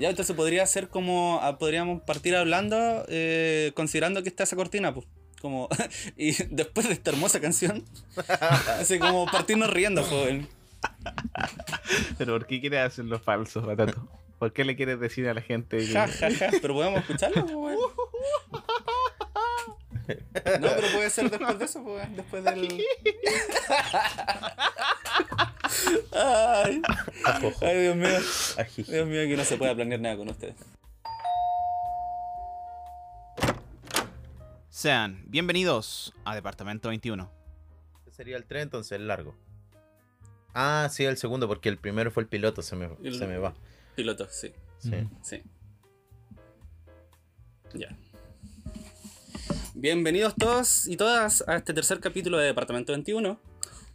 Ya, entonces podría ser como. ah, Podríamos partir hablando, eh, considerando que está esa cortina, pues. Como. y después de esta hermosa canción. así como partirnos riendo, joven. Pero ¿por qué quieres hacerlo falso, Batato? ¿Por qué le quieres decir a la gente que... Ja, ja, ja. Pero podemos escucharlo, pues. No, pero puede ser después de eso, pues, después del. Ay, ay, Dios mío. Dios mío, que no se puede planear nada con ustedes. Sean bienvenidos a Departamento 21. Este sería el 3, entonces el largo. Ah, sí, el segundo, porque el primero fue el piloto, se me, El- se me va. Piloto, sí. Sí. Sí. Ya. Bienvenidos todos y todas a este tercer capítulo de Departamento 21.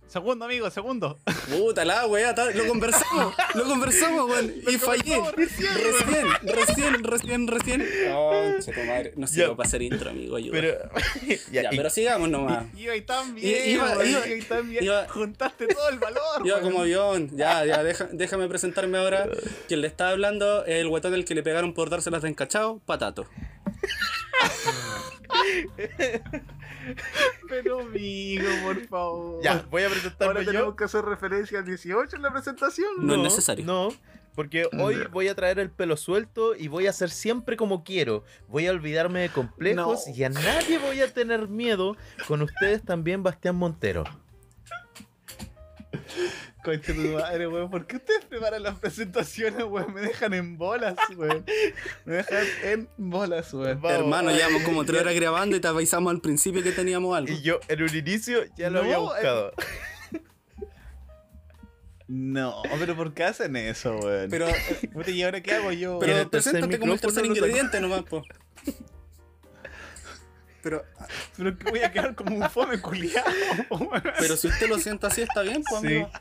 Segundo, amigo, segundo. Puta la wea, ta- lo conversamos, lo conversamos, weón. Y fallé. Recién, recién, recién, recién. Madre. No sirvo para hacer intro, amigo, ayuda. Pero. ya, y- pero sigamos nomás. Iba ahí tan bien, Iba- ahí tan bien. Juntaste todo el valor. Iba como avión. Ya, ya, deja- déjame presentarme ahora. Quien le está hablando es el guatón al que le pegaron por dárselas de encachado, patato. Pero, amigo, por favor. ya, voy a presentarme Ahora yo. tenemos que hacer referencia al 18 en la presentación. No es necesario. No, porque hoy voy a traer el pelo suelto y voy a hacer siempre como quiero. Voy a olvidarme de complejos No. y a nadie voy a tener miedo. Con ustedes también, Bastián Montero. Concha tu madre, weón. ¿Por qué ustedes preparan las presentaciones, weón? Me dejan en bolas, weón. Me dejan en bolas, weón. Vamos, Hermano, ay, llevamos como tres horas grabando y te avisamos al principio que teníamos algo. Y yo en un inicio ya lo No, había eh, buscado. No, pero ¿por qué hacen eso, weón? Pero, Puta, ¿y ahora qué hago yo? pero preséntate como el micrófono tercer ingrediente nomás, po. Pero, Pero que voy a quedar como un fome culiado, weón. pero si usted lo siente así, está bien, pues, Sí. amigo.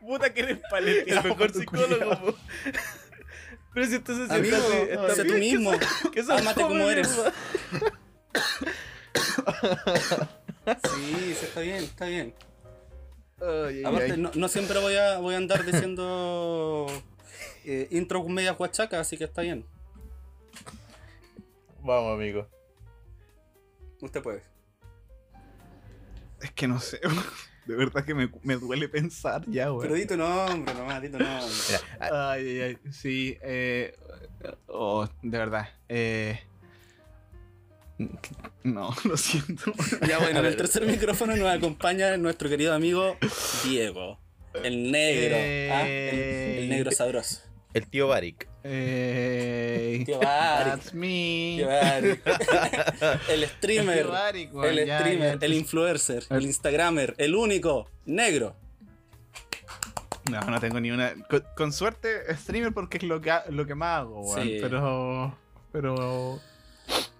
Puta que eres El paleteado. mejor tu psicólogo. Pero si siente Amigo, así, está sé tú mismo. Que fome, como eres. Sí, sí, está bien, está bien. Ay, ay, Aparte, ay. no, no siempre voy a, voy a andar diciendo eh, intro con media huachaca, así que está bien. Vamos, amigo. Usted puede. Es que no sé. De verdad que me, me duele pensar ya, weón. Pero di tu nombre nomás, di tu nombre. Mira, Ay, ay, ay. Sí, eh. Oh, de verdad. Eh. No, lo siento. Ya bueno, en el tercer micrófono nos acompaña nuestro querido amigo Diego. El negro. ¿ah? El, el negro sabroso. El tío Barik. Eh. Tío Barik. That's me. Tío Barik. el streamer. Tío Barik, El ya, streamer, ya. el influencer, el El- instagramer, el único, negro. No, no tengo ni una. Con, con suerte, streamer porque es lo que, lo que más hago, weón. Sí. Pero. Pero.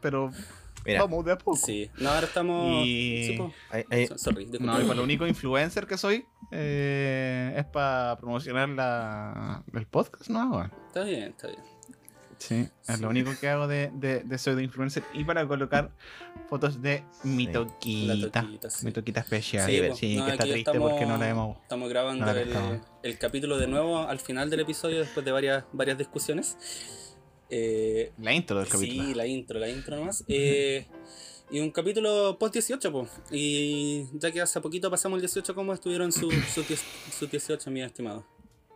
Pero. Mira, Vamos de a poco. Sí, no, ahora estamos. Y- Sí, hay- So- Sorry. No, y para lo único influencer que soy eh, es para promocionar la, el podcast, ¿no? weón? Está bien, está bien. Sí, es Sí. lo único que hago de, de, de soy de influencer y para colocar fotos de mi Sí. toquita. Toquita, sí. Mi toquita especial. Sí. No, que está triste estamos- porque no la hemos. Estamos grabando No, el, estamos. el capítulo de nuevo al final del episodio después de varias, varias discusiones. Eh, La intro del capítulo. sí, la intro, la intro nomás. Eh, y un capítulo post 18, pues. Y ya que hace poquito pasamos el 18, ¿cómo estuvieron sus su, su 18, mi estimado?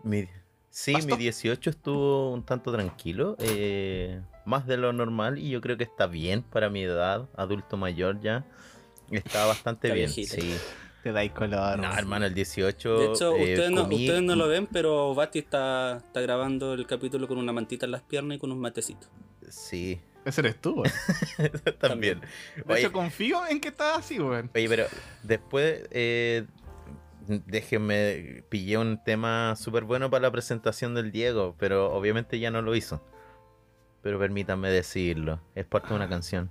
Mi- sí, mi 18 estuvo un tanto tranquilo, eh, más de lo normal y yo creo que está bien para mi edad, adulto mayor ya. Está bastante Está bien, sí. Te dais color. No, hermano, el 18. De hecho, eh, ustedes, no, comí- ustedes no lo ven, pero Basti está, está grabando el capítulo con una mantita en las piernas y con un matecito. Sí, Ese eres tú, weón. también. De Oye, hecho, confío en que estás así, weón. oye, pero después, eh, déjenme, pillé un tema súper bueno para la presentación del Diego, pero obviamente ya no lo hizo. Pero permítanme decirlo, es parte de una canción.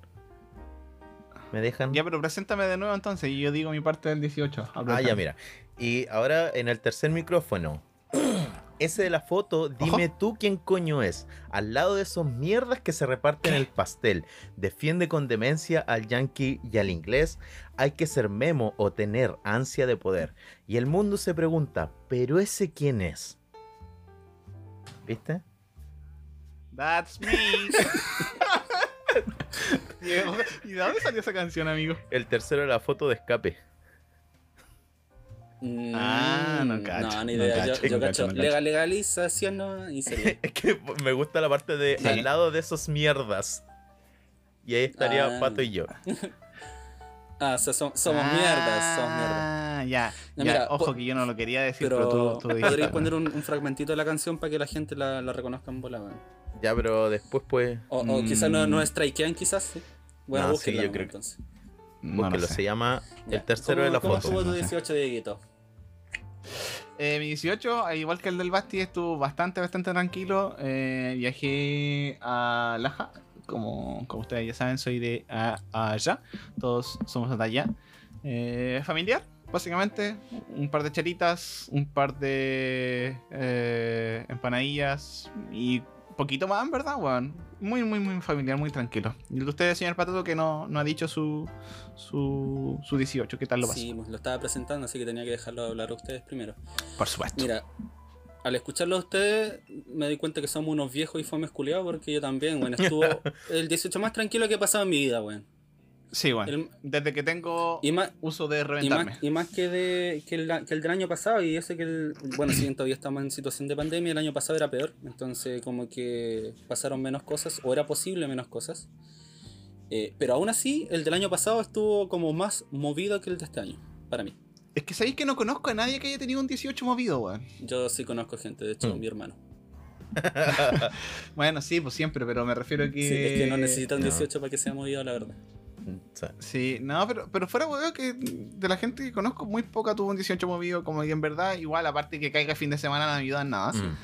¿Me dejan? Ya, pero preséntame de nuevo entonces y yo digo mi parte del 18. Ah, ya, mira. Y ahora en el tercer micrófono, ese de la foto, dime tú quién coño es. Al lado de esos mierdas que se reparten el pastel. Defiende con demencia al yankee y al inglés. Hay que ser memo o tener ansia de poder. Y el mundo se pregunta, ¿pero ese quién es? ¿Viste? That's me. ¿Y de dónde salió esa canción, amigo? El tercero de la foto de escape. Ah, no Mm, cacho, No, ni no idea. cacho, yo, yo no cacho. cacho, no cacho. Legal, legalización no, y sería. Es que me gusta la parte de Sí. al lado de esos mierdas. Y ahí estaría Ah. Pato y yo. Ah, o sea, som- somos mierdas, somos mierdas. Ah, ya. No, ya, mira, ojo que yo no lo quería decir, pero, Pero tú, tú dijiste. podríais poner un, un fragmentito de la canción para que la gente la, la reconozca en bola, weón. Ya, pero después pues O, o Mm. quizás no, no strikean, quizás, sí. Bueno, No, sí, yo creo que- entonces. No lo sé. se llama Ya. El tercero ¿Cómo- de la cómo foto. estuvo tu No sé. 18, Dieguito? Eh, mi 18, al igual que el del Basti, estuvo bastante, bastante tranquilo. Eh, viajé a Laja. Como, como ustedes ya saben, soy de a- allá. Todos somos de allá. Eh, familiar, básicamente. Un par de chelitas, un par de eh, empanadillas y poquito más, verdad, weón. Muy, muy, muy familiar, muy tranquilo. Y el de ustedes, señor Patato, que no, no ha dicho su, su, su 18. ¿Qué tal lo pasó? Sí, pues, lo estaba presentando, así que tenía que dejarlo hablar a ustedes primero. Por supuesto. Mira, al escucharlo a ustedes, me di cuenta que somos unos viejos y fomes culiados, porque yo también, bueno, estuvo el 18 más tranquilo que he pasado en mi vida, weón. Sí, bueno. El- Desde que tengo Y más, uso de y reventarme. más, y más que, de, que, el, que el del año pasado, y ese que el. Bueno, si bien todavía estamos en situación de pandemia, el año pasado era peor. Entonces, como que pasaron menos cosas, o era posible menos cosas. Eh, pero aún así, el del año pasado estuvo como más movido que el de este año, para mí. Es que sabéis que no conozco a nadie que haya tenido un 18 movido, weón. Yo sí conozco gente, de hecho, Mm. mi hermano. Bueno, sí, pues siempre, pero me refiero a que. Sí, es que no necesitan No. 18 para que sea movido, la verdad. O Sí, no, pero, pero fuera, weón, que de la gente que conozco, muy poca tuvo un 18 movido. Como que en verdad, igual, aparte que caiga fin de semana, no ayuda en nada. mm.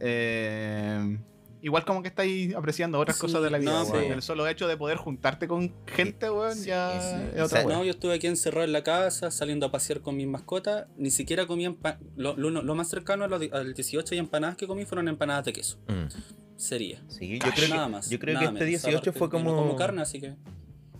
Eh, igual como que estáis apreciando otras Sí, cosas de la vida, no, weón. sí. El solo hecho de poder juntarte con gente, weón, ya sí. es O otra sea, weón. No, yo estuve aquí encerrado en la casa, saliendo a pasear con mis mascotas. Ni siquiera comí empa- lo, lo- lo más cercano al 18 y empanadas que comí fueron empanadas de queso. Mm. Sería. Sí, yo creo nada que, más. yo creo que este menos. 18 Aparte, fue como... como carne, así que.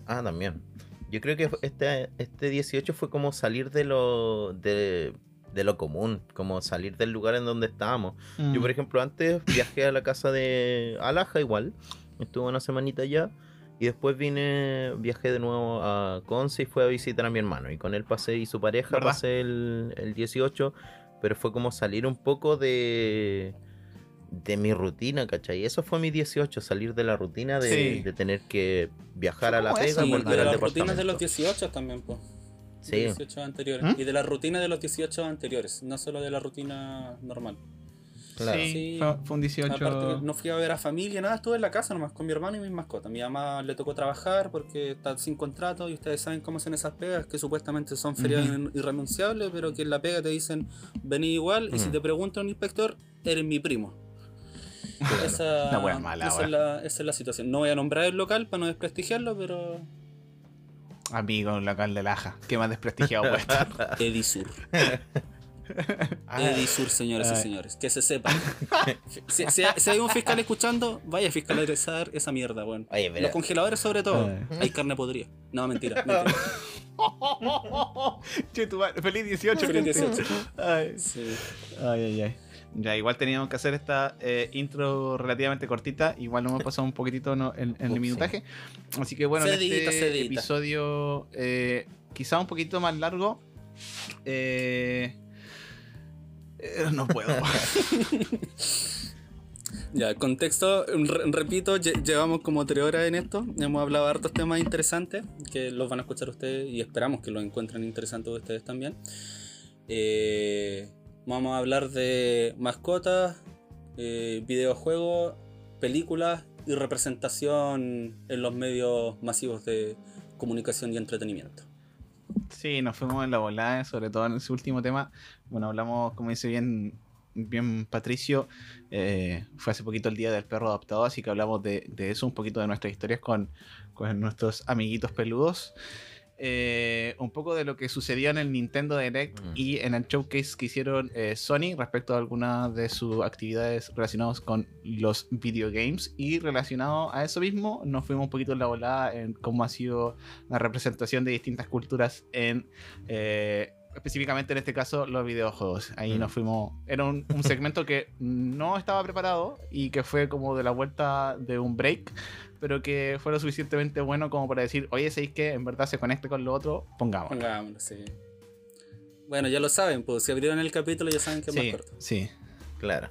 Ah, también. Yo creo que este, este 18 fue como salir de lo, de, de lo común, como salir del lugar en donde estábamos. Mm. Yo, por ejemplo, antes viajé a la casa de Alaja igual, estuve una semanita allá, y después vine, viajé de nuevo a Conce y fui a visitar a mi hermano, y con él pasé y su pareja ¿Verdad? pasé el, el 18, pero fue como salir un poco de de mi rutina, ¿cachai? Eso fue mi 18, salir de la rutina de, Sí. de tener que viajar a la pega, Y volver de al las rutinas de los departamento. 18 también, pues. Sí. 18 anteriores. ¿Mm? Y de la rutina de los 18 anteriores, no solo de la rutina normal. Claro. Sí, Sí. Fue, fue un 18. Aparte, que no fui a ver a familia, nada, estuve en la casa nomás con mi hermano y mis mascotas. Mi mamá le tocó trabajar porque está sin contrato y ustedes saben cómo son esas pegas que supuestamente son feriados irrenunciables, pero que en la pega te dicen vení igual y si Ujú. te pregunta un inspector, eres mi primo. Claro. Esa, mala, esa es la, esa es la situación. No voy a nombrar el local para no desprestigiarlo, pero Amigo, un local de Laja. Qué más desprestigiado puesto. Edisur. Ah, Edisur, señoras y Ay. señores. Que se sepa. si, si- si hay un fiscal escuchando, vaya a fiscalizar esa mierda, weón. Pero- Los congeladores sobre todo. Ay. Hay carne podrida. No, mentira. Feliz 18. Feliz gente. 18. Ay, Sí. ay, ay, ay. Ya, igual teníamos que hacer esta eh, intro relativamente cortita. Igual nos hemos pasado un poquitito ¿no? en, en el minutaje. Así que bueno, en Cedita, este cedita. episodio eh, quizá un poquito más largo. Eh, eh, no puedo. Ya, contexto, re- repito, lle- llevamos como tres horas en esto. Hemos hablado de hartos temas interesantes que los van a escuchar ustedes y esperamos que los encuentren interesantes ustedes también. Eh, vamos a hablar de mascotas, eh, videojuegos, películas y representación en los medios masivos de comunicación y entretenimiento. Sí, nos fuimos en la volada, sobre todo en ese último tema. Bueno, hablamos, como dice bien, bien Patricio, eh, fue hace poquito el Día del Perro Adoptado, así que hablamos de, de eso, un poquito de nuestras historias con, con nuestros amiguitos peludos. Eh, un poco de lo que sucedió en el Nintendo Direct Mm. y en el showcase que hicieron eh, Sony respecto a algunas de sus actividades relacionadas con los videogames. Y relacionado a eso mismo, nos fuimos un poquito en la volada en cómo ha sido la representación de distintas culturas en. eh, específicamente en este caso los videojuegos. Ahí Mm. nos fuimos. Era un, un segmento que no estaba preparado y que fue como de la vuelta de un break, pero que fue lo suficientemente bueno como para decir, oye, ¿sabéis que en verdad se conecte con lo otro? Pongámoslo. Pongámoslo, sí. Bueno, ya lo saben, pues si abrieron el capítulo ya saben que es Sí, más corto. sí, Claro.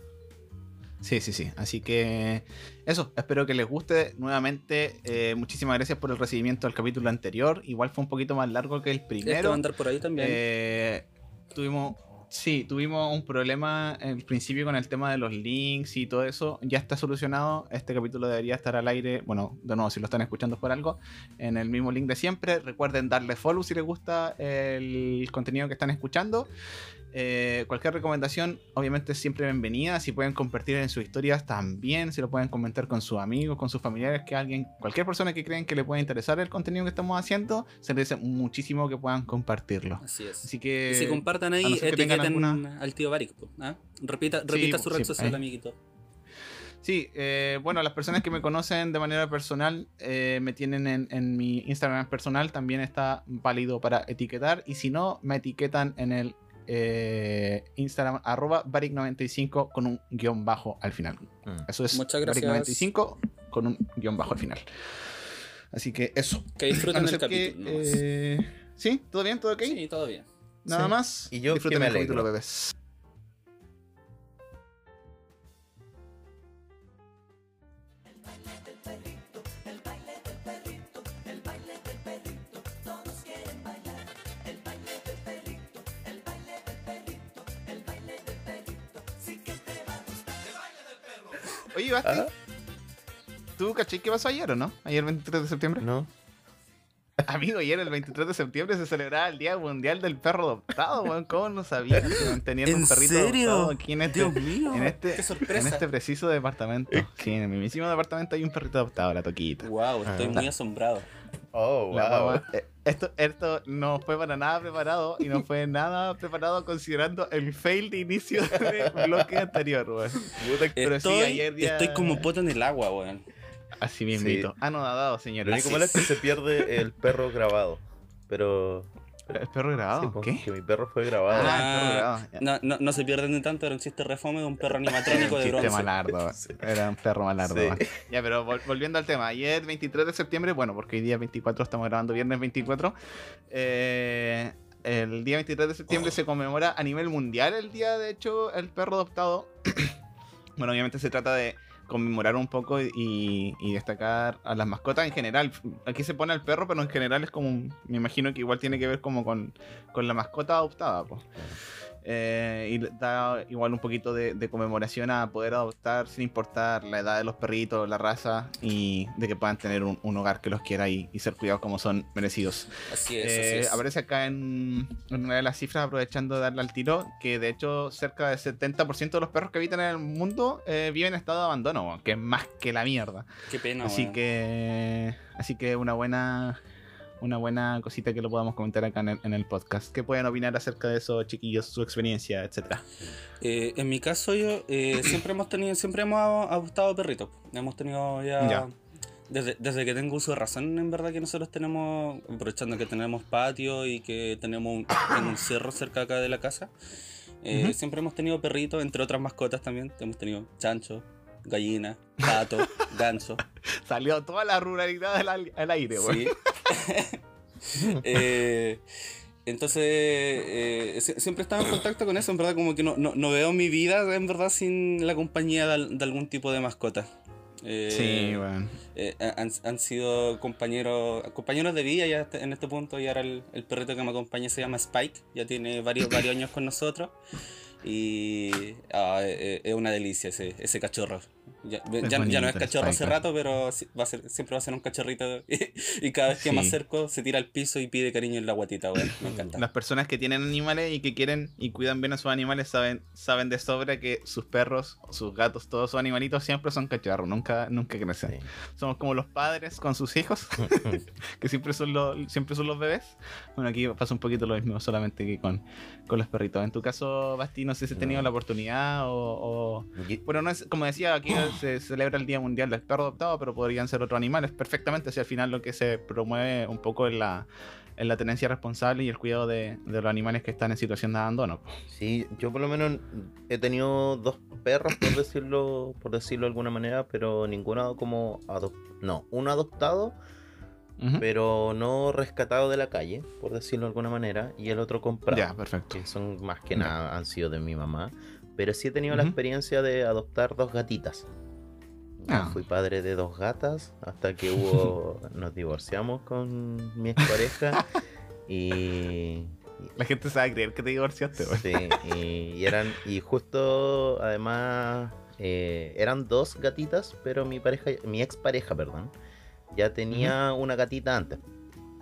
sí, sí, sí. Así que eso, espero que les guste. Nuevamente, eh, muchísimas gracias por el recibimiento del capítulo anterior. Igual fue un poquito más largo que el Este va primero. a andar por ahí también. Eh, tuvimos, sí, tuvimos un problema al principio con el tema de los links y todo eso. Ya está solucionado. Este capítulo debería estar al aire. Bueno, de nuevo, si lo están escuchando por algo, en el mismo link de siempre. Recuerden darle follow si les gusta el contenido que están escuchando. Eh, cualquier recomendación, obviamente, es siempre bienvenida. Si pueden compartir en sus historias también, si lo pueden comentar con sus amigos, con sus familiares, que alguien, cualquier persona que creen que le pueda interesar el contenido que estamos haciendo, se les agradece muchísimo que puedan compartirlo. Así es. Así que. y si compartan ahí, etiqueten alguna- al tío Barik. ¿ah? Repita, su sí, red social, ahí. amiguito. Sí, eh, bueno, las personas que me conocen de manera personal eh, me tienen en, en mi Instagram personal, también está válido para etiquetar. Y si no, me etiquetan en el eh, Instagram arroba baric95 con un guion bajo al final. Mm. Eso es Muchas gracias. baric95 con un guion bajo al final. Así que eso. Que disfruten no el que, capítulo. eh, ¿Sí? ¿Todo bien? ¿Todo ok? Sí, todo bien. Nada Sí. más. Y yo Disfruten que me el capítulo, bebés. Oye, Basti, Ah. ¿tú caché qué pasó ayer o no? Ayer 23 de septiembre. ¿No? Amigo, ayer el 23 de septiembre se celebraba el Día Mundial del Perro Adoptado, weón. ¿Cómo no sabías que teniendo un perrito adoptado aquí en este, mío. en este, Qué sorpresa. en este preciso departamento? Sí, en el mismísimo departamento hay un perrito adoptado, la toquita. Wow, estoy Ah. muy asombrado. Oh, La wow. guagua- eh, esto, esto no fue para nada preparado y no fue nada preparado considerando el fail de inicio del bloque anterior, weón. Pero sí, Estoy, ayer día- estoy como poto en el agua, weón. Así mismito. Sí. Anodadado, Lo señores. único malo es que se pierde el perro grabado. Pero. ¿El perro grabado? sí, pues, ¿Qué? Que mi perro fue grabado. Ah, el perro Ah, grabado. No, no, no se pierden ni tanto, era un chiste refome de un perro animatrónico de Chiste bronce. malardo. Era un perro malardo. Sí. Ya, pero vol- volviendo al tema. Ayer, 23 de septiembre, bueno, porque hoy día 24, estamos grabando viernes 24. eh, el día 23 de septiembre se conmemora a nivel mundial el día, de hecho, el perro adoptado. bueno, obviamente se trata de conmemorar un poco y, y destacar a las mascotas en general. Aquí se pone al perro, pero en general es como, me imagino que igual tiene que ver como con, con la mascota adoptada. Pues. Eh, y da igual un poquito de, de conmemoración a poder adoptar sin importar la edad de los perritos, la raza y de que puedan tener un, un hogar que los quiera y, y ser cuidados como son merecidos. Así es, Eh, así es. Aparece acá en, en una de las cifras, aprovechando de darle al tiro, que de hecho cerca del 70% de los perros que habitan en el mundo eh, viven en estado de abandono, que es más que la mierda. Qué pena, así que así que una buena una buena cosita que lo podamos comentar acá en el, en el podcast. ¿Qué pueden opinar acerca de eso, chiquillos, su experiencia, etcétera? Eh, en mi caso, yo eh, siempre hemos tenido, siempre hemos adoptado perritos. Hemos tenido ya. Ya. Desde, desde que tengo uso de razón, en verdad que nosotros tenemos, aprovechando que tenemos patio y que tenemos un, en un cerro cerca acá de la casa, eh, siempre hemos tenido perritos, entre otras mascotas también. Hemos tenido chancho, gallina, pato, ganso. Salió toda la ruralidad al, al- al aire, güey. Sí. Eh, entonces, eh, sie- siempre estaba en contacto con eso, en verdad, como que no, no, no veo mi vida, en verdad, sin la compañía de, al- de algún tipo de mascota. Eh, Sí, weón. eh, han, han sido compañeros compañeros de vida ya en este punto y ahora el, el perrito que me acompaña se llama Spike, ya tiene varios, varios años con nosotros y ah, es una delicia ese, ese cachorro. Ya, ya- ya no es cachorro hace rato, pero va a ser, siempre va a ser un cachorrito. Y, y cada vez que Sí. me acerco, se tira al piso y pide cariño en la guatita, weón. Me encanta. Las personas que tienen animales y que quieren y cuidan bien a sus animales saben, saben de sobra que sus perros, sus gatos, todos sus animalitos siempre son cachorros, nunca, nunca crecen. Sí. Somos como los padres con sus hijos, que siempre son los, siempre son los bebés. Bueno, aquí pasa un poquito lo mismo, solamente que con, con los perritos. En tu caso, Basti, no sé si has tenido No. la oportunidad o, o- Bueno, no es, como decía, aquí se celebra el Día Mundial del Perro Adoptado, pero podrían ser otros animales perfectamente. Si al final lo que se promueve un poco es la, es la tenencia responsable y el cuidado de, de los animales que están en situación de abandono. Sí, yo por lo menos he tenido dos perros, por decirlo, por decirlo de alguna manera, pero ninguno como adop- no, uno adoptado, pero no rescatado de la calle, por decirlo de alguna manera, y el otro comprado. Ya, perfecto. que son más que Ya. nada han sido de mi mamá. Pero sí he tenido la experiencia de adoptar dos gatitas. Ah. Fui padre de dos gatas hasta que hubo nos divorciamos con mi expareja y, La gente se va a creer que te divorciaste, güey. sí, y, y eran y justo además eh, eran dos gatitas, pero mi pareja, mi expareja, perdón, ya tenía una gatita antes.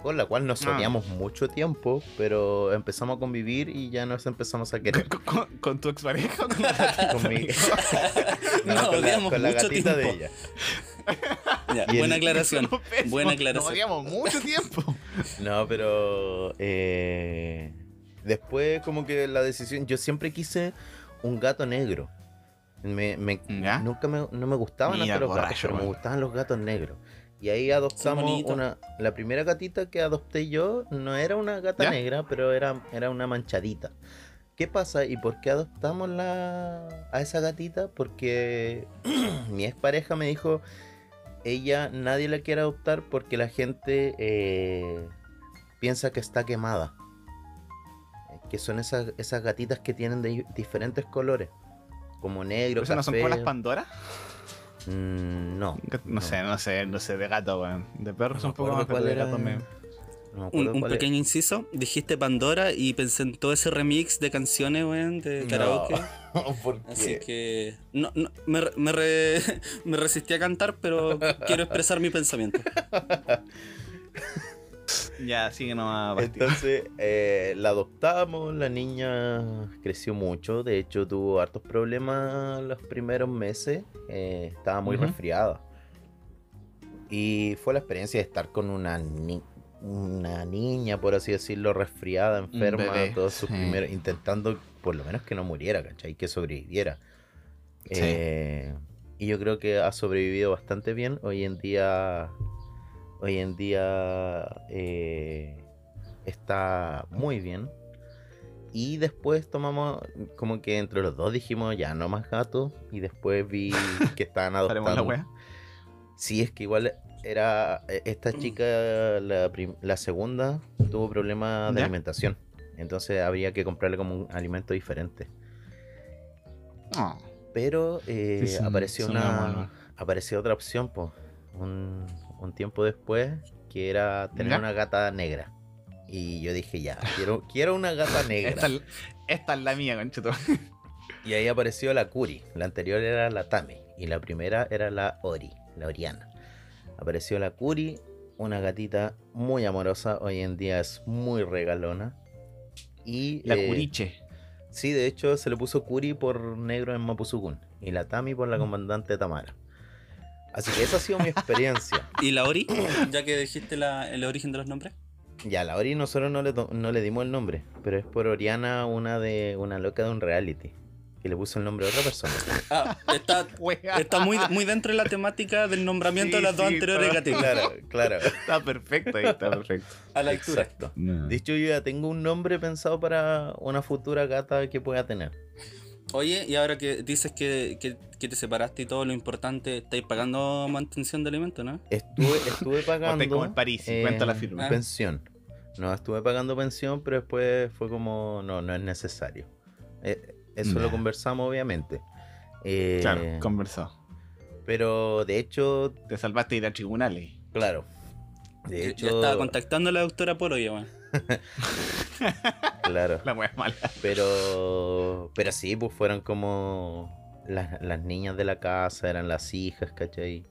Con la cual nos Ah. odiamos mucho tiempo, pero empezamos a convivir y ya nos empezamos a querer. ¿Con, con- con tu expareja con la? Con mi- No, con la, odiamos con la gatita de ella. Ya, Y el- buena aclaración. No. Buena Nos aclaración. odiamos mucho tiempo. No, pero eh, después como que la decisión, yo siempre quise un gato negro. Me, nunca me, no me gustaban Mira, los gatos, pero me gustaban los gatos negros. Y ahí adoptamos una, la primera gatita que adopté yo no era una gata ¿Ya? negra, pero era, era una manchadita. ¿Qué pasa y por qué adoptamos la, a esa gatita? Porque mi expareja me dijo, ella nadie la quiere adoptar porque la gente eh, piensa que está quemada. Eh, Que son esas, esas gatitas que tienen de diferentes colores. Como negro, ¿Esas no son café. como las Pandora? Mm, no. No, sé, no sé, no sé, de gato, weón. De perro No un poco más, pero cuál de era. gato me... No me Un, pequeño inciso. Dijiste Pandora y pensé en todo ese remix de canciones, weón, de No. karaoke. ¿Por Así que. No, no, me, me, re- me resistí a cantar, pero quiero expresar mi pensamiento. Ya, sigue nomás. Entonces eh, la adoptamos, la niña creció mucho, de hecho tuvo hartos problemas los primeros meses, eh, estaba muy resfriada. Y fue la experiencia de estar con una, ni- una niña, por así decirlo, resfriada, enferma, bebé, todos sus sí. primeros, intentando por lo menos que no muriera, ¿cachai? Que sobreviviera. Sí. Eh, y yo creo que ha sobrevivido bastante bien. Hoy en día, hoy en día eh, está muy bien. Y después tomamos, como que entre los dos dijimos, ya no más gatos. Y después vi que estaban la adoptando. wea. Sí, es que igual era eh, esta chica, la, prim- la segunda, tuvo problemas de ¿Ya? alimentación. Entonces habría que comprarle como un alimento diferente. Oh, Pero eh, Sí, son- apareció son una apareció otra opción, pues, un, un tiempo después, que era tener ¿Ya? una gata negra. Y yo dije, ya, quiero, quiero una gata negra. esta, es- esta es la mía, concheto. Y ahí apareció la Curi. La anterior era la Tami. Y la primera era la Ori, la Oriana. Apareció la Curi, una gatita muy amorosa. Hoy en día es muy regalona. Y La eh, curiche. Sí, de hecho se le puso Curi por negro en Mapuzukun. Y la Tami por la Mm. comandante Tamara. Así que esa ha sido mi experiencia. ¿Y la Ori? Ya que dijiste la, el origen de los nombres. Ya, la Ori nosotros no le, no le dimos el nombre. Pero es por Oriana, una de una loca de un reality. Que le puso el nombre a otra persona. Ah, está, está muy, muy dentro de la temática del nombramiento Sí, de las dos sí, anteriores gatitas. Claro, claro. Está perfecto ahí, está perfecto. A la altura. Exacto. De hecho, yo ya tengo un nombre pensado para una futura gata que pueda tener. Oye, y ahora que dices que, que, que te separaste y todo lo importante, ¿estáis pagando mantención de alimentos, no? Estuve, estuve pagando. como en París, eh, cuenta la firma. Pensión. No, estuve pagando pensión, pero después fue como, no, no es necesario. Eh, eso lo conversamos, obviamente. Eh, Claro, conversó. Pero de hecho, Te salvaste de ir a tribunales. claro. De hecho, Ya estaba contactando a la doctora Poro, ya. claro. La wea mala. Pero, pero sí, pues fueron como las, las niñas de la casa, eran las hijas, ¿cachai?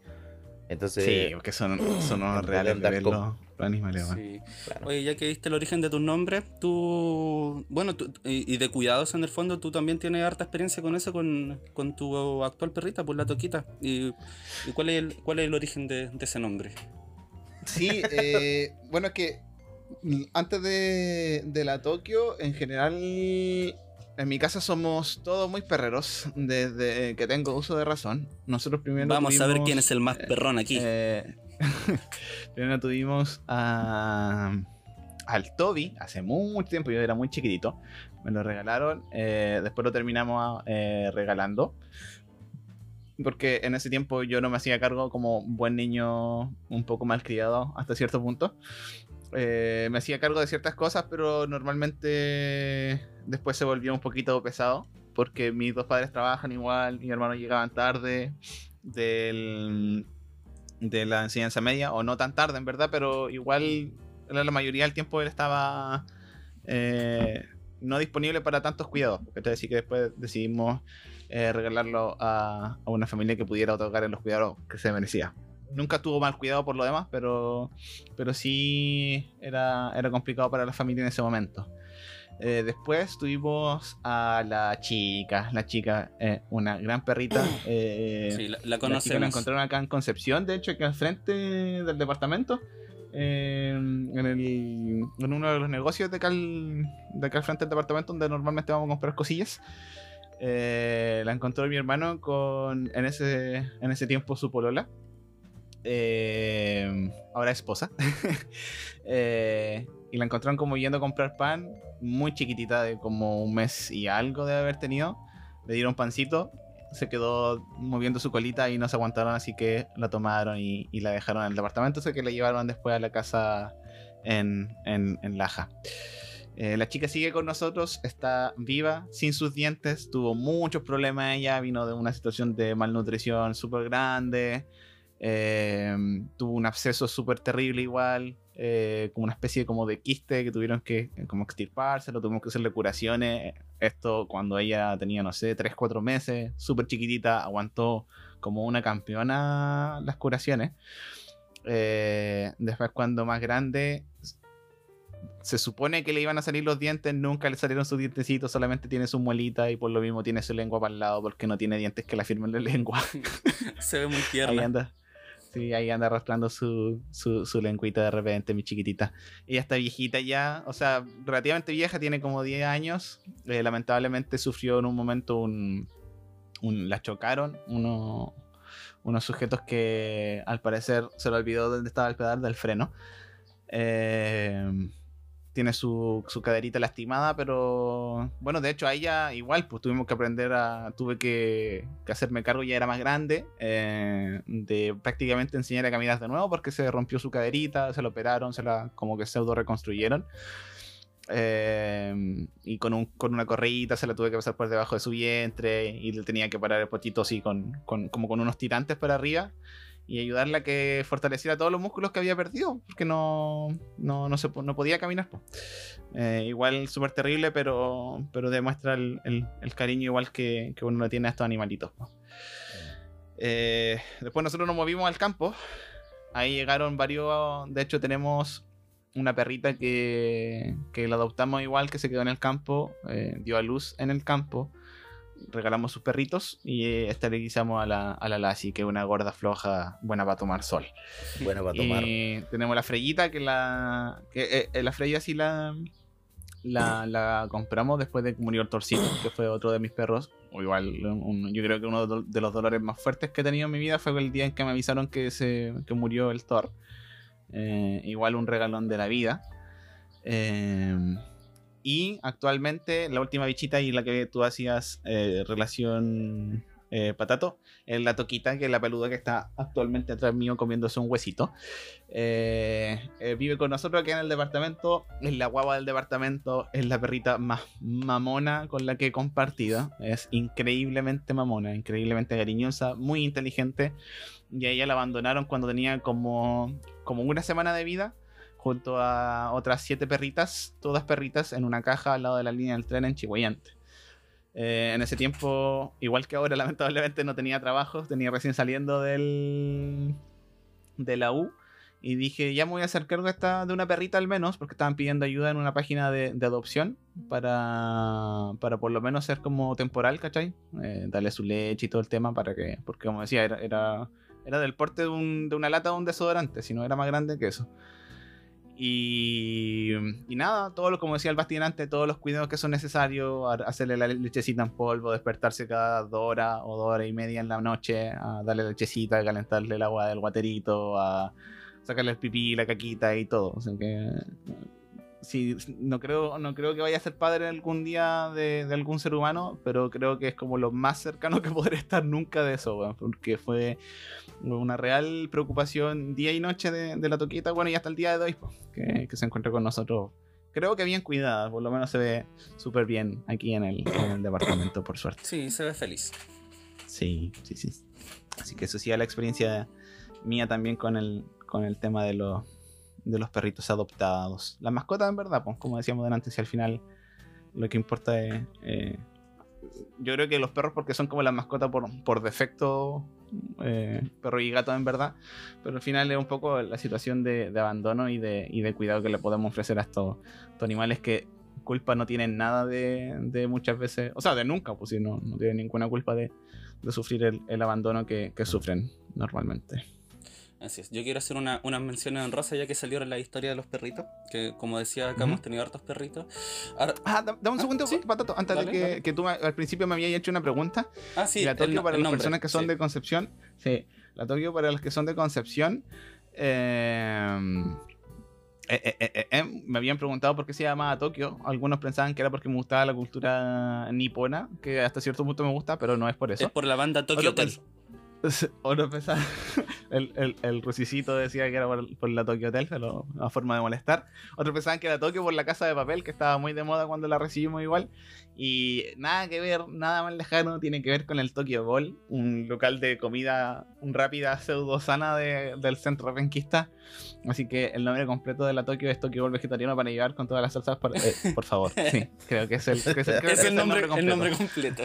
Entonces, Sí, porque son, son unos reales los, los animales. Sí. claro. Oye, ya que viste el origen de tus nombres, tú. Bueno, tú- y, y de cuidados en el fondo, tú también tienes harta experiencia con eso, con, con tu actual perrita, pues la Toquita. ¿Y, y cuál, es el, cuál es el origen de, de ese nombre? Sí, eh, bueno, es que antes de, de la Tokio, en general, en mi casa somos todos muy perreros, desde que tengo uso de razón. Nosotros primero Vamos a ver quién es el más eh, perrón aquí. eh, primero tuvimos a, al Toby, hace mucho tiempo, yo era muy chiquitito, me lo regalaron, eh, después lo terminamos eh, regalando. Porque en ese tiempo yo no me hacía cargo como buen niño un poco mal criado hasta cierto punto. Eh, me hacía cargo de ciertas cosas, pero normalmente después se volvió un poquito pesado. Porque mis dos padres trabajan igual, mis hermanos llegaban tarde del, de la enseñanza media, o no tan tarde en verdad, pero igual la mayoría del tiempo él estaba eh, no disponible para tantos cuidados. Porque decir que después decidimos eh, regalarlo a, a una familia que pudiera otorgar en los cuidados que se merecía. Nunca tuvo mal cuidado por lo demás, pero, pero sí era, era complicado para la familia en ese momento. Eh, después tuvimos a la chica, la chica, eh, una gran perrita. eh, sí, la, la la chica la conocemos. encontraron acá en Concepción, de hecho, aquí al frente del departamento. eh, en, el, en uno de los negocios de acá, al, de acá al frente del departamento, donde normalmente vamos a comprar cosillas. La encontró mi hermano con en ese, en ese tiempo su polola. Eh, ahora esposa. Eh, y la encontraron como yendo a comprar pan, muy chiquitita, de como un mes y algo de haber tenido. Le dieron pancito, se quedó moviendo su colita y no se aguantaron, así que la tomaron y, y la dejaron en el departamento, así que la llevaron después a la casa en, en, en Laja. Eh, la chica sigue con nosotros, está viva, sin sus dientes, tuvo muchos problemas ella, vino de una situación de malnutrición súper grande, eh, tuvo un absceso súper terrible igual, eh, como una especie como de quiste que tuvieron que eh, como extirpárselo, tuvimos que hacerle curaciones, esto cuando ella tenía, no sé, 3, 4 meses, súper chiquitita, aguantó como una campeona las curaciones. Eh, después cuando más grande se supone que le iban a salir los dientes, nunca le salieron sus dientecitos, solamente tiene su muelita y por lo mismo tiene su lengua para el lado porque no tiene dientes que la firmen la lengua. Se ve muy ahí tierna. anda. Sí, ahí anda arrastrando su, su, su lengüita de repente, mi chiquitita. Ella está viejita ya, o sea, relativamente vieja, tiene como 10 años. Eh, lamentablemente sufrió en un momento un... un la chocaron uno- unos sujetos que al parecer se le olvidó dónde estaba el pedal del freno. Eh, tiene su, su caderita lastimada, pero bueno, de hecho a ella igual, pues tuvimos que aprender a, tuve que, que hacerme cargo, ya era más grande, eh, de prácticamente enseñar a caminar de nuevo porque se rompió su caderita, se la operaron, se la como que pseudo reconstruyeron. Eh, y con, un, con una correíta se la tuve que pasar por debajo de su vientre y le tenía que parar el potito así con, con- como con unos tirantes para arriba y ayudarle a que fortaleciera todos los músculos que había perdido porque no, no, no, se, no podía caminar. Eh, igual súper terrible, pero, pero demuestra el, el- cariño igual que, que uno le tiene a estos animalitos. Eh, después nosotros nos movimos al campo. Ahí llegaron varios. De hecho, tenemos una perrita que, que la adoptamos igual, que se quedó en el campo, eh, dio a luz en el campo. Regalamos sus perritos y eh, esterilizamos a la, a la Lassie, que es una gorda floja buena para tomar sol. Bueno, para tomar. Y tenemos la Freyita, que la. Que, eh, eh, la Freya sí la, la. la compramos después de que murió el Torcito, que fue otro de mis perros. O igual, un- yo creo que uno de los dolores más fuertes que he tenido en mi vida fue el día en que me avisaron que, se, que murió el Thor. Eh, igual un regalón de la vida. Eh, y actualmente la última bichita y la que tú hacías eh, relación eh, patato es la toquita, que es la peluda que está actualmente atrás mío comiéndose un huesito. Eh, vive con nosotros aquí en el departamento, es la guagua del departamento, es la perrita más mamona con la que he compartido. Es increíblemente mamona, increíblemente cariñosa, muy inteligente. Y a ella la abandonaron cuando tenía como, como una semana de vida junto a otras siete perritas, todas perritas, en una caja al lado de la línea del tren en Chihuayante. Eh, en ese tiempo, igual que ahora, lamentablemente no tenía trabajo, tenía recién saliendo del, de la U. Y dije, ya me voy a hacer cargo esta, de una perrita al menos, porque estaban pidiendo ayuda en una página de, de adopción para, para por lo menos ser como temporal, ¿cachai? Eh, darle su leche y todo el tema para que, porque como decía, era, era, era del porte de, un, de una lata de un desodorante, si no era más grande que eso. Y, nada, todo lo como decía el Bastien antes, todos los cuidados que son necesarios, hacerle la lechecita en polvo, despertarse cada dos horas o dos horas y media en la noche, a darle lechecita, a calentarle el agua del guaterito, a sacarle el pipí, la caquita y todo. O sea que sí, no creo, no creo que vaya a ser padre algún día de, de algún ser humano, pero creo que es como lo más cercano que podré estar nunca de eso, weón, porque fue una real preocupación día y noche de, de la toquita, bueno, y hasta el día de hoy, que, que se encuentra con nosotros. Creo que bien cuidada, por lo menos se ve súper bien aquí en el, en el departamento, por suerte. Sí, se ve feliz. Sí, sí, sí. Así que eso sí, la experiencia mía también con el, con el tema de los, de los perritos adoptados. Las mascotas, en verdad, pues, como decíamos delante, si al final lo que importa es. eh, yo creo que los perros, porque son como las mascotas por, por defecto, eh, perro y gato, en verdad. Pero al final es un poco la situación de, abandono y de, y de cuidado que le podemos ofrecer a estos, animales que culpa no tienen nada de, de muchas veces. O sea, de nunca, pues si no, tienen ninguna culpa de, sufrir el, el abandono que sufren normalmente. Así es. Yo quiero hacer una, unas menciones en rosa ya que salieron la historia de los perritos. Que como decía acá hemos tenido hartos perritos. Ahora- Ah, da- dame un Ah, segundo, sí. Patato, antes Dale, de que, dale. que tú al principio me habías hecho una pregunta. ah, sí, la Tokio para el las nombre, personas que son sí. de Concepción. Sí, la Tokio para los que son de Concepción. eh, eh, eh, me habían preguntado por qué se llamaba Tokio. Algunos pensaban que era porque me gustaba la cultura nipona, que hasta cierto punto me gusta, pero no es por eso. Es por la banda Otro Hotel. Otro pensaba, el, el, el rusicito decía que era por, por la Tokyo Hotel, pero a forma de molestar. Otros pensaban que era Tokio por la casa de papel, que estaba muy de moda cuando la recibimos igual. Y nada que ver, nada más lejano, tiene que ver con el Tokyo Bowl, un local de comida un rápida pseudo sana de- del centro renquista. Así que el nombre completo de la Tokyo es Tokyo Bowl vegetariano para llevar con todas las salsas, por, eh, por favor. Sí, creo que es el, que es el- creo que Es el nombre, el completo. nombre completo.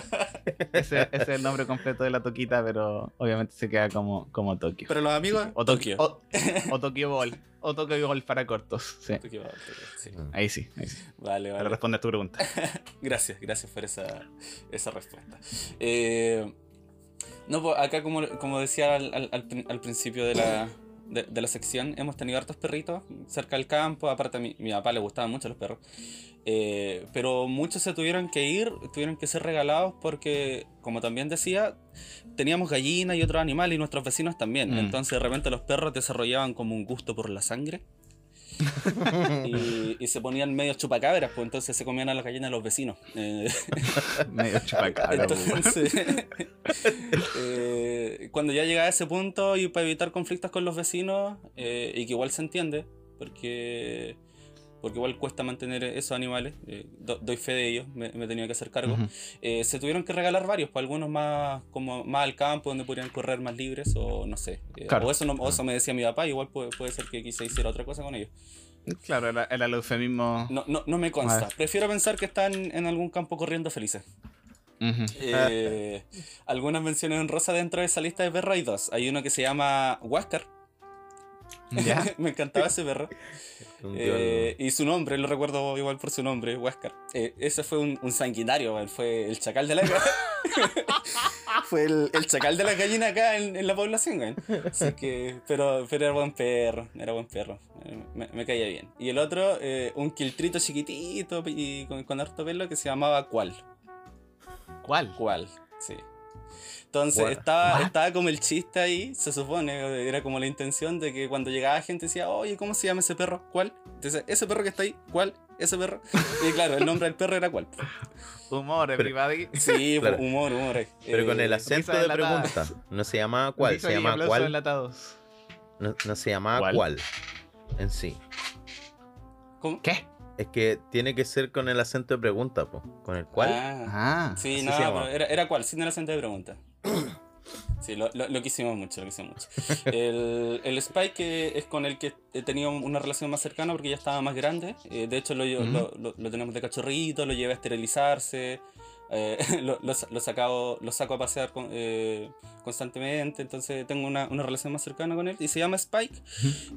Ese, es el nombre completo de la Toquita, pero obviamente se queda como, como Tokio. Pero los amigos, o Tokio. O, o Tokyo Ball. O Tokyo Ball para cortos. Sí. Sí. Ahí sí, ahí sí. Vale, Para vale. responder tu pregunta. Gracias, gracias por esa, esa respuesta. Eh, no, pues acá como, como decía al, al- al prin- al principio de la, de, de la sección, hemos tenido hartos perritos cerca del campo, aparte a mi, mi papá le gustaban mucho los perros, Eh, pero muchos se tuvieron que ir, tuvieron que ser regalados porque, como también decía, teníamos gallinas y otros animales y nuestros vecinos también, Mm. entonces de repente los perros desarrollaban como un gusto por la sangre. y, y se ponían medio chupacabras, pues entonces se comían a las gallinas de los vecinos. Eh, Medio chupacabra. entonces, eh, cuando ya llega a ese punto y para evitar conflictos con los vecinos, y que igual se entiende, porque, porque igual cuesta mantener esos animales, eh, do- doy fe de ellos, me, me he tenido que hacer cargo, Ujú. eh, se tuvieron que regalar varios, pues algunos más como más al campo, donde podrían correr más libres, o no sé. eh, Claro. o, eso no- o eso me decía mi papá, igual puede, puede ser que quizá hiciera otra cosa con ellos. Claro, era, el eufemismo. No, no, no me consta. Prefiero pensar que están en algún campo corriendo felices. Ujú. Eh, algunas menciones en rosa dentro de esa lista de perros hay dos. Hay uno que se llama Huáscar. ¿Ya? Me encantaba ese perro. Eh, y su nombre, lo recuerdo igual por su nombre, Huáscar. Eh, ese fue un, un sanguinario, weón, fue el chacal de la Fue el, el chacal de la gallina acá en, en la población, weón. Así que, pero, pero era buen perro, era buen perro. Me, me caía bien. Y el otro, eh, un quiltrito chiquitito y con, con harto pelo que se llamaba Cual. ¿Cuál? ¿Cuál? Sí. Entonces What? estaba, What? estaba como el chiste ahí, se supone, era como la intención de que cuando llegaba gente decía, oye, ¿cómo se llama ese perro? ¿Cuál? Entonces, ese perro que está ahí, ¿cuál? Ese perro. Y claro, el nombre del perro era cuál. Humor, everybody. Sí, Claro. humor, humor. eh. Pero con el Eh, acento de pregunta. No se llama cuál, se y llama aplausos cuál. No, no se llama ¿Cuál? cuál en sí. ¿Cómo? ¿Qué? Es que tiene que ser con el acento de pregunta, po. Con el cuál. Ah, Ah. sí, no, pero era, era cuál, sin el acento de pregunta. Sí, lo, lo, lo quisimos mucho, lo quisimos mucho. El, el Spike que es con el que he tenido una relación más cercana porque ya estaba más grande. eh, de hecho, lo, lo, tenemos de cachorrito, lo llevé a esterilizarse. Eh, lo, sacado- lo saco a pasear con- eh, constantemente, entonces tengo una, una relación más cercana con él. Y se llama Spike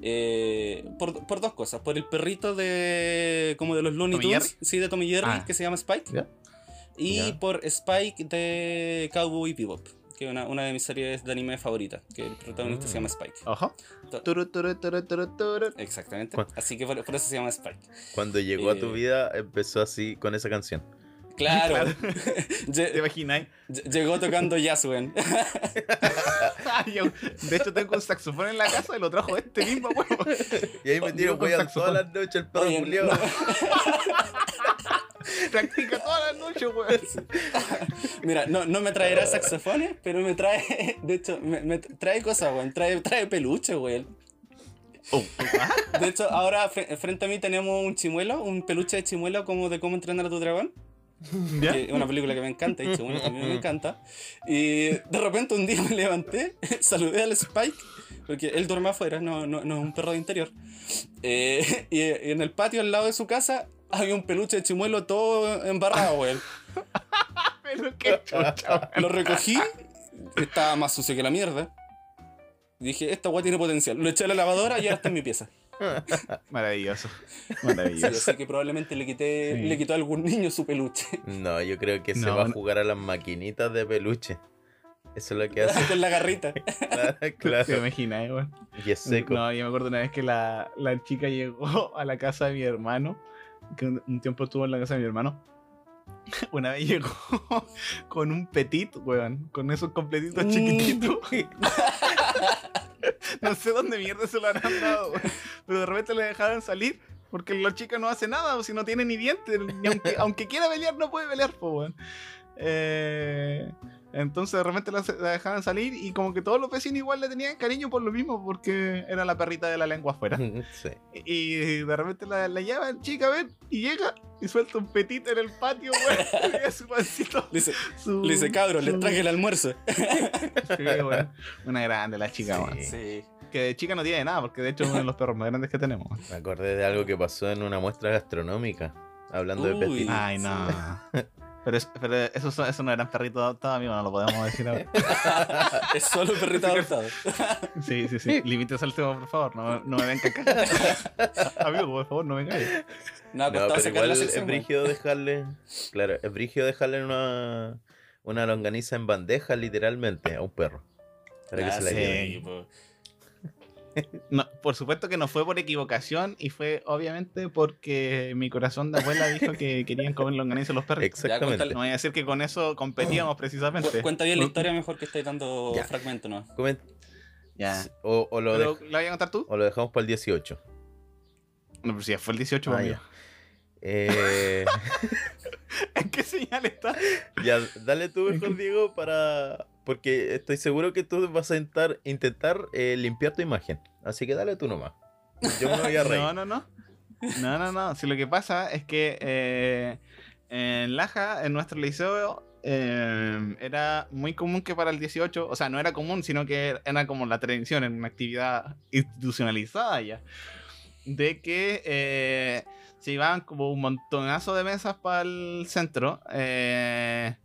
eh, por, por dos cosas. Por el perrito de como de los Looney ¿Tommy Tunes, sí, de Tommy Jerry, Ah. que se llama Spike. Y por Spike de Cowboy Bebop, que es una, una de mis series de anime favoritas, que el protagonista Mm. se llama Spike. To- Turu, turu, turu, turu, turu. Exactamente. ¿Cuál? Así que por, por eso se llama Spike. Cuando llegó a tu Eh. vida, empezó así con esa canción. Claro. Claro. ¿Te imaginas? lle- Llegó tocando Yasuen. Yo, de hecho, tengo un saxofón en la casa y lo trajo este mismo huevo. Y ahí me tiro weón saxofón. todas las noches el perro no. Practica todas las noches, weón. Mira, no, no me traerá saxofones, pero me trae. De hecho, me, me trae cosas, weón. Trae, trae peluche, weón. Oh, De hecho, ahora fre- frente a mí tenemos un chimuelo, un peluche de chimuelo como de cómo entrenar a tu dragón. ¿Ya? que es una película que me encanta y Chimuelo también me encanta. Y de repente un día me levanté, saludé al Spike, porque él duerme afuera, no, no, no es un perro de interior. Eh, y, y en el patio al lado de su casa había un peluche de chimuelo todo embarrado, weón. Pero qué chucha, weón. Lo recogí, estaba más sucio que la mierda. Dije, esta weá tiene potencial. Lo eché a la lavadora y ahora está en mi pieza. Maravilloso. Sí, Maravilloso. así que probablemente le quité, Sí. le quitó a algún niño su peluche. No, yo creo que se No, va a jugar a las maquinitas de peluche. Eso es lo que hace. Con la garrita. claro, ¿Te claro. imaginas, weón? Y es seco. No, yo me acuerdo una vez que la, la chica llegó a la casa de mi hermano, que un, tiempo estuvo en la casa de mi hermano. Una vez llegó con un petit, weón, con esos completitos Mm. chiquititos. no sé dónde mierda se lo habrán dado, weón. Pero de repente le dejaron salir porque la chica no hace nada, o si no tiene ni dientes, ni aunque, aunque quiera pelear, no puede pelear, po, weón. Eh, entonces de repente la, la dejaban salir y como que todos los vecinos igual le tenían cariño por lo mismo, porque era la perrita de la lengua afuera. Sí. Y de repente la, la llevan, chica, ven, y llega y suelta un petito en el patio, weón. y es su pancito. Le dice, Su, le dice cabro, les su- traje el almuerzo. Sí, weón. Una grande la chica, Sí. weón. Sí. Que de chica no tiene nada, porque de hecho es uno de los perros más grandes que tenemos. Me acordé de algo que pasó en una muestra gastronómica. Hablando de Uy. Petit. Ay, no. Pero, es- pero esos, son- esos no eran perritos adoptados, amigo, no lo podemos decir ahora. Es solo perrito adoptado. Sí, sí, sí. Límites al tema, por favor. No, no me vengan cagar. Amigo, por favor, no me cagues. No, No, pero igual la es brígido dejarle. Claro, es brígido dejarle una, una longaniza en bandeja, literalmente, a un perro. Para que Ah, se la sí. No, por supuesto que no fue por equivocación y fue obviamente porque mi corazón de abuela dijo que querían comer longaniza los perros. Exactamente. No voy a decir que con eso competíamos precisamente. Cu- Cuenta bien la historia mejor que estáis dando Ya. fragmento, ¿no? Coment- Ya. O, o lo ¿Pero dej- la voy a contar tú? o lo dejamos para el 18. No, pero si ya fue el 18, Ah, amigo. ya. Eh, ¿En qué señal está? ya, dale tú mejor, Diego, para. Porque estoy seguro que tú vas a intentar, intentar eh, limpiar tu imagen. Así que dale tú nomás. Yo me voy a reír. No, no, no. No, no, no. Si lo que pasa es que eh, en Laja, en nuestro liceo, eh, era muy común que para el 18, o sea, no era común, sino que era como la tradición en una actividad institucionalizada ya, de que eh, se iban como un montonazo de mesas para el centro. eh,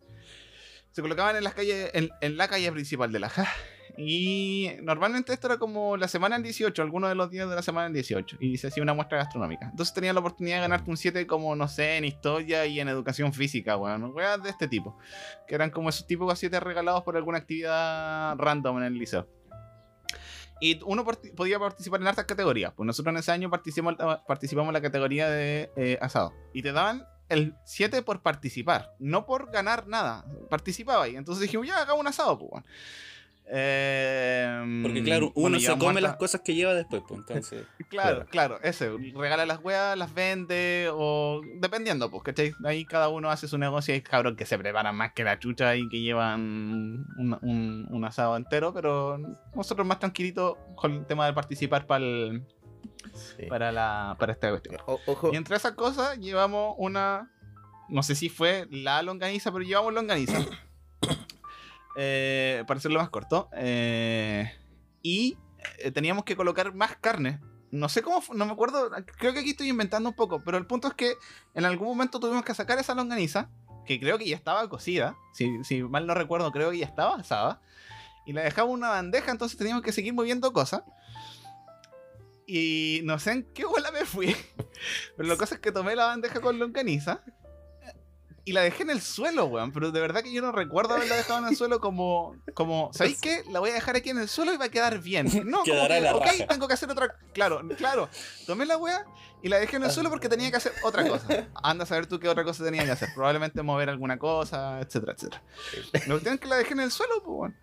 se colocaban en las calles, en, en la calle principal de Laja. Y normalmente esto era como la semana del 18, algunos de los días de la semana del 18, y se hacía una muestra gastronómica. Entonces tenía la oportunidad de ganarte un 7 como, no sé, en historia y en educación física, weón, weas de este tipo. Que eran como esos de 7 regalados por alguna actividad random en el liceo. Y uno podía participar en hartas categorías. Pues nosotros en ese año participamos, participamos en la categoría de eh, asado. Y te daban el 7 por participar, no por ganar nada. Participaba y entonces dijimos, ya, hagamos un asado, pues. Eh, Porque claro, uno bueno, se come las cosas que lleva después, pues entonces. Claro, claro, ese. Regala las weas, las vende o dependiendo, pues, ¿cachai? Ahí cada uno hace su negocio y hay cabros que se preparan más que la chucha y que llevan un, un- un asado entero, pero nosotros más tranquilitos con el tema de participar para Sí. para, la, para esta cuestión. O- ojo. Y entre esas cosas llevamos una, no sé si fue la longaniza, pero llevamos longaniza. Eh, para hacerlo más corto. Eh, y eh, teníamos que colocar más carne. No sé cómo, no me acuerdo, creo que aquí estoy inventando un poco, pero el punto es que en algún momento tuvimos que sacar esa longaniza que creo que ya estaba cocida. Si, si mal no recuerdo, creo que ya estaba asada. Y la dejamos en una bandeja, entonces teníamos que seguir moviendo cosas. Y no sé en qué bola me fui. Pero la cosa es que tomé la bandeja con longaniza. Y la dejé en el suelo, weón. Pero de verdad que yo no recuerdo haberla dejado en el suelo como. como ¿Sabéis qué? La voy a dejar aquí en el suelo y va a quedar bien. No, como que, la ok, raja. tengo que hacer otra. Claro, claro. Tomé la weá y la dejé en el suelo porque tenía que hacer otra cosa. Anda a saber tú qué otra cosa tenía que hacer. Probablemente mover alguna cosa, etcétera, etcétera. La cuestión es que la dejé en el suelo, pues, weón.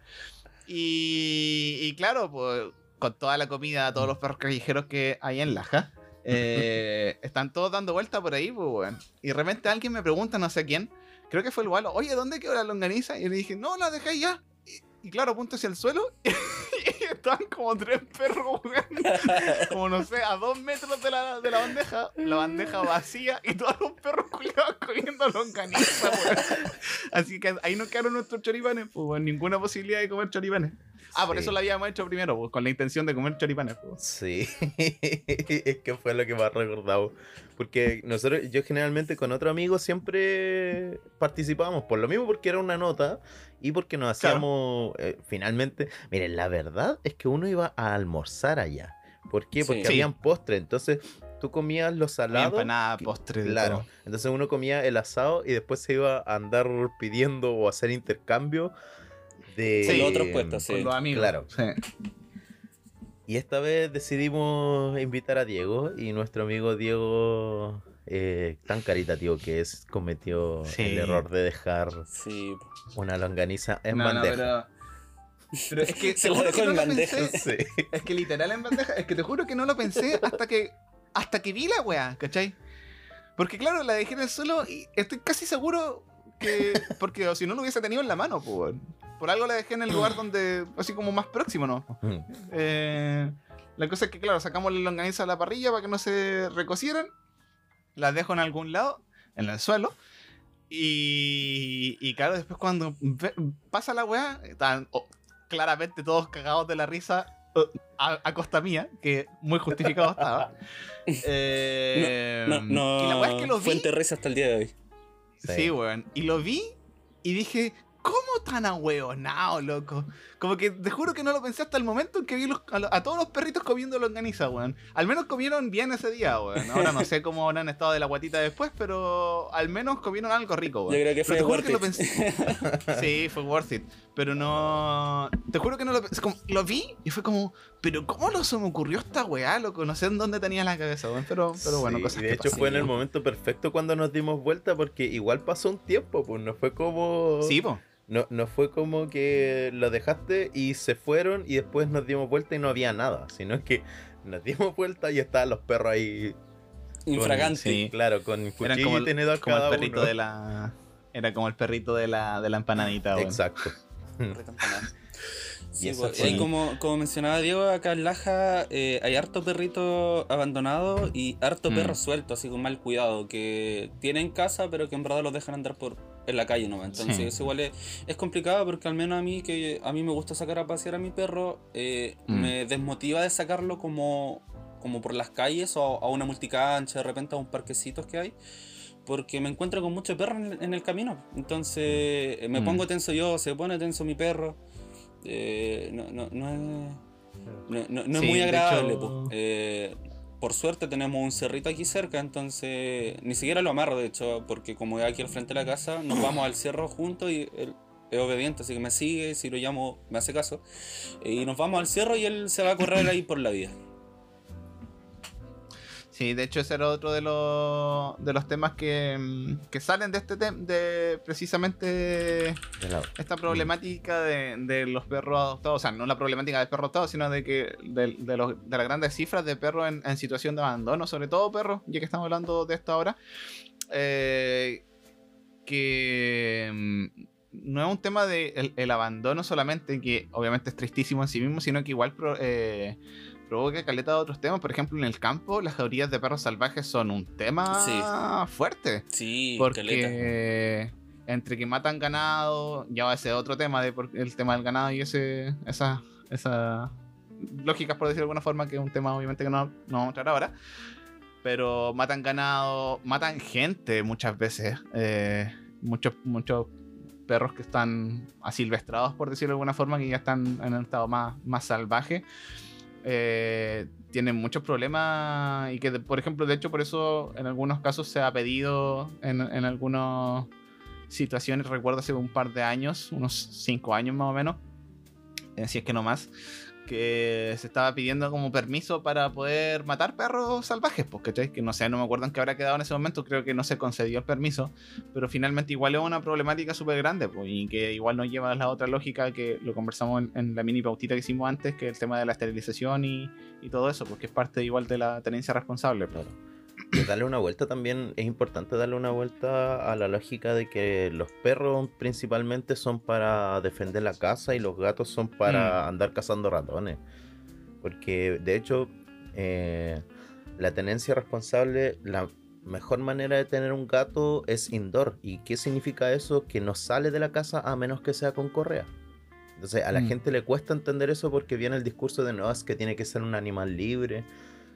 Y, y claro, pues con toda la comida, todos los perros callejeros que hay en Laja, eh, están todos dando vuelta por ahí, pues. Y de repente alguien me pregunta, no sé quién, creo que fue el Walo, oye, ¿dónde quedó la longaniza? Y le dije, no, la dejé ya. Y, y claro, apunto hacia el suelo y estaban como tres perros. Como no sé, a dos metros de la, de la bandeja, la bandeja vacía y todos los perros culiados comiendo longaniza, weón. Así que ahí nos quedaron nuestros choripanes, pues, ninguna posibilidad de comer choripanes. Ah, por Sí. eso lo habíamos hecho primero, pues, con la intención de comer choripanes. Pues. Sí, es que fue lo que más recordado. Porque nosotros, yo generalmente con otro amigo siempre participábamos por lo mismo, porque era una nota y porque nos Claro. hacíamos eh, finalmente. Miren, la verdad es que uno iba a almorzar allá. ¿Por qué? Porque Sí. habían postre, entonces tú comías los Había salados. empanada, postre, Claro. todo. Entonces uno comía el asado y después se iba a andar pidiendo o hacer intercambio de. Otros puestos, sí. Con los amigos. Claro. Sí. Y esta vez decidimos invitar a Diego y nuestro amigo Diego, eh, tan caritativo que es, cometió Sí. el error de dejar Sí. una longaniza en No, no, bandeja. pero... pero es que Se te lo juro dejó que no en lo bandeja. pensé. Sí. Es que literal en bandeja. Es que te juro que no lo pensé hasta que. Hasta que vi la weá, ¿cachai? Porque claro, la dejé en el suelo y estoy casi seguro que. Porque o si no lo hubiese tenido en la mano, pues. Por algo la dejé en el lugar donde. Así como más próximo, ¿no? Mm. Eh, la cosa es que, claro, sacamos la longaniza a la parrilla para que no se recocieran. Las dejo en algún lado, en el suelo. Y, y claro, después cuando ve- pasa la weá, están oh, claramente todos cagados de la risa oh, a, a costa mía, que muy justificado estaba. Eh, No, no. y la weá es que lo vi. Fuente risa hasta el día de hoy. Sí, weón. Y lo vi y dije, ¿cómo tan ahueonado, loco? Como que te juro que no lo pensé hasta el momento en que vi los- a, a todos los perritos comiendo longaniza, weón. Al menos comieron bien ese día, weón. Ahora no sé cómo habrán estado de la guatita después, pero al menos comieron algo rico, Yo weón. creo que fue worth que lo it. pensé. Sí, fue worth it. Pero no. Te juro que no lo pensé. Como, lo vi y fue como, ¿pero cómo no se me ocurrió esta weá, loco? No sé en dónde tenía la cabeza, weón. Pero, pero bueno, Sí, cosas y de que hecho pasan. fue en el momento perfecto cuando nos dimos vuelta porque igual pasó un tiempo, pues no fue como... Sí, po. No, no fue como que lo dejaste y se fueron y después nos dimos vuelta y no había nada, sino que nos dimos vuelta y estaban los perros ahí, Infragante. Sí. claro, con Eran cuchillo como y el- tenedor Como cada el perrito uno. de la. Era como el perrito de la, de la empanadita, weón. Exacto. Sí, esa pues, fue- como, como mencionaba Diego, acá en Laja eh, hay harto perrito abandonado y harto Mm. perro suelto, así con mal cuidado, que tienen casa pero que en verdad los dejan andar por en la calle nomás. Entonces Sí. eso igual es, es complicado porque al menos a mí que a mí me gusta sacar a pasear a mi perro, eh, Mm. me desmotiva de sacarlo como, como por las calles o a una multicancha, de repente a un parquecitos que hay. Porque me encuentro con muchos perros en, en el camino. Entonces eh, me Mm. pongo tenso yo, se pone tenso mi perro. Eh, no, no, no es, no, no- no es muy agradable. hecho-. Eh, por suerte tenemos un cerrito aquí cerca, entonces ni siquiera lo amarro, de hecho, porque como es aquí al frente de la casa, nos vamos al cerro juntos y él es obediente, así que me sigue, si lo llamo me hace caso. Y nos vamos al cerro y él se va a correr ahí por la vida. Sí, de hecho ese era otro de los, de los temas que, mm, que salen de este tema, de precisamente De la- esta problemática de, de los perros adoptados, o sea, no la problemática del perro adoptado, sino de que de, de los- de las grandes cifras de perros en, en situación de abandono, sobre todo perros, ya que estamos hablando de esto ahora, eh, que mm, no es un tema de el, el abandono solamente, que obviamente es tristísimo en sí mismo, sino que igual pro- eh, provoca caleta de otros temas, por ejemplo, en el campo, las jaurías de perros salvajes son un tema fuerte. Sí, caleta. Porque entre que matan ganado, ya ese es otro tema, de por- el tema del ganado y ese, esa, esa lógicas por decirlo de alguna forma, que es un tema obviamente que no, no vamos a tratar ahora. Pero matan ganado, matan gente muchas veces. eh, muchos, muchos perros que están asilvestrados, por decirlo de alguna forma, que ya están en un estado más, más salvaje. Eh, tienen muchos problemas y que, por ejemplo, de hecho, por eso en algunos casos se ha pedido en, en algunas situaciones, recuerdo hace un par de años, unos cinco años más o menos, eh, si es que no más, que se estaba pidiendo como permiso para poder matar perros salvajes, ¿cachai? Que no sé, no me acuerdo en qué habrá quedado en ese momento, creo que no se concedió el permiso, pero finalmente igual es una problemática súper grande, pues, y que igual nos lleva a la otra lógica que lo conversamos en, la mini pautita que hicimos antes, que el tema de la esterilización y, y todo eso, porque es parte igual de la tenencia responsable. pues. Darle una vuelta también, es importante darle una vuelta a la lógica de que los perros principalmente son para defender la casa y los gatos son para andar cazando ratones. Porque de hecho, eh, la tenencia responsable, la mejor manera de tener un gato es indoor. ¿Y qué significa eso? Que no sale de la casa a menos que sea con correa. Entonces a la Mm. gente le cuesta entender eso porque viene el discurso de no, es que tiene que ser un animal libre.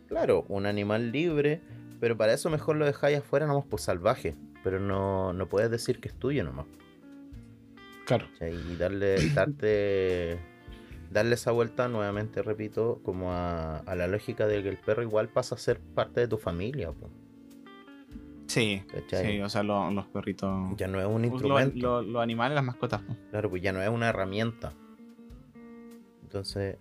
Claro, un animal libre, pero para eso mejor lo dejáis afuera nomás por salvaje. Pero no, no puedes decir que es tuyo nomás. Claro. Y darle, darte, darle esa vuelta nuevamente, repito, como a, a la lógica de que el perro igual pasa a ser parte de tu familia. po, Sí, ¿cachai? sí, o sea, lo- los perritos... Ya no es un lo- instrumento. lo- Los animales, las mascotas. pues. Claro, pues ya no es una herramienta. Entonces,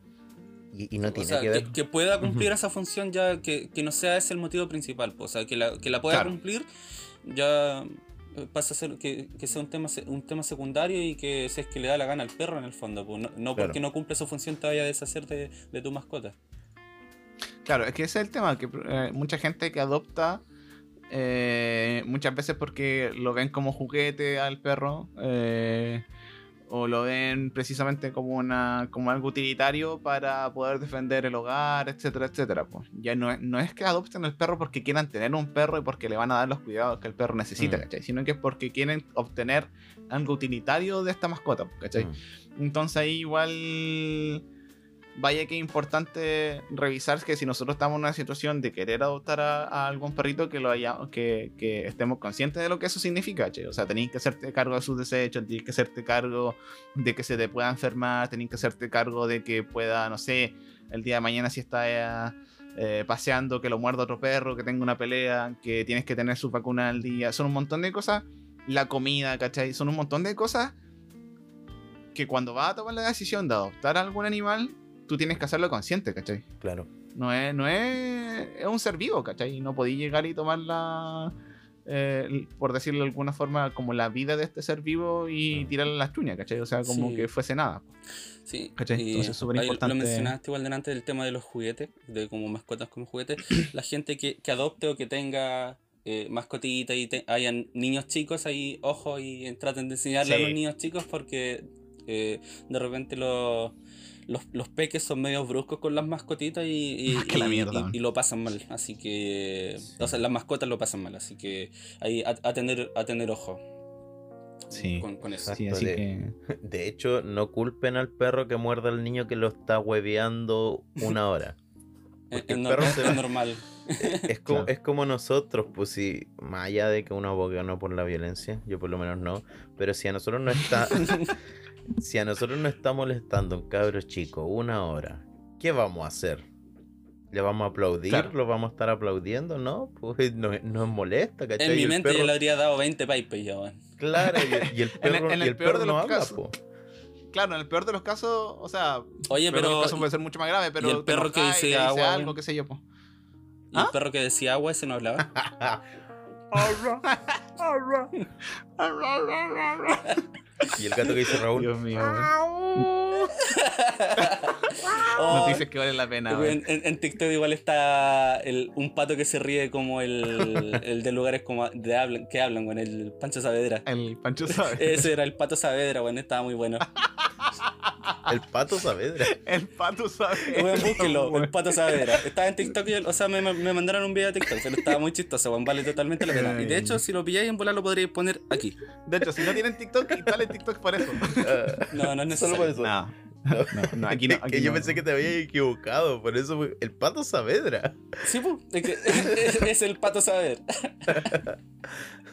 y, y no O tiene sea, que ver. que, que pueda cumplir esa función ya, que, que no sea ese el motivo principal. pues, O sea, que la, que la pueda Claro. cumplir ya eh, pasa a ser que, que sea un tema, un tema secundario y que si es que le da la gana al perro en el fondo. Pues, no, no Claro. porque no cumple su función te vaya a deshacer de, de tu mascota. Claro, es que ese es el tema, que eh, mucha gente que adopta, eh, muchas veces porque lo ven como juguete al perro, eh, o lo ven precisamente como una como algo utilitario para poder defender el hogar, etcétera, etcétera. Pues ya no es, no es que adopten el perro porque quieran tener un perro y porque le van a dar los cuidados que el perro necesita, Mm. ¿cachai? Sino que es porque quieren obtener algo utilitario de esta mascota, ¿cachai? Mm. Entonces ahí igual vaya que es importante revisar que si nosotros estamos en una situación de querer adoptar a, algún perrito que lo haya, que, estemos conscientes de lo que eso significa. O sea, tenéis que hacerte cargo de sus desechos, tenéis que hacerte cargo de que se te pueda enfermar, tenéis que hacerte cargo de que pueda, no sé, el día de mañana si está eh, eh, paseando, que lo muerda otro perro, que tenga una pelea, que tienes que tener su vacuna al día. Son un montón de cosas. La comida, ¿cachai? Son un montón de cosas que cuando vas a tomar la decisión de adoptar a algún animal, tú tienes que hacerlo consciente, ¿cachai? Claro. No es, no es, es un ser vivo, ¿cachai? No podéis llegar y tomar la, eh, por decirlo de alguna forma, como la vida de este ser vivo y Mm. tirarle las chuñas, ¿cachai? O sea, como Sí. que fuese nada. Sí, ¿Cachai? Entonces es súper importante. Lo mencionaste igual delante del tema de los juguetes, de como mascotas como juguetes. la gente que, que adopte o que tenga eh, mascotitas y te- hayan niños chicos ahí, ojo, y traten de enseñarle a los niños chicos porque eh, de repente los, los, los peques son medio bruscos con las mascotitas y, y, Más que la y- mierda, y- man. y lo pasan mal. Así que, o sea, las mascotas lo pasan mal, así que ahí a, a tener, a tener ojo. Sí. Con, con eso. Sí, Exacto, así de- que. De hecho, no culpen al perro que muerda al niño que lo está hueveando una hora. Es, el perro es se va- normal. Es como, Claro. es como nosotros, pues si, más allá de que uno aboga no por la violencia, yo por lo menos no, pero si a nosotros no está, si a nosotros no está molestando un cabro chico una hora, ¿qué vamos a hacer? ¿Le vamos a aplaudir? Claro. ¿Lo vamos a estar aplaudiendo? No, pues no- nos molesta, ¿cachai? En mi el mente perro- yo le habría dado 20 pipes ya, weón. Claro, y el, y el En el- perro, en y el el peor perro de no los habla, casos. po. Claro, en el peor de los casos, o sea, Oye, el peor de los pero. casos puede ser mucho más grave, pero. y el perro que dice agua, algo, qué sé yo, po. ¿Y el ¿Ah? perro que decía agua ese no hablaba? Y el gato que dice Raúl, Dios mío, weón. Oh, Noticias que valen la pena, en, en- en TikTok igual está el, un pato que se ríe como el, el de lugares como de hablan, que hablan con el Pancho Saavedra. El Pancho sabe. Ese era el pato Saavedra, bueno, estaba muy bueno. el pato Saavedra. El pato sabe. Weón, búsquenlo, el pato Saavedra. Estaba en TikTok, y, o sea, me, me mandaron un video de TikTok, pero estaba muy chistoso, weón, vale totalmente la pena. Y de hecho, si lo pilláis en volar lo podríais poner aquí. De hecho, si no tienen TikTok, instalen TikTok por eso. No, no es Solo por necesario. eso. No. No, no, aquí no. Que yo no. pensé que te había equivocado, por eso fue- el pato Saavedra. Sí, pues, es, que- es- es el pato saber.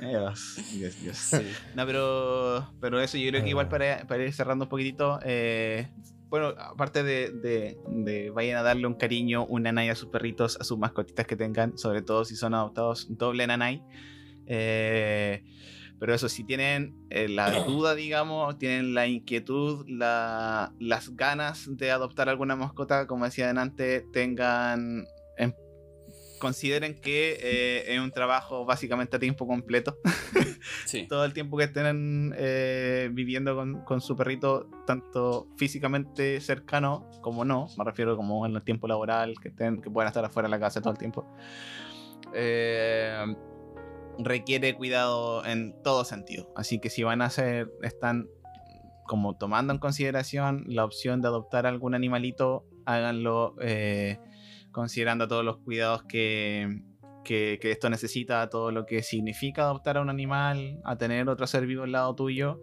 Dios, Dios, Dios. Sí. No, pero, pero eso, yo creo que igual para, para ir cerrando un poquitito, eh, bueno, aparte de, de, de vayan a darle un cariño, un nanay a sus perritos, a sus mascotitas que tengan, sobre todo si son adoptados, doble nanay. Eh, pero eso, si tienen eh, la duda, digamos, tienen la inquietud, la- las ganas de adoptar alguna mascota, como decía antes, tengan... en- consideren que eh, es un trabajo básicamente a tiempo completo. Sí. todo el tiempo que estén eh, viviendo con, con su perrito, tanto físicamente cercano como no, me refiero como en el tiempo laboral, que, estén, que puedan estar afuera de la casa todo el tiempo, eh, requiere cuidado en todo sentido. Así que si van a hacer, están como tomando en consideración la opción de adoptar algún animalito, háganlo eh, considerando todos los cuidados que, que, esto necesita, todo lo que significa adoptar a un animal, a tener otro ser vivo al lado tuyo,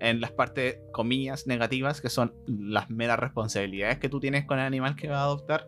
en las partes, comillas, negativas, que son las meras responsabilidades que tú tienes con el animal que vas a adoptar,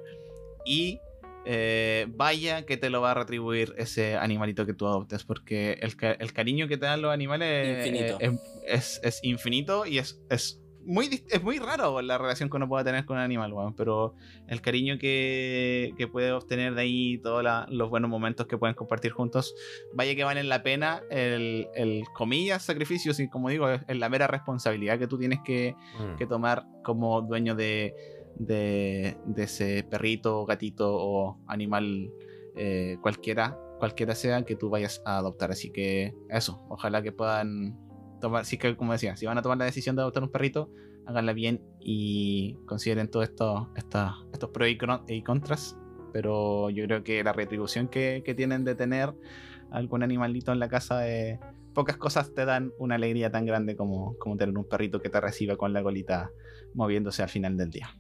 y eh, vaya que te lo va a retribuir ese animalito que tú adoptes, porque el, ca- el cariño que te dan los animales Infinito. eh, es, es- es infinito y es, es, muy, es muy raro la relación que uno pueda tener con un animal, weón, pero el cariño que, que puede obtener de ahí, todos los buenos momentos que pueden compartir juntos, vaya que valen la pena el, el comillas, sacrificio, y como digo, es, es la mera responsabilidad que tú tienes que, Mm. que tomar como dueño de, de, de ese perrito, gatito o animal eh, cualquiera, cualquiera sea que tú vayas a adoptar. Así que eso, ojalá que puedan tomar, sí que como decía, si van a tomar la decisión de adoptar un perrito, háganla bien y consideren todos estos estos, estos pros y contras. Pero yo creo que la retribución que, que tienen de tener algún animalito en la casa, eh, pocas cosas te dan una alegría tan grande como, como tener un perrito que te reciba con la colita moviéndose al final del día.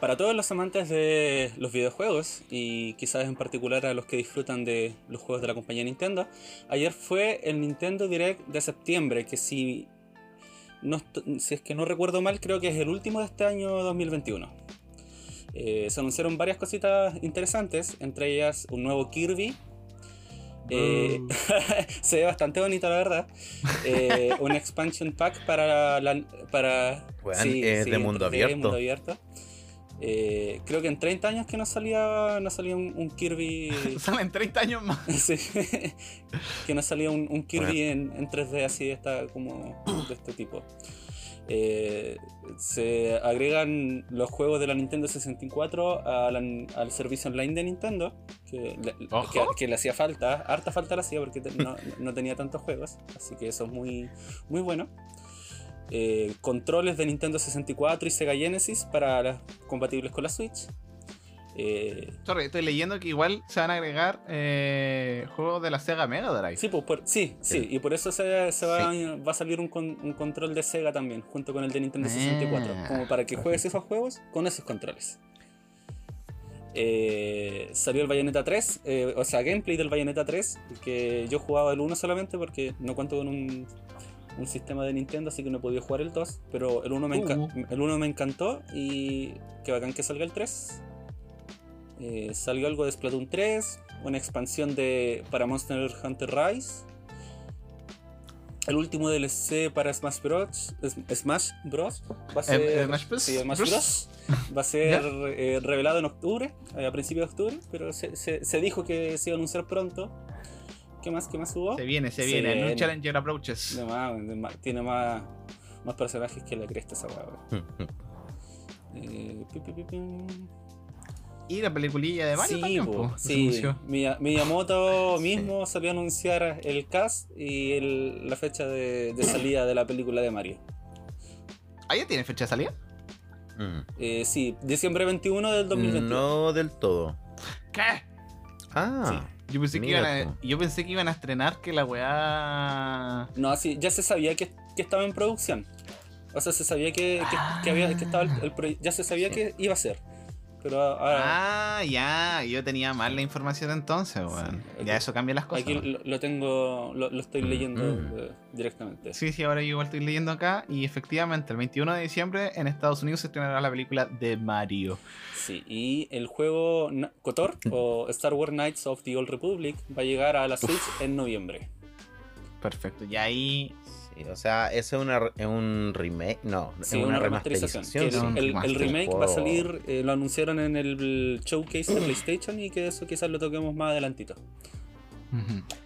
Para todos los amantes de los videojuegos y quizás en particular a los que disfrutan de los juegos de la compañía Nintendo, ayer fue el Nintendo Direct de septiembre, que si, no si es que no recuerdo mal, creo que es el último de este año 2021. Eh, se anunciaron varias cositas interesantes, entre ellas un nuevo Kirby. Eh, se ve bastante bonito, la verdad. Eh, un expansion pack para la. Para, Weón, es de mundo 3D, abierto. mundo abierto. Eh, creo que en 30 años que no salía, no salía un, un Kirby. Salen 30 años más. sí, que no salía un, un Kirby en, en 3D así de, esta, como, de este tipo. Eh, se agregan los juegos de la Nintendo 64 a la- al servicio online de Nintendo, que, le- que, que le hacía falta, harta falta le hacía porque te- no, no tenía tantos juegos, así que eso es muy, muy bueno. Eh, controles de Nintendo 64 y Sega Genesis para las compatibles con la Switch. Eh, Sorry, estoy leyendo que igual se van a agregar eh, juegos de la Sega Mega Drive. Sí, pues, por- sí, sí, Sí. y por eso se, se va, va a salir un, con- un control de Sega también, junto con el de Nintendo 64, Ah. como para que juegues esos juegos con esos controles. Eh, salió el Bayonetta 3, eh, o sea, gameplay del Bayonetta 3, que yo jugaba el 1 solamente porque no cuento con un, un sistema de Nintendo, así que no he podido jugar el 2, pero el 1 me, enca- Uh. el 1 me encantó y qué bacán que salga el 3. Eh, salió algo de Splatoon 3, una expansión de para Monster Hunter Rise. El último DLC para Smash Bros. Es- Smash Bros. Va a ser, Eh, eh, Smash Bros. sí, Smash Bros. Va a ser eh, revelado en octubre, a principios de octubre, pero se, se- se dijo que se iba a anunciar pronto. ¿Qué más? ¿Qué más hubo? Se viene, se Se viene. New viene. Challenger Approaches. De más, de más- tiene más, más personajes que la cresta esa weá. weón. Eh. Y la peliculilla de Mario Sí, también, po, sí. Miyamoto Sí. mismo salió a anunciar el cast y el- la fecha de, de salida de la película de Mario. ¿Ah, ya tiene fecha de salida? Mm. Eh, sí, diciembre 21 del 2021. No del todo. ¿Qué? Ah, Yo pensé, que iban a, yo pensé que iban a estrenar que la weá. No, sí, ya se sabía que, que estaba en producción. O sea, se sabía que, que, que había, que estaba el, el ya se sabía Sí. que iba a ser. Pero ahora Ah, ya. Yo tenía mal la información entonces, weón. Sí, ya eso cambia las cosas. aquí lo, lo tengo, lo, lo estoy Mm, leyendo mm. eh, directamente. Sí, sí, ahora yo igual estoy leyendo acá. Y efectivamente, el 21 de diciembre en Estados Unidos se estrenará la película de Mario. Sí, y el juego KOTOR o Star Wars Knights of the Old Republic va a llegar a la Switch en noviembre. Perfecto. Y ahí. Sí, o sea, ese es una, es un remake. No, Sí, es una, remasterización. Que el, el- el remake va a salir, eh, lo anunciaron en el showcase de PlayStation y que eso quizás lo toquemos más adelantito.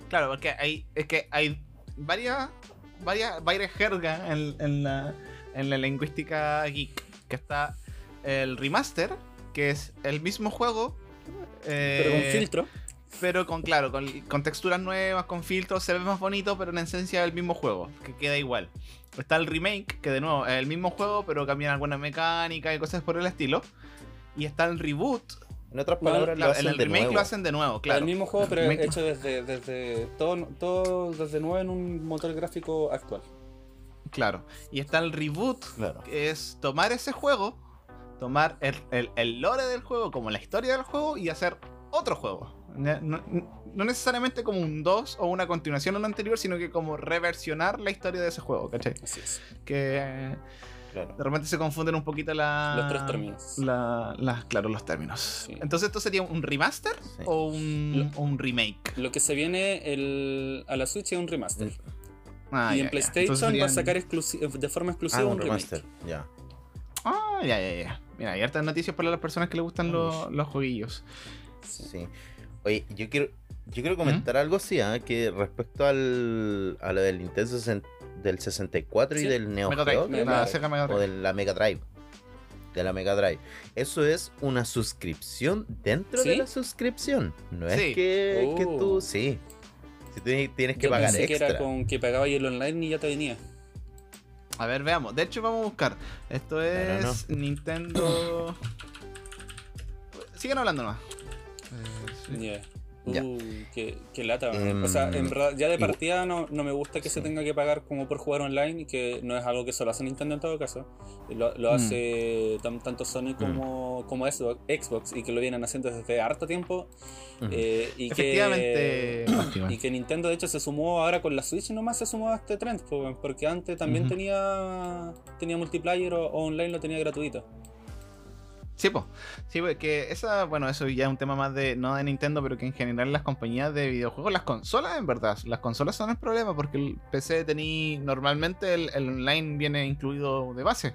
Claro, porque hay, es que hay varias, varias, varias jergas en, en la, en la lingüística geek. Que está el remaster, que es el mismo juego. Pero con eh, filtro. Pero con, claro, con, con texturas nuevas, con filtros, se ve más bonito, pero en esencia es el mismo juego, que queda igual. Está el remake, que de nuevo es el mismo juego, pero cambian algunas mecánicas y cosas por el estilo. Y está el reboot. En otras Bueno, palabras, lo Claro, hacen en el de remake nuevo. lo hacen de nuevo, claro. El mismo juego, pero hecho desde, desde todo, todo desde nuevo en un motor gráfico actual. Claro. Y está el reboot, Claro. que es tomar ese juego, tomar el, el- el lore del juego como la historia del juego y hacer otro juego. No, necesariamente como un 2 o una continuación de lo anterior, sino que como reversionar la historia de ese juego, ¿cachai? Así es. Que Claro. de repente se confunden un poquito la, Los tres términos. la- la- claro, los términos. Sí. Entonces, ¿esto sería un remaster Sí. o un, Lo- o un remake? Lo que se viene el, a la Switch es un remaster. Ah, y ya, en. PlayStation va a sacar de forma exclusiva Ah, un, un remake. remaster. Ya. Ah, ya, ya, ya. Mira, hay hartas noticias para las personas que les gustan los, los jueguillos. Sí. Oye, yo quiero, yo quiero comentar algo así, ¿ah? que respecto al, a lo del Nintendo 60 del 64 y Sí, del Neo Mega Geo, Drive, que la Mega o de la Mega Drive. De la Mega Drive. Eso es una suscripción dentro de la suscripción. No Sí. es que, que Oh. tú, sí. Si tú tienes que Yo pagar pensé que extra. era con que pagaba y el online y ya te venía. A ver, veamos. De hecho, vamos a buscar. Esto no, es Nintendo. Sigan hablando más. Ya. Ya. Uh, qué, qué lata. Em, o sea, en verdad, ya de partida no, no me gusta que se tenga que pagar como por jugar online y que no es algo que solo hace Nintendo en todo caso. Lo, lo Mm. hace tan- tanto Sony como, como Xbox, Xbox y que lo vienen haciendo desde harto tiempo. Ujú. eh, y Efectivamente. Que, y que Nintendo de hecho se sumó ahora con la Switch nomás se sumó a este trend, porque antes también tenía tenía multiplayer o, o online lo tenía gratuito. Sí, pues. Sí, pues que esa, bueno, eso ya es un tema más de, no de Nintendo, pero que en general las compañías de videojuegos, las consolas, en verdad, las consolas son el problema porque el PC tení, normalmente el, el online viene incluido de base,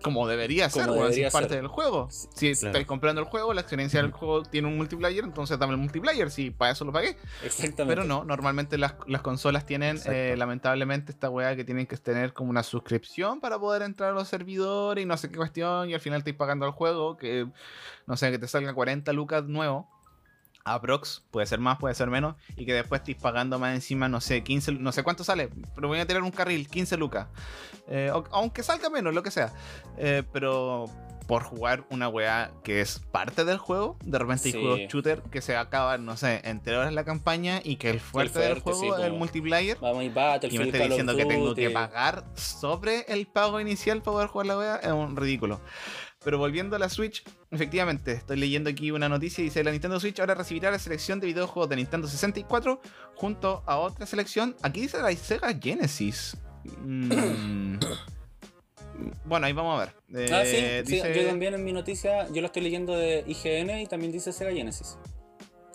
como debería ser, Como debería es parte ser. del juego. Si claro. estáis comprando el juego, la experiencia del juego tiene un multiplayer, entonces dame el multiplayer, si para eso lo pagué. exactamente. Pero no, normalmente las, las consolas tienen, eh, lamentablemente, esta weá que tienen que tener como una suscripción para poder entrar a los servidores y no sé qué cuestión, y al final estáis pagando al juego, que no sé, que te salga 40 lucas nuevo. Aprox, puede ser más, puede ser menos, y que después estéis pagando más encima, no sé, 15, no sé cuánto sale, pero voy a tirar un carril, 15 lucas. Eh, aunque salga menos, lo que sea. Eh, pero por jugar una weá que es parte del juego, de repente hay juegos shooter que se acaban, no sé, entre horas la campaña y que el fuerte, del fuerte, juego sí, es el multiplayer. Vamos y Y me está diciendo que tengo que pagar sobre el pago inicial para poder jugar la wea, es un ridículo. Pero volviendo a la Switch, efectivamente, estoy leyendo aquí una noticia y dice la Nintendo Switch ahora recibirá la selección de videojuegos de Nintendo 64 junto a otra selección. Aquí dice la Sega Genesis. Mm. bueno, ahí vamos a ver. Ah, Eh, sí, sí, dice- yo también en mi noticia, yo lo estoy leyendo de IGN y también dice Sega Genesis.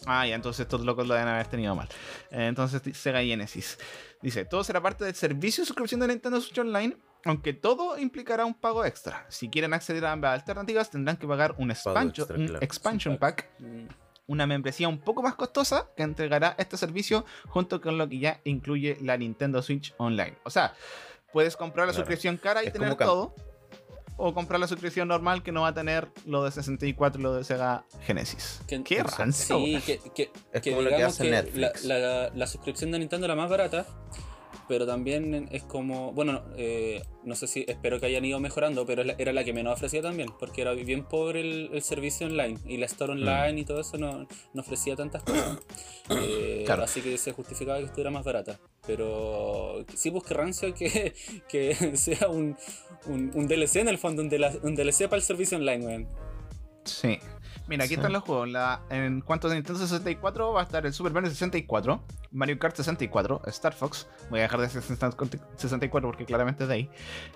Ah, ya, entonces estos locos lo deben haber tenido mal. Eh, entonces Sega Genesis. Dice, todo será parte del servicio de suscripción de Nintendo Switch Online, aunque todo implicará un pago extra. Si quieren acceder a ambas alternativas, tendrán que pagar un, expansion, extra, un claro. expansion pack, Mm, una membresía un poco más costosa que entregará este servicio junto con lo que ya incluye la Nintendo Switch Online. O sea, puedes comprar la Claro. suscripción cara y Es tener todo. O comprar la suscripción normal que no va a tener lo de 64 y lo de Sega Genesis. Que- Qué rancio, Sí, que, que, Es que como lo que digamos hace que Netflix. La, la- la suscripción de Nintendo, la más barata, pero también es como, bueno, eh, no sé si, espero que hayan ido mejorando, pero era la que menos ofrecía también, porque era bien pobre el, servicio online y la store Mm. online y todo eso no, no ofrecía tantas cosas. Eh, Claro. Así que se justificaba que estuviera más barata. Pero sí, pues que rancio que, que sea un, un, un DLC en el fondo, un, DL- un DLC para el servicio online, weón. Sí. Mira, aquí Sí. están los juegos. La, en cuanto a Nintendo 64 va a estar el Super Mario 64, Mario Kart 64, Star Fox. Voy a dejar de 64 porque claramente es de ahí.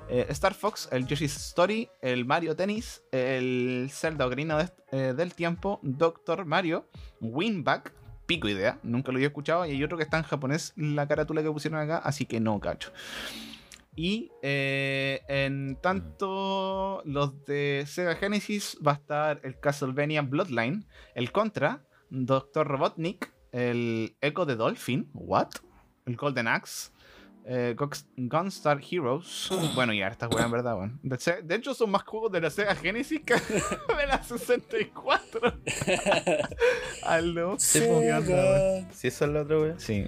eh, Star Fox, el Yoshi's Story, el Mario Tennis, el Zelda Ocarina de- eh, del Tiempo, Doctor Mario, Winback. Pico idea, nunca lo había escuchado. Y hay otro que está en japonés, la carátula que pusieron acá, así que no cacho. Y eh, en tanto los de Sega Genesis va a estar el Castlevania Bloodline, el Contra, Dr. Robotnik, el Echo de Dolphin, what? El Golden Axe, eh, Gunstar Heroes. Bueno, y estas weas en verdad, weón. De, Se- de hecho, son más juegos de la Sega Genesis que de la 64. Aldo. Sí, ¿qué pues. Si esa es la otra, weón. Sí,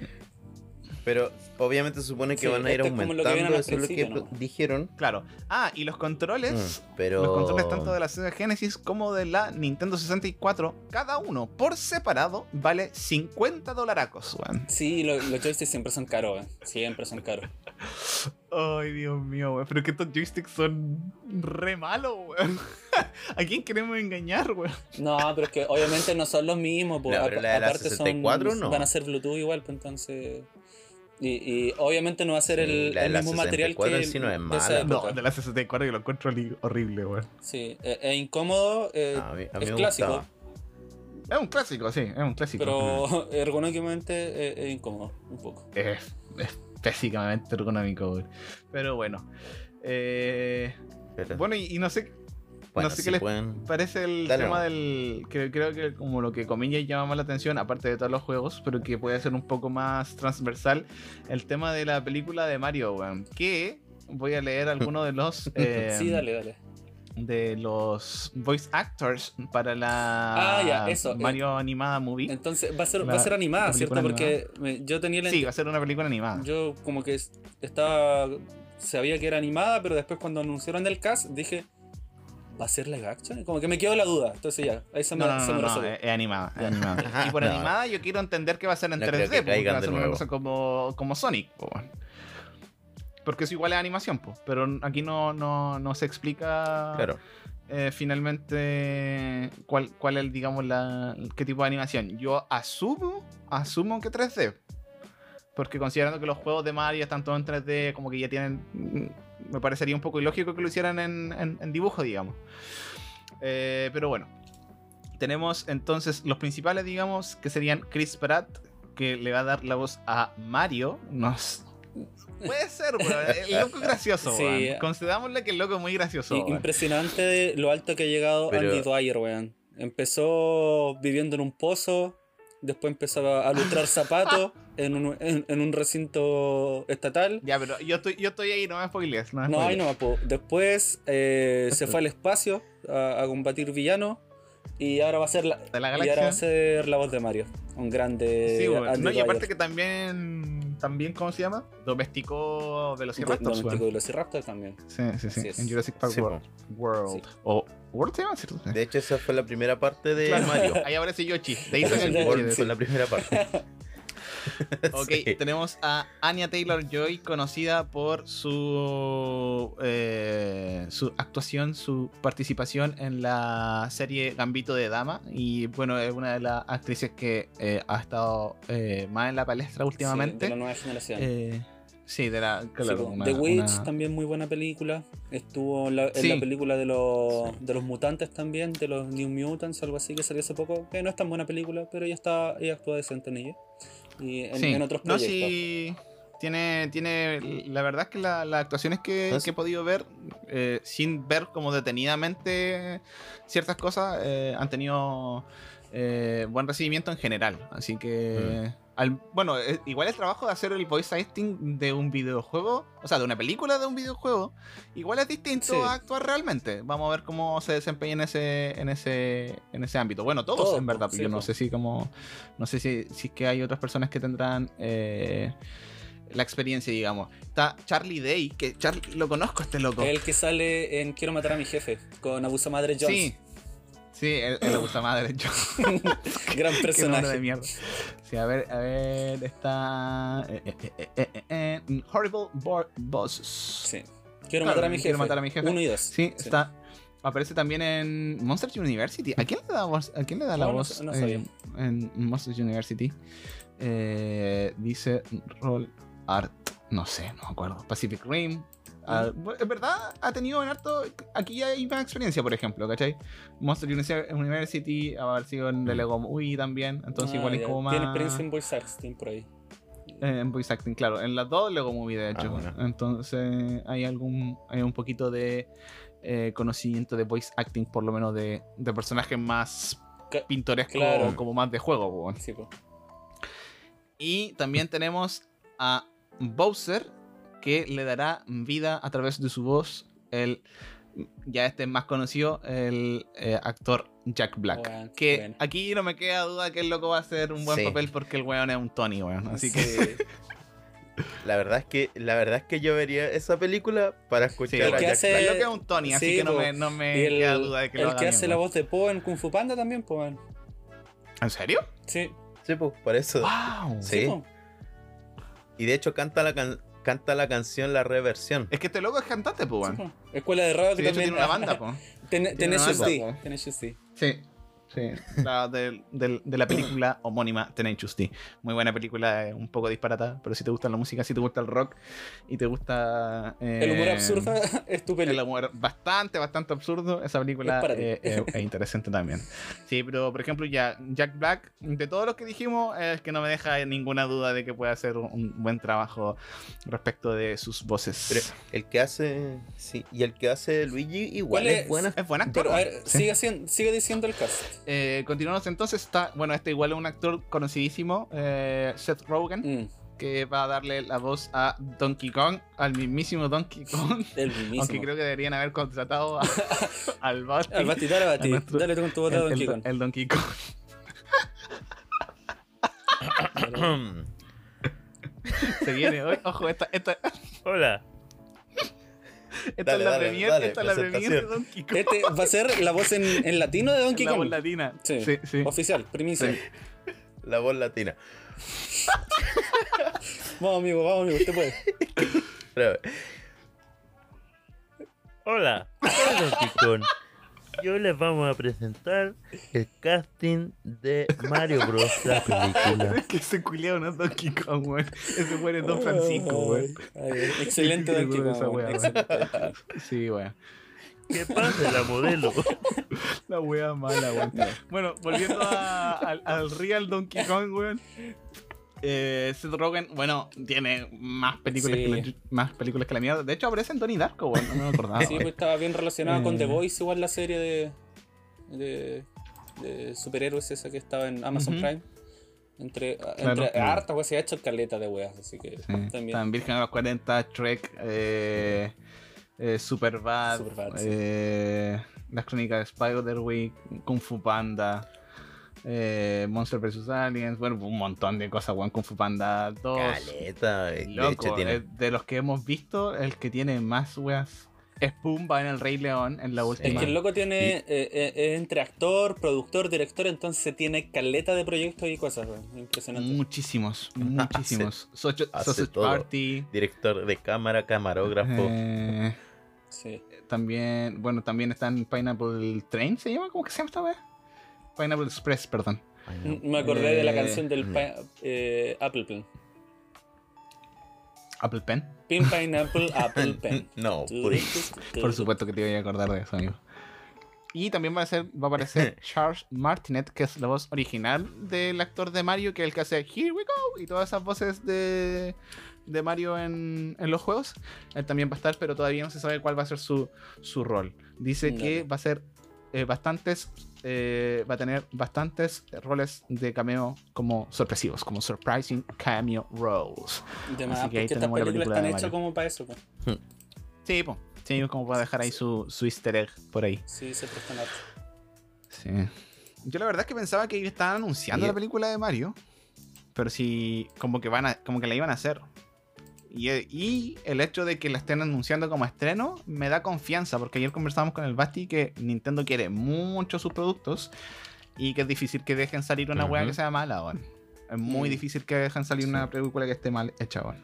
Pero obviamente se supone que Sí, van a ir es aumentando, al eso es lo que ¿no? dijeron. claro. Ah, y los controles. Mm, pero. Los controles tanto de la Sega Genesis como de la Nintendo 64, cada uno por separado vale 50 dolaracos, weón. Sí, lo- los joysticks siempre son caros, weón. Siempre son caros. Ay, Dios mío, weón. Pero que estos joysticks son re malos, weón. ¿A quién queremos engañar, weón? No, pero es que obviamente no son los mismos, pues, No, pero la de la aparte 64 son, no. van a ser Bluetooth igual, pues entonces... Y, y obviamente no va a ser Sí, el, la el la mismo material 64 que en sí no es mala. No, de la 64 yo lo encuentro horrible, weón. Sí, es, es incómodo, eh, a mí, a mí es me clásico, gustaba. Es un clásico, sí, es un clásico. pero ergonómicamente es, es incómodo, un poco. Es, es ergonómico, weón. Pero bueno. Eh, Pero, bueno, y, y no sé bueno, no sé si qué les pueden- parece el Dale tema del. que creo que como lo que comillas llama más la atención, aparte de todos los juegos, pero que puede ser un poco más transversal, el tema de la película de Mario, weón. Que voy a leer algunos de los. eh, sí, dale, dale. De los voice actors para la Ah, ya, eso, eh. Mario animada movie. Entonces va a ser, La- va a ser animada, ¿cierto? Porque me- yo tenía la Sí, va a ser una película animada. Yo como que es- estaba. Sabía que era animada, pero después cuando anunciaron el cast dije. ¿Va a ser live action? Como que me quedó la duda. Entonces ya, ahí se me, No, no, se no, me no, resolvió. es, es animada, es animada. Ajá, y por animada yo quiero entender que va a ser en No 3D, creo que porque va a ser una cosa como, como Sonic, po. Porque eso igual es animación, po, pero aquí no, no, no se explica Claro. eh, finalmente cuál, cuál es, digamos, la, qué tipo de animación. Yo asumo, asumo que 3D. Porque considerando que los juegos de Mario están todos en 3D, como que ya tienen. Me parecería un poco ilógico que lo hicieran en, en- en dibujo, digamos. Eh, pero bueno. Tenemos entonces los principales, digamos, que serían Chris Pratt, que le va a dar la voz a Mario. Nos... Puede ser, weón. El loco es gracioso, Sí. weón. Considerámosle que el loco es muy gracioso. Y- impresionante de lo alto que ha llegado Pero- Andy Dwyer, weón. Empezó viviendo en un pozo, después empezó a lustrar zapatos en un, en, en un recinto estatal. Ya, pero yo estoy, yo estoy ahí, no me spoilees. No, me No, ahí no, po. Después eh, se fue al espacio a, a combatir villanos y ahora va a ser la, De la y ahora va a ser la voz de Mario. Un grande Sí. Andy No, y aparte que también, también, ¿cómo se llama? Domesticó weón. de Velociraptor también. Sí, sí, sí. En Jurassic Park Sí, World. World. O World se llama, ¿cierto? De hecho, esa fue la primera parte de Claro. Mario. Ahí aparece Yoshi. De ahí sale el. World fue la primera parte. Ok, Sí. tenemos a Anya Taylor Joy, conocida por su, eh, su actuación, su participación en la serie Gambito de Dama. Y bueno, es una de las actrices que eh, ha estado eh, más en la palestra Sí, últimamente. de la nueva generación. Eh, sí, de la. Sí, claro, po. una- The Witch una- también muy buena película. Estuvo en la, en Sí. la película de los, de los mutantes también, de los New Mutants, algo así que salió hace poco. Que no es tan buena película, pero ella está, ella actúa decente en ella. Y en, Sí. en otros No, proyectos. sí. Tiene, tiene. La verdad es que la- las actuaciones que, que he podido ver, eh, sin ver como detenidamente ciertas cosas, eh, han tenido eh, buen recibimiento en general. Así que. Mm. Al- bueno, eh, igual el trabajo de hacer el voice acting de un videojuego, o sea, de una película de un videojuego, igual es distinto Sí. a actuar realmente. Vamos a ver cómo se desempeña en ese, en ese, en ese ámbito. Bueno, todos, Todos, en verdad. sí, yo no sé si como. No sé si, si es que hay otras personas que tendrán. eh, la experiencia, digamos. Está Charlie Day, que Charlie, lo conozco este loco. El que sale en Quiero matar a mi jefe con Abusa Madre Jones. Sí. Sí, él, él le gusta madre. Yo. Gran de personaje. mierda. Sí, a ver, a ver, está. eh, eh, eh, eh, Horrible Bo- Bosses. Sí. Quiero Claro, matar a mi jefe. Quiero matar a mi jefe. Uno y dos. Sí, está. Aparece también en Monsters University. ¿A quién le da, voz- a quién le da la No, voz no sabía. en Monsters University? Dice Roll Art. No sé, no me acuerdo. Pacific Rim. Ah, es verdad, ha tenido en harto. Aquí ya hay más experiencia, por ejemplo, ¿cachai? Monster Uni- University, ha aparecido en The Lego Movie también. Entonces, Ah, igual es ya. como más. Tiene experiencia en voice acting por ahí. Eh, en voice acting, claro. En las dos Lego Movie, de hecho. Ah, bueno. Entonces hay algún hay un poquito de eh, conocimiento de voice acting, por lo menos de, de personajes más pintorescos, claro. como más de juego. Sí. Y también tenemos a Bowser, que le dará vida a través de su voz. El ya este más conocido, el eh, actor Jack Black. Bueno, que bueno. aquí no me queda duda que el loco va a hacer un buen Sí. papel porque el weón es un Tony, weón. Así que Sí. La verdad es que la verdad es que yo vería esa película para Sí, escuchar el a que Jack hace- Black. El loco es un Tony, así Sí, que no po. me, no me el, queda duda de que lo el haga que bien, hace la weón. voz de Po en Kung Fu Panda también, pues, man. ¿En serio? Sí. Sí, pues, por eso. ¡Wow! Sí. po. Y de hecho canta la can- canta la canción la reversión. Es que este loco es cantante, pues, Sí. Escuela de rock Sí, de hecho también. tiene una banda, pues. Ten-. Tenacious D. Sí. Sí, la del- del- de la película homónima Tenacious D. Muy buena película, eh, un poco disparata, pero si te gusta la música, si te gusta el rock y te gusta... eh, El humor absurdo es tu El humor bastante, bastante absurdo. Esa película Es eh, eh, es interesante también. Sí, pero por ejemplo, ya Jack Black, de todos los que dijimos, es que no me deja ninguna duda de que puede hacer un, buen trabajo respecto de sus voces. Pero el que hace sí, y el que hace Luigi igual ¿Cuál es es? buena. es buen actor. Pero a ver, Sí. sigue, haciendo- sigue diciendo el cast. Eh, continuamos entonces. Está, bueno, este igual es un actor conocidísimo, eh, Seth Rogen, Mm, que va a darle la voz a Donkey Kong, al mismísimo Donkey Kong. el mismísimo. Aunque creo que deberían haber contratado a- al Basti. Al Bati, dale, Bati. A nuestro- Dale tú con tu de el, Donkey el- Kong. el Donkey Kong. Se viene hoy. Ojo, esta, esta, Hola. esta Dale, es la dale, premier, dale, esta es la premier de. Donkey Kong. Este va a ser la voz en, en latino de Donkey la voz Kong. latina. Sí. Sí, sí. Oficial, primicia. Sí. La voz latina. Vamos, amigo, vamos, amigo, usted puede. Hola, soy Donkey Kong. Y hoy les vamos a presentar el casting de Mario Bros. la película. Es que ese culiao no es Donkey Kong, weón. Ese weón es Don Francisco, weón. Excelente Sí, Donkey Kong. Sí, weón. ¿Qué pasa, la modelo? La wea mala, weón. Bueno, volviendo a- al, al real Donkey Kong, weón. Eh, Seth Rogen, bueno, tiene más películas, Sí. que la, más películas que la mierda. De hecho, aparece en Donnie Darko. No me acordaba. Sí, pues estaba bien relacionado con The Eh. Voice, igual la serie de, de, de superhéroes esa que estaba en Amazon. Prime. Entre, Claro. entre harta, pues se ha hecho caleta de weas, así que Sí. también. Están Virgen a los 40, Trek, eh, eh, Superbad, Superbad, sí. eh, Las Crónicas de Spider-Week, Kung Fu Panda, eh, Monster vs. Aliens, bueno, un montón de cosas, weón. Kung Fu Panda 2. caleta. De Loco, hecho, tiene. eh, de los que hemos visto, el que tiene más weas es Pumba en el Rey León, en la Es última. que el loco tiene eh, eh, es entre actor, productor, director, entonces tiene caleta de proyectos y cosas, weón. Impresionante. Muchísimos, muchísimos. Hace Sausage todo. Party. Director de cámara, camarógrafo. eh, Sí. También, bueno, también está en Pineapple Train, ¿se llama? ¿Cómo que se llama esta vez? Pineapple Express, perdón. Me acordé de la Eh, canción del mm. eh, Apple Pen. Apple Pen. Pin Pineapple Apple Pen. No, por supuesto que te iba a acordar de eso, amigo. Y también va a, ser, va a aparecer Charles Martinet, que es la voz original del actor de Mario, que es el que hace Here We Go y todas esas voces de, de Mario en, en los juegos. Él también va a estar, pero todavía no se sabe cuál va a ser su, su rol. Dice que va a ser eh, bastantes, eh, va a tener bastantes roles de cameo como sorpresivos, como surprising cameo roles. De más, Así que ahí porque estas tenemos la películas película están de hechas Mario. como para eso, po. Sí, po. Sí, como para dejar ahí su, su easter egg por ahí. Sí, se prestan harto. Sí. Yo la verdad es que pensaba que estaban anunciando la película de Mario. Pero sí, como que van a, como que la iban a hacer. Y, y el hecho de que la estén anunciando como estreno me da confianza, porque ayer conversamos con el Basti que Nintendo quiere mucho sus productos y que es difícil que dejen salir una weá Ujú. que sea mala, weón. Es muy Mm. difícil que dejen salir una película que esté mal hecha, weón.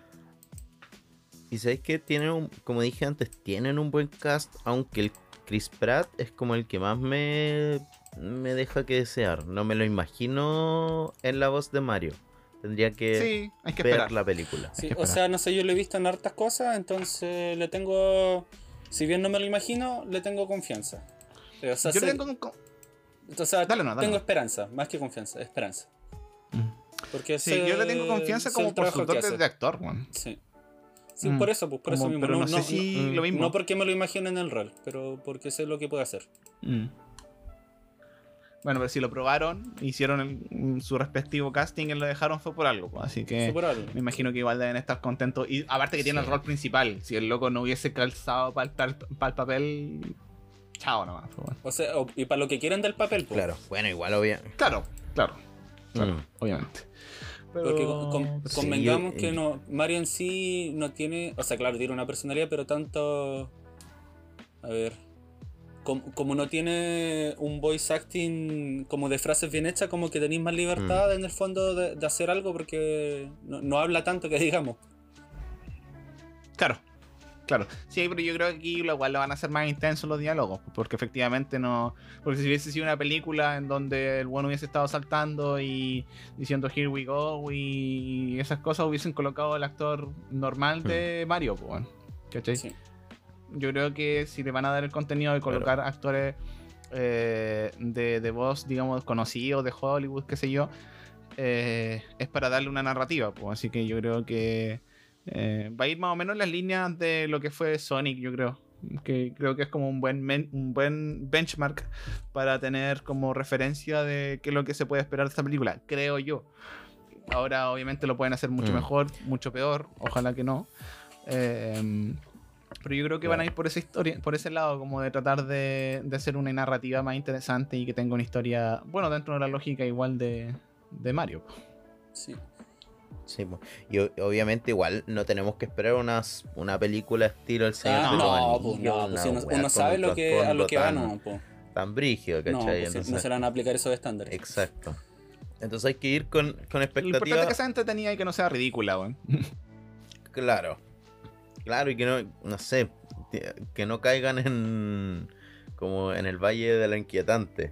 Y sabéis que tienen, un- como dije antes, tienen un buen cast, aunque el Chris Pratt es como el que más me, me deja que desear. No me lo imagino en la voz de Mario. Tendría que Sí, hay que ver esperar. la película. Sí, que o sea, no sé, yo lo he visto en hartas cosas, entonces le tengo. Si bien no me lo imagino, le tengo confianza. Eh, O sea, Yo sé- le tengo Dale, no, dale, tengo no. esperanza, más que confianza, esperanza. Porque Sí, sé- yo le tengo confianza como hace. de actor, weón. Sí. Sí, Mm. por eso, pues por eso mismo. pero no, sé no, si no- lo mismo. no porque me lo imagino en el rol, pero porque sé lo que puede hacer. Mm. Bueno, pero si lo probaron, hicieron el- su respectivo casting y lo dejaron fue por algo, pues, así que Fue por algo. me imagino que igual deben estar contentos. Y aparte que tiene el rol principal, si el loco no hubiese calzado para el, papel, chao nomás. pues, bueno. O sea, o- y para lo que quieren del papel, pues. Claro, bueno, igual obvio. Claro, claro, claro, Mm. obviamente. Porque Pero- con- con- sí, convengamos yo- que no, Mario en sí no tiene, o sea, claro, tiene una personalidad, pero tanto, a ver, com- como, no tiene un voice acting como de frases bien hechas, como que tenéis más libertad en el fondo de, de hacer algo porque no, no habla tanto que digamos. Claro, claro. Sí, pero yo creo que aquí lo igual lo van a hacer más intensos los diálogos, porque efectivamente no. Porque si hubiese sido una película en donde el bueno hubiese estado saltando y diciendo here we go y esas cosas hubiesen colocado el actor normal de Mario, pues, ¿cachai? Sí. Yo creo que si le van a dar el contenido de colocar actores eh, de, de voz, digamos, conocidos de Hollywood, qué sé yo, eh, es para darle una narrativa. Pues. Así que yo creo que eh, va a ir más o menos en las líneas de lo que fue Sonic, yo creo. Que creo que es como un buen, men- un buen benchmark para tener como referencia de qué es lo que se puede esperar de esta película, creo yo. Ahora obviamente lo pueden hacer mucho Mm. mejor, mucho peor, ojalá que no. Eh, pero yo creo que van a ir por esa historia, por ese lado, como de tratar de, de hacer una narrativa más interesante y que tenga una historia, bueno, dentro de la lógica igual de, de Mario. Sí. Sí, y obviamente igual no tenemos que esperar unas, una película estilo El Señor Ah, de los no, pues Anillos, no, pues si uno, sabe lo que, a lo que va, tan- no, pues. Tan brígido, No, ¿cachai? pues, Entonces- no se le van a aplicar esos estándares. Exacto. Entonces hay que ir con, con Lo importante es que sea entretenida y que no sea ridícula, weón. Claro. Claro, y que no, no sé, que no caigan en como en el valle de la inquietante.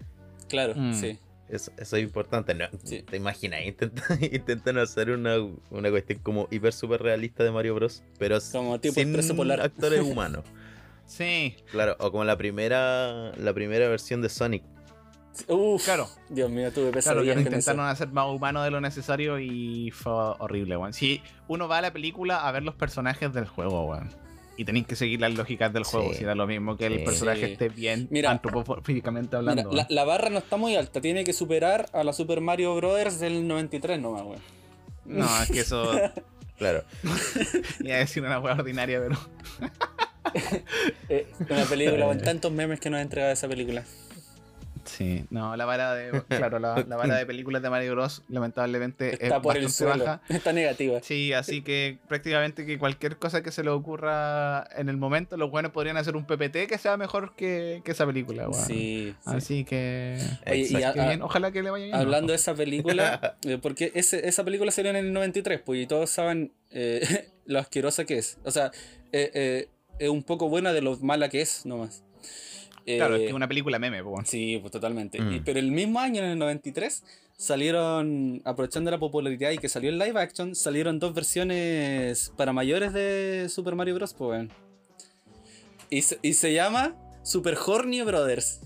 Claro, Mm. sí. Eso, eso es importante. ¿no? Sí. ¿Te imaginas? Intentan, intentan hacer una, una cuestión como hiper super realista de Mario Bros. Pero Como tipo sin Polar. actores humanos. Sí, Claro, o como la primera la primera versión de Sonic. Uf, Claro. Dios mío, tuve claro, que pesadillas con eso. intentaron hacer más humano de lo necesario y fue horrible, weón. Si uno va a la película a ver los personajes del juego, weón. Y tenéis que seguir las lógicas del juego, Sí. si era lo mismo que el personaje Sí. esté bien Mira. antropomórficamente Mira, hablando. la barra no está muy alta, tiene que superar a la Super Mario Brothers del 93 nomás, weón. No, es que eso Claro. iba a decir una weá ordinaria, pero. Eh, una película con tantos memes que nos ha entregado esa película. Sí, no, la vara de. Claro, la, la vara de películas de Mario Bros. lamentablemente Está es por el suelo, baja. está negativa. Sí, así que prácticamente que cualquier cosa que se le ocurra en el momento, los buenos podrían hacer un PPT que sea mejor que, que esa película. Sí, sí. Así que. Oye, y Exacto. a- que bien, ojalá que le vaya bien. Hablando ¿no? de esa película, eh, porque ese- esa película salió en el 93, pues, y todos saben eh, lo asquerosa que es. O sea, eh, eh, es un poco buena de lo mala que es, nomás. Eh, Claro, es que es una película meme, pues, weón. Sí, pues totalmente. Mm. Y- pero el mismo año, en el 93, salieron, aprovechando la popularidad y que salió el live action, salieron dos versiones para mayores de Super Mario Bros. Pues, weón. y, se, y se llama Super Horny Brothers.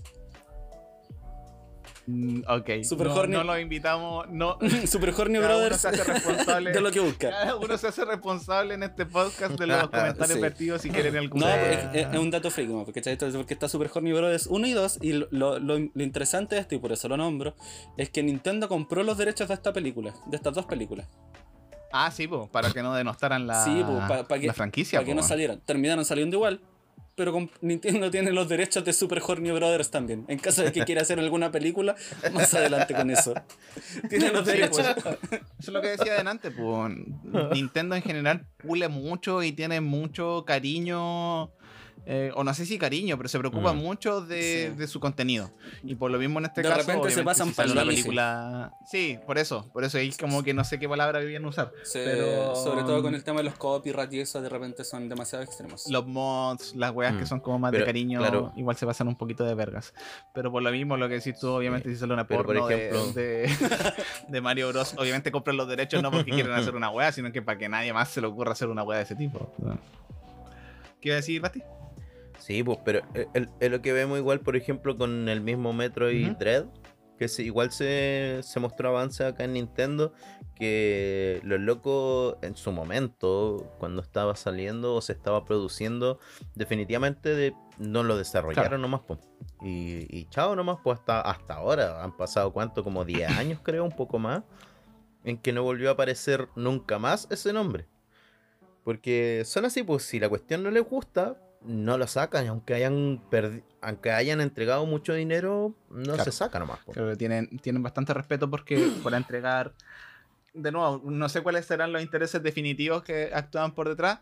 Mm, ok. Super no, horny. no lo invitamos. No. Super Horny Cada uno Brothers se hace responsable. de lo que busca. Cada uno se hace responsable en este podcast de los comentarios Sí. vertidos si quieren algún No, es, es- es un dato freak, ¿no? porque, está Super Horny Brothers 1 y 2, y lo, lo- lo interesante de esto, y por eso lo nombro, es que Nintendo compró los derechos de esta película, de estas dos películas. Ah, sí, pues, para que no denostaran la, Sí, pues, pa- pa que- la franquicia. para que po, no salieran. Terminaron saliendo igual, pero con- Nintendo tiene los derechos de Super Horny Brothers también. En caso de que quiera hacer alguna película, más adelante con eso. Tiene los Sí, derechos. pues, Eso es lo que decía delante, pues Nintendo en general pule mucho y tiene mucho cariño, eh, o no sé si cariño, pero se preocupa Mm. mucho de, Sí. de su contenido. Y por lo mismo en este De caso, repente se pasan si una límite. película. Sí, por eso, por eso ahí como que no sé qué palabra debían usar. Pero- Sobre todo con el tema de los copyright y eso, de repente son demasiado extremos. Los mods, las weas que Mm. son como más Pero, de cariño, claro. igual se pasan un poquito de vergas. Pero por lo mismo, lo que decís tú, obviamente, si sale una Pero, por porno de- ejemplo- de, de Mario Bros. Obviamente compran los derechos no porque quieren hacer una wea, sino que para que nadie más se le ocurra hacer una wea de ese tipo. ¿Qué iba a decir, Basti? Sí, pues, pero es- es lo que vemos igual, por ejemplo, con el mismo Metroid Ujú. Dread, que se- igual se, se mostró avance acá en Nintendo, que los locos en su momento, cuando estaba saliendo o se estaba produciendo, definitivamente de- no lo desarrollaron Claro. nomás, pues. Y, y chao nomás, pues hasta, hasta ahora, han pasado cuánto, como 10 años creo, un poco más, en que no volvió a aparecer nunca más ese nombre. Porque son así, pues si la cuestión no les gusta, no lo sacan. y Aunque hayan perdi- aunque hayan entregado mucho dinero, no Claro. se saca nomás. po. Creo que tienen, tienen bastante respeto porque para entregar. De nuevo, no sé cuáles serán los intereses definitivos que actúan por detrás,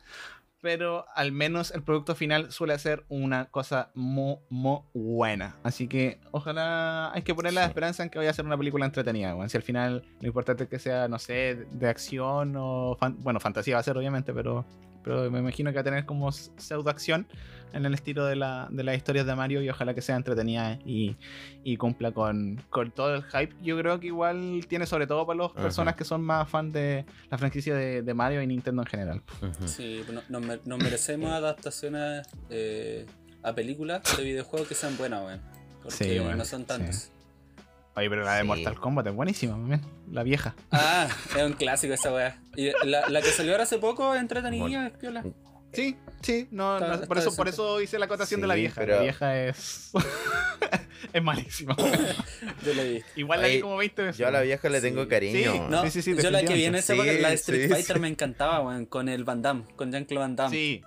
pero al menos el producto final suele ser una cosa muy, muy buena. Así que ojalá hay que poner la Sí. esperanza en que vaya a ser una película entretenida. weón. Si al final lo importante es que sea, no sé, de, de acción o. fan- bueno, fantasía va a ser, obviamente, pero. Pero me imagino que va a tener como pseudo acción en el estilo de, la, de las historias de Mario y ojalá que sea entretenida y, y cumpla con, con todo el hype. Yo creo que igual tiene sobre todo para las Ajá. personas que son más fan de la franquicia de, de Mario y Nintendo en general. Ujú. Sí, no- nos, me- nos merecemos adaptaciones eh, a películas de videojuegos que sean buenas, weón. Porque Sí, no son tantas. Oye, pero la de Sí. Mortal Kombat es buenísima, man, la vieja. Ah, es un clásico esa weá. Y la, la que salió ahora hace poco, entretenida, es piola. Sí, sí, no, Está- no, está por, eso, por eso hice la acotación de la vieja. pero- La vieja es. es malísima. Yo la vi. Igual la vi como 20 veces. Yo a la vieja le Sí. tengo cariño. Sí, No, sí, sí, yo la que vi en esa época, Sí, la de Street sí, Fighter sí. me encantaba, weón, con el Van Damme, con Jean-Claude Van Damme. Sí,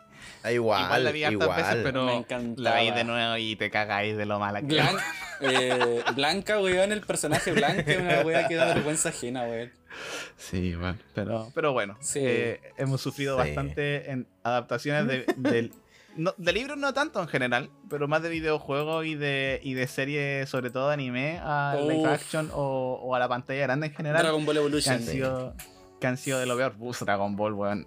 igual, igual la vi hartas igual. veces, pero la veis de nuevo y te cagáis de lo mala que Blan- eh, Blanca, weón, el personaje Blanca una weá que da vergüenza ajena, weón. Sí, igual. Pero, pero bueno, Sí. eh, hemos sufrido Sí. bastante en adaptaciones de, del- no- de libros, no tanto en general, pero más de videojuegos y de, y de series, sobre todo de anime, a live Uf. action o, o a la pantalla grande en general. Dragon Ball que Evolution. Que han sido de lo peor. Bus Dragon Ball, weón.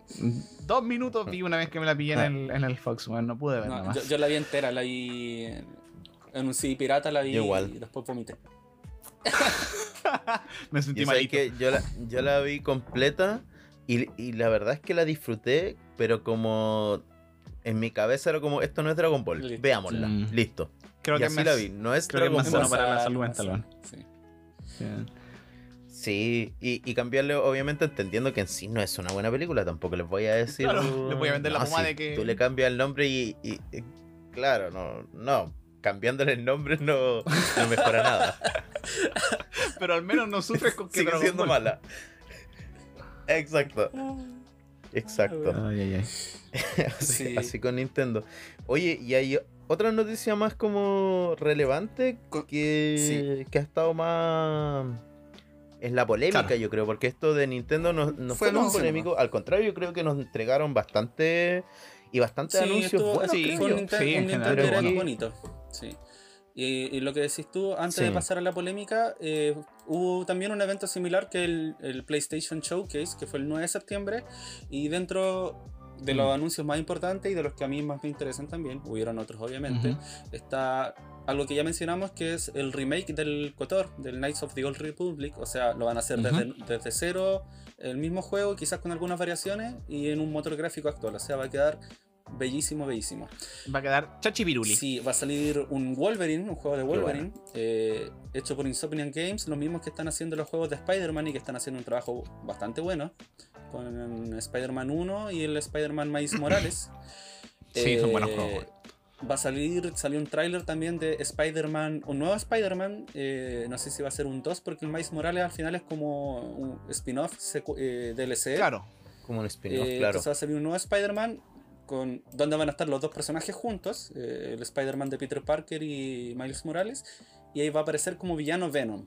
Dos minutos vi una vez que me la pillé en el, en el Fox, weón. No pude ver No, nada más. yo, yo la vi entera, la vi en, un CD pirata, la vi Igual. y después vomité. me sentí que yo, la, yo la vi completa y, y la verdad es que la disfruté, pero como en mi cabeza era como, esto no es Dragon Ball, Listo. veámosla, Mm. listo. Creo y que así me- la vi, no es creo que Dragon más Ball. para la salud mental, sí. Sí. Sí, y, y cambiarle, obviamente entendiendo que en sí no es una buena película, tampoco les voy a decir. Claro, les voy a vender la no, pomada de que- Tú le cambias el nombre y, y- y- claro, no, no, cambiándole el nombre no, no mejora nada. Pero al menos no sufres con que Sigue Dragon siendo Ball. mala. Exacto, exacto. Ay, ay, ay. así, Sí. así con Nintendo. Oye, y hay otra noticia más como relevante que, que ha estado más en la polémica, Claro. yo creo, porque esto de Nintendo no, no Fue fue tan polémico, al contrario, yo creo que nos entregaron bastante y bastantes Sí, anuncios estuvo- buenos, sí, creo fue yo. un, Ninten- Sí, en un general, bonito. Sí. Y, y lo que decís tú, antes de pasar a la polémica, eh, hubo también un evento similar que el, el PlayStation Showcase, que fue el 9 de septiembre, y dentro de los Mm. anuncios más importantes y de los que a mí más me interesan también, hubieron otros obviamente, está algo que ya mencionamos que es el remake del KOTOR, del Knights of the Old Republic, o sea, lo van a hacer desde cero, el mismo juego, quizás con algunas variaciones, y en un motor gráfico actual, o sea, va a quedar bellísimo, bellísimo. Va a quedar chachipiruli. Sí, va a salir un Wolverine, un juego de Wolverine, eh, hecho por Insomniac Games, los mismos que están haciendo los juegos de Spider-Man y que están haciendo un trabajo bastante bueno, con Spider-Man 1 y el Spider-Man Miles Morales. Sí, son buenos Eh, juegos. Va a salir, salió un tráiler también de Spider-Man, un nuevo Spider-Man, eh, no sé si va a ser un 2 porque el Miles Morales al final es como un spin-off eh, DLC. Claro. Como un spin-off, Eh, claro. Entonces va a salir un nuevo Spider-Man con donde van a estar los dos personajes juntos, eh, el Spider-Man de Peter Parker y Miles Morales, y ahí va a aparecer como villano Venom.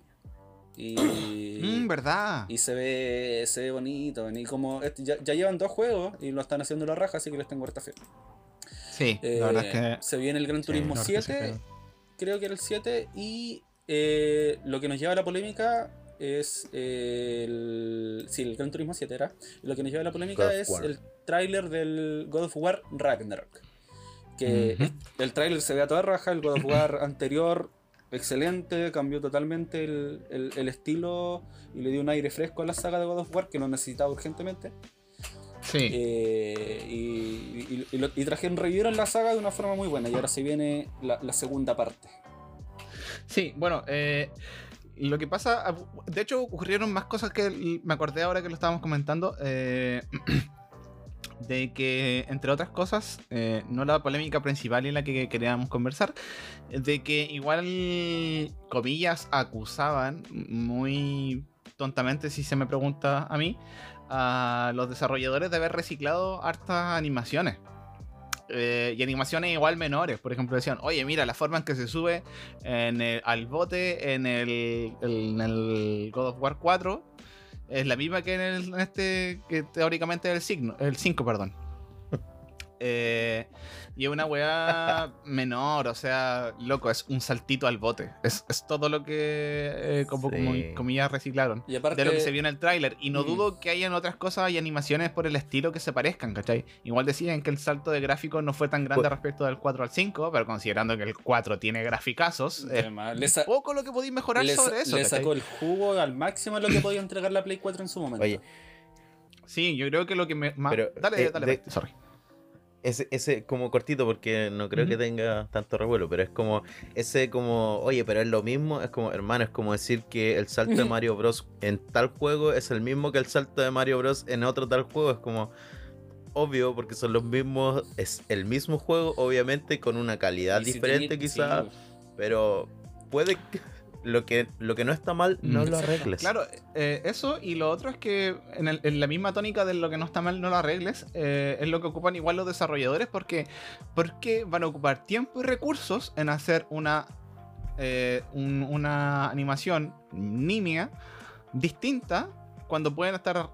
Y, Mm, ¿Verdad? y se ve se ve bonito. Y como ya, ya llevan dos juegos y lo están haciendo la raja, así que les tengo harta fe. Sí, Eh, la verdad es que. Se viene el Gran Turismo sí, 7, pero- creo que era el 7, y eh, lo que nos lleva a la polémica es el... Sí, el Gran Turismo 7 era. Lo que nos lleva a la polémica es War. el tráiler del God of War Ragnarok. Que el tráiler se ve a toda raja, el God of War anterior excelente, cambió totalmente el, el- el estilo y le dio un aire fresco a la saga de God of War que lo necesitaba urgentemente. Sí. Eh, y, y, y y trajeron, revivieron la saga de una forma muy buena y ahora se viene la, la segunda parte. Sí, bueno, eh, lo que pasa, de hecho ocurrieron más cosas que me acordé ahora que lo estábamos comentando, eh, de que, entre otras cosas, eh, no la polémica principal en la que queríamos conversar, de que igual, comillas, acusaban muy tontamente, si se me pregunta a mí, a los desarrolladores de haber reciclado hartas animaciones. Eh, y animaciones igual menores. Por ejemplo, decían, oye, mira, la forma en que se sube en el- al bote en el, en el God of War 4 es la misma que en, el, en este, que teóricamente es el, signo, el 5, perdón. Eh, y es una weá menor, o sea, loco, es un saltito al bote. Es, es todo lo que, eh, como, como Sí. comillas, reciclaron Y aparte, de lo que se vio en el tráiler. Y no Mm. dudo que hayan otras cosas y animaciones por el estilo que se parezcan, ¿cachai? Igual decían que el salto de gráficos no fue tan grande Pues- respecto del 4 al 5, pero considerando que el 4 tiene graficazos, es sa- poco lo que podéis mejorar le sobre eso. le ¿cachai? sacó el jugo al máximo a lo que podía entregar la Play 4 en su momento. Oye, Sí, yo creo que lo que me... más- Pero, dale, eh, dale, de- Berti, sorry. Ese, ese como cortito porque no creo que tenga tanto revuelo, pero es como ese como, oye, pero es lo mismo, es como, hermano, es como decir que el salto de Mario Bros. en tal juego es el mismo que el salto de Mario Bros. en otro tal juego, es como obvio porque son los mismos, es el mismo juego, obviamente con una calidad Y si diferente tení- quizá, sí, pero puede lo que lo que no está mal no Mm. lo arregles. Claro, eh, eso y lo otro es que en, el- en la misma tónica de lo que no está mal no lo arregles, eh, es lo que ocupan igual los desarrolladores porque, porque van a ocupar tiempo y recursos en hacer una, eh, un- una animación nimia distinta cuando pueden estar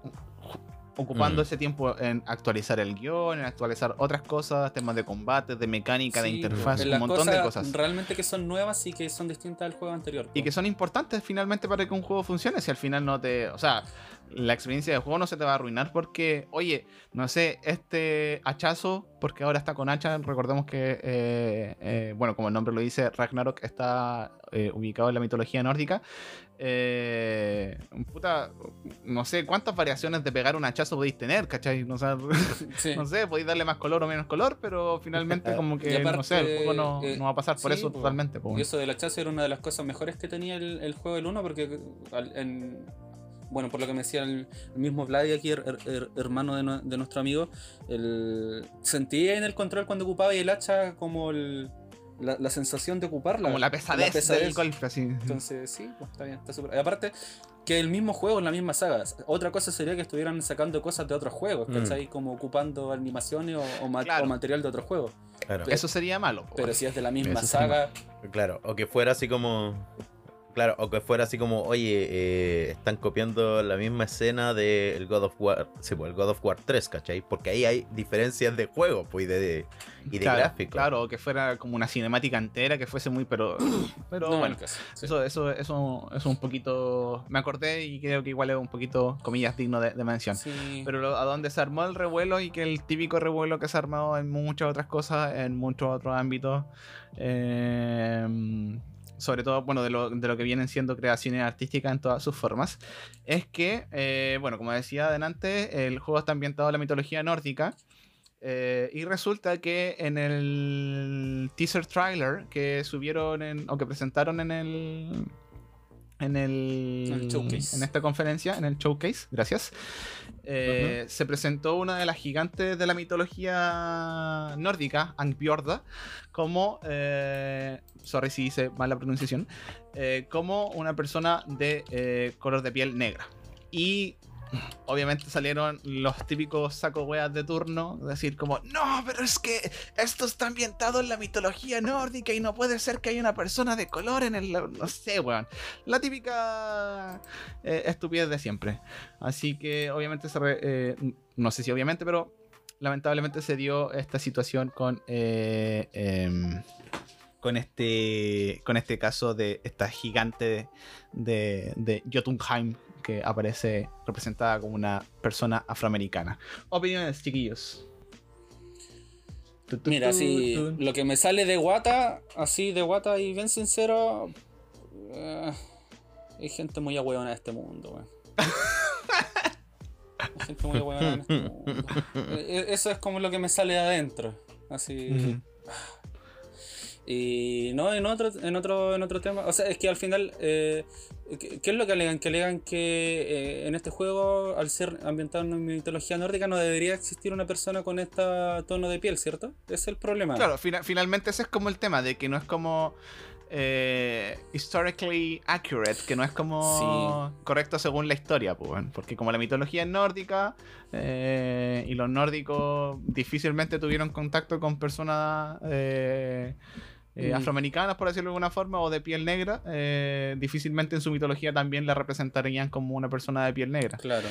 ocupando Mm. ese tiempo en actualizar el guion, en actualizar otras cosas, temas de combate, de mecánica, de sí, interfaz, en un montón de cosas. Realmente que son nuevas y que son distintas al juego anterior. Y que son importantes finalmente para que un juego funcione. Si al final no te. O sea, la experiencia de juego no se te va a arruinar porque, oye, no sé, este hachazo, porque ahora está con hacha, recordemos que, eh, eh, bueno, como el nombre lo dice, Ragnarok está eh, ubicado en la mitología nórdica. Eh, puta, no sé cuántas variaciones de pegar un hachazo podéis tener, ¿cachai? No, sé, Sí. no sé, podéis darle más color o menos color, pero finalmente como que, aparte, no sé, el juego no, eh, no va a pasar por sí, eso totalmente. Y eso del hachazo era una de las cosas mejores que tenía el, el juego del 1 porque al- en- bueno, por lo que me decía el, el mismo Vladi aquí, her- her- her- hermano de, nue- de nuestro amigo, el, sentía en el control cuando ocupaba el hacha como el- la, la sensación de ocuparla. como la pesadez, pesadez. del golpe, así. Entonces, sí, pues, está bien, está súper. Y Aparte, que el mismo juego en la misma saga. Otra cosa sería que estuvieran sacando cosas de otros juegos, Mm. ¿cachai? Como ocupando animaciones o, o ma- Claro. o material de otros juegos. Claro. Eso sería malo. Pero si es de la misma Eso saga, Claro, o que fuera así como. Claro, o que fuera así como, oye, eh, están copiando la misma escena del God of War. Sí, pues el God of War 3, ¿cachai? Porque ahí hay diferencias de juego, pues, y de, y de claro, gráfico. Claro, o que fuera como una cinemática entera, que fuese muy, pero. Pero no, bueno. en caso, sí. Eso, eso, eso es un poquito. Me acordé y creo que igual es un poquito, comillas, digno de, de mención. Sí. Pero lo- a donde se armó el revuelo y que el típico revuelo que se ha armado en muchas otras cosas, en muchos otros ámbitos, eh, sobre todo, bueno, de lo, de lo que vienen siendo creaciones artísticas en todas sus formas, es que, eh, bueno, como decía adelante, el juego está ambientado en la mitología nórdica. eh, y resulta que en el teaser trailer que subieron en, o que presentaron en el en el, En el showcase. en esta conferencia, en el showcase, gracias. eh, Se presentó una de las gigantes de la mitología nórdica, Angbjorda, como, eh, sorry si hice mal la pronunciación, eh, como una persona de color de piel negra. Y obviamente salieron los típicos saco weas de turno, decir como, no, pero es que esto está ambientado en la mitología nórdica y no puede ser que haya una persona de color en el... No sé, weón. La típica eh, estupidez de siempre. Así que obviamente se... re- eh, no sé si obviamente, pero lamentablemente se dio esta situación con... eh, em, con este, con este caso de esta gigante de, de Jotunheim que aparece representada como una persona afroamericana. Opiniones, chiquillos. Tu, tu, Mira, tu, si tu. lo que me sale de guata, así de guata y bien sincero, eh, hay gente muy ahueona en este mundo, weón. Hay gente muy ahueona en este mundo. Eh, Eso es como lo que me sale de adentro. Así. Y no, en otro, en otro, en otro tema. O sea, es que al final, eh, ¿qué, qué es lo que alegan? Que alegan que eh, en este juego, al ser ambientado en mitología nórdica, no debería existir una persona con este tono de piel, ¿cierto? Ese es el problema. Claro, fina- finalmente ese es como el tema de que no es como eh, historically accurate, que no es como correcto según la historia, pues, porque como la mitología es nórdica eh, y los nórdicos difícilmente tuvieron contacto con personas eh, eh, Mm. afroamericanas, por decirlo de alguna forma, o de piel negra, eh, difícilmente en su mitología también la representarían como una persona de piel negra. Claro.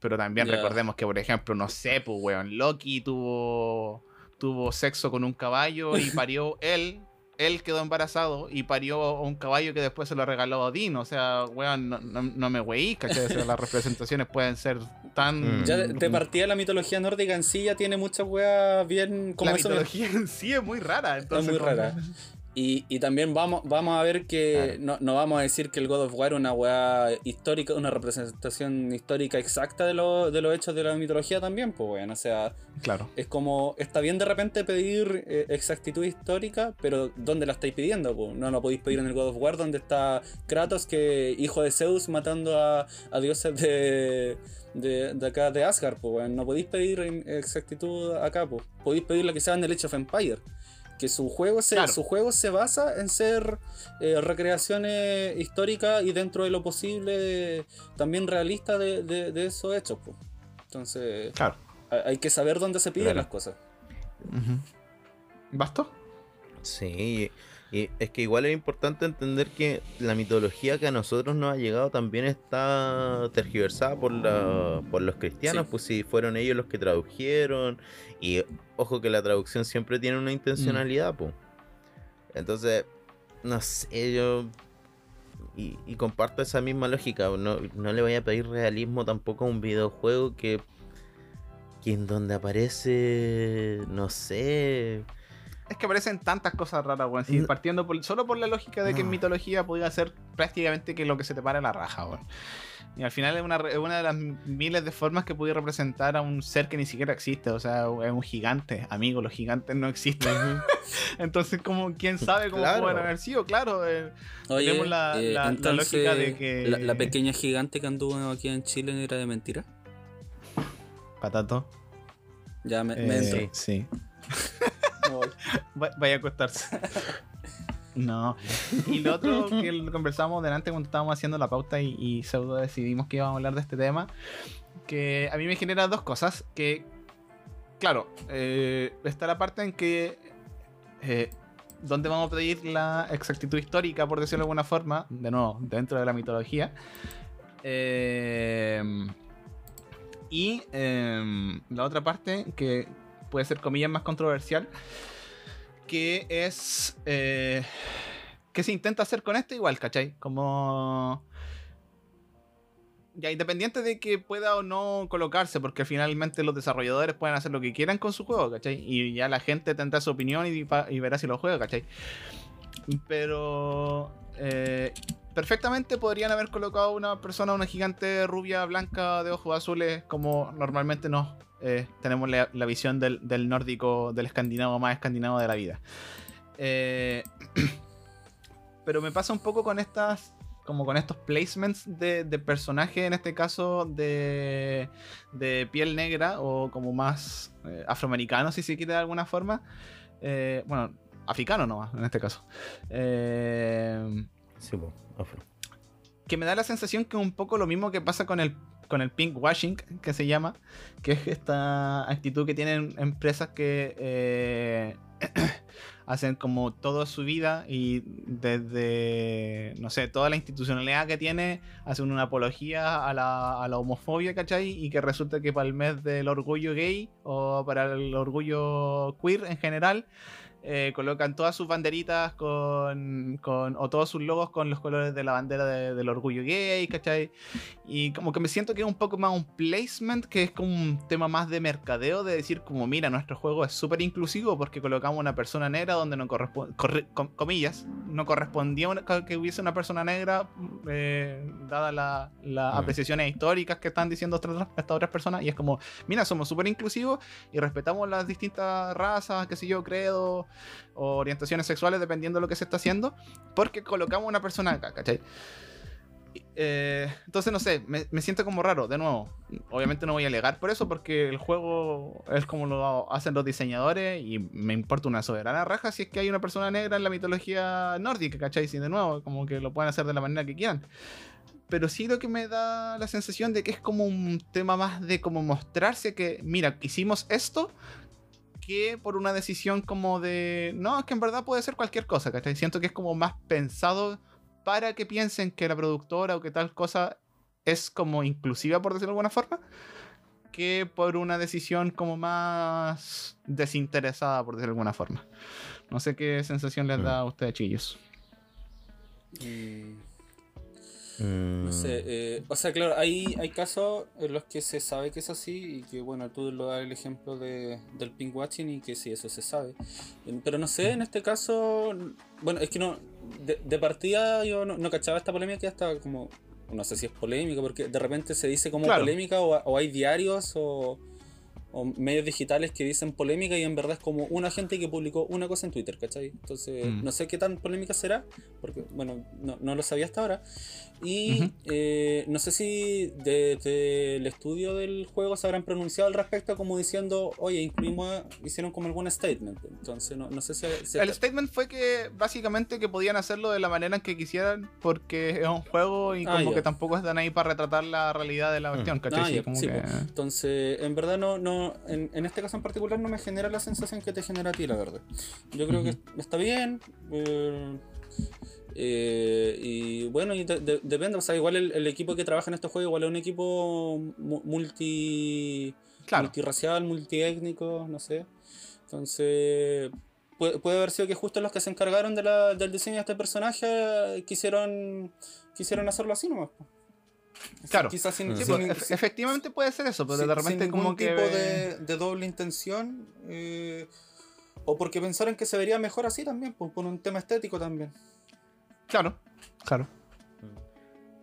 Pero también recordemos que, por ejemplo, no sé, pues, weón, Loki tuvo, tuvo sexo con un caballo y parió él. Él quedó embarazado y parió a un caballo que después se lo regaló a Odín. O sea, weón, no, no, no me weí, ¿cachai? O sea, las representaciones pueden ser tan... Mm. Ya de, de partida la mitología nórdica en sí ya tiene muchas weas bien como la eso me- mitología en sí es muy rara. Entonces, muy como- rara. Y, y también vamos, vamos a ver que no, no vamos a decir que el God of War es una weá histórica, una representación histórica exacta de, lo- de los hechos de la mitología también, pues weón. O sea, Claro. es como, está bien de repente pedir eh, exactitud histórica, pero ¿dónde la estáis pidiendo? po? No lo podéis pedir en el God of War, donde está Kratos, que hijo de Zeus, matando a, a dioses de, de, de acá de Asgard, pues weón. No podéis pedir exactitud acá, pues. Podéis pedir la que sea en el Age of Empire. Que su juego se, Claro. su juego se basa en ser eh, recreaciones históricas y dentro de lo posible también realista de, de- de esos hechos, pues. Entonces, Claro. hay que saber dónde se piden Claro. las cosas. ¿Basto? Sí, y es que igual es importante entender que la mitología que a nosotros nos ha llegado también está tergiversada por, la, por los cristianos, Sí. pues si fueron ellos los que tradujeron, y ojo que la traducción siempre tiene una intencionalidad, pues. Entonces, no sé, yo... Y, y comparto esa misma lógica, no, no le voy a pedir realismo tampoco a un videojuego que... Que en donde aparece, no sé, Es que aparecen tantas cosas raras, weón. Si partiendo por- solo por la lógica de que en mitología podía ser prácticamente que lo que se te pare la raja, weón. Y al final es una, re- es una de las miles de formas que puede representar a un ser que ni siquiera existe. O sea, es un gigante. Amigo, los gigantes no existen. Entonces, como, ¿quién sabe cómo Claro. pueden haber sido? Claro, eh, Oye, Tenemos la- eh, la- la entonces, lógica de que- la, la pequeña gigante que anduvo aquí en Chile era de mentira. patato. Ya me, Eh, me entro. sí. Vaya a acostarse. No. Y lo otro que conversamos delante cuando estábamos haciendo la pauta y, y pseudo decidimos que íbamos a hablar de este tema, que a mí me genera dos cosas, que claro, eh, está la parte en que eh, donde vamos a pedir la exactitud histórica, por decirlo de alguna forma, de nuevo, dentro de la mitología. Eh, y eh, la otra parte, que puede ser comillas más controversial, que es... eh, que se intenta hacer con esto igual, ¿cachai? Como... Ya, independiente de que pueda o no colocarse, porque finalmente los desarrolladores pueden hacer lo que quieran con su juego, ¿cachai? Y ya la gente tendrá su opinión y, verá si lo juega, ¿cachai? Pero... eh, perfectamente podrían haber colocado una persona, una gigante rubia, blanca, de ojos azules, como normalmente nos eh, tenemos la, la visión del, del nórdico, del escandinavo más escandinavo de la vida. Eh, pero me pasa un poco con estas, como con estos placements de, de personajes, en este caso de, de piel negra o como más eh, afroamericano, si se quiere de alguna forma. Bueno, africano nomás, en este caso. Sí, po, afro. que me da la sensación que es un poco lo mismo que pasa con el con el pink washing, que se llama, que es esta actitud que tienen empresas que eh, hacen como toda su vida y desde, no sé, toda la institucionalidad que tiene, hacen una apología a la, a la homofobia, ¿cachai? Y que resulta que para el mes del orgullo gay o para el orgullo queer en general, eh, colocan todas sus banderitas con, con, o todos sus logos con los colores de la bandera de- del orgullo gay, ¿cachai? Y como que me siento que es un poco más un placement, que es como un tema más de mercadeo, de decir como, mira, nuestro juego es súper inclusivo porque colocamos una persona negra donde no corresponde, comillas, no correspondía una- que hubiese una persona negra, eh, dadas la- las Mm. apreciaciones históricas que están diciendo otras, estas otras personas, y es como, mira, somos súper inclusivos y respetamos las distintas razas, qué sé yo, credo, o orientaciones sexuales, dependiendo de lo que se está haciendo, porque colocamos una persona acá, ¿cachai? Y, eh, entonces, no sé, me, siento como raro, de nuevo. Obviamente no voy a alegar por eso, porque el juego es como lo hacen los diseñadores y me importa una soberana raja si es que hay una persona negra en la mitología nórdica, ¿cachai? Si de nuevo, como que lo pueden hacer de la manera que quieran. Pero sí lo que me da la sensación de que es como un tema más de como mostrarse que, mira, hicimos esto, que por una decisión como de. No, es que en verdad puede ser cualquier cosa, ¿cachai? Siento que es como más pensado para que piensen que la productora o que tal cosa es como inclusiva, por decirlo de alguna forma, que por una decisión como más desinteresada, por decirlo de alguna forma. No sé qué sensación les da a ustedes, chillos. Mm, Mm, No sé, eh, o sea, claro, hay, hay casos en los que se sabe que es así y que, bueno, tú lo das el ejemplo de, del pink watching y que sí, eso se sabe. Eh, Pero no sé, en este caso, bueno, es que no, de, de partida yo no, no cachaba esta polémica hasta como, no sé si es polémica, porque de repente se dice como Claro. polémica o, o hay diarios o, o medios digitales que dicen polémica y en verdad es como una gente que publicó una cosa en Twitter, ¿cachai? Entonces, Mm. no sé qué tan polémica será, porque, bueno, no, no lo sabía hasta ahora. Y Ujú. eh, no sé si desde el estudio del juego se habrán pronunciado al respecto como diciendo, oye, incluimos, hicieron como algún statement. Entonces, no, no sé si... si El statement fue que básicamente que podían hacerlo de la manera en que quisieran porque es un juego y Ah, como que tampoco están ahí para retratar la realidad de la cuestión, ¿cachai? Ah, Sí, ya, como sí, que- pues. Entonces, en verdad no, no en, en este caso en particular no me genera la sensación que te genera a ti, la verdad. Yo creo que está bien. eh, eh, y bueno, y de- de- depende, o sea, igual el, el equipo que trabaja en estos juegos igual es un equipo mu- multi Claro. multirracial, multiétnico, no sé. Entonces, puede, puede haber sido que justo los que se encargaron de la- del diseño de este personaje quisieron quisieron hacerlo así nomás. Claro. Quizás sin, Sí, Sí, sin- ef- sin- efectivamente puede ser eso, pero sin- de repente como que... tipo de, de doble intención eh, o porque pensaron que se vería mejor así también, pues, por un tema estético también. Claro, claro.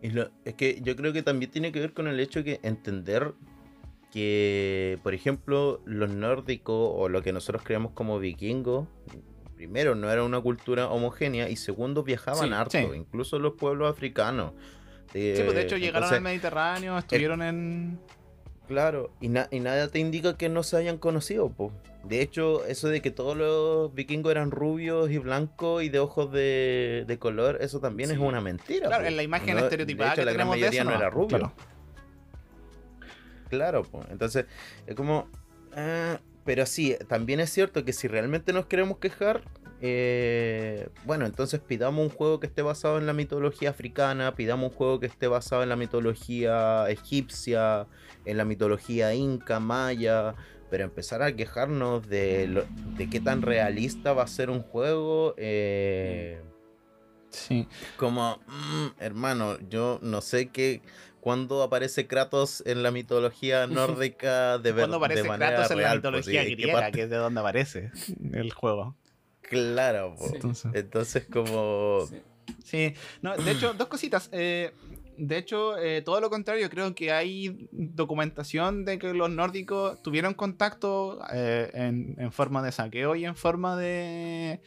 Y lo- es que yo creo que también tiene que ver con el hecho que entender que, por ejemplo, los nórdicos o lo que nosotros creamos como vikingos, primero no era una cultura homogénea y segundo viajaban Sí, harto, sí. incluso los pueblos africanos. Sí, pues de hecho Eh, llegaron al Mediterráneo, estuvieron en... Claro, y, na- y nada te indica que no se hayan conocido, po. De hecho, eso de que todos los vikingos eran rubios y blancos y de ojos de, de color, eso también es una mentira. Claro, po. en la imagen No- estereotipada de hecho, que la gran tenemos de mayoría eso, no no, era rubio. claro. Claro, pues. Entonces, es como. ah, pero sí, también es cierto que si realmente nos queremos quejar, eh, bueno, entonces pidamos un juego que esté basado en la mitología africana, pidamos un juego que esté basado en la mitología egipcia, en la mitología inca, maya, pero empezar a quejarnos de, lo- de qué tan realista va a ser un juego, eh, Sí. como, mm, hermano, yo no sé qué. ¿Cuándo aparece Kratos en la mitología nórdica de, ver, Cuando aparece de manera Kratos en la real, pues, mitología ¿y en qué griega, que es de donde aparece el juego. Claro. Sí. Entonces... entonces como... Sí. Sí, no, de hecho, dos cositas. eh, de hecho, eh, todo lo contrario, creo que hay documentación de que los nórdicos tuvieron contacto eh, en, en forma de saqueo y en forma de,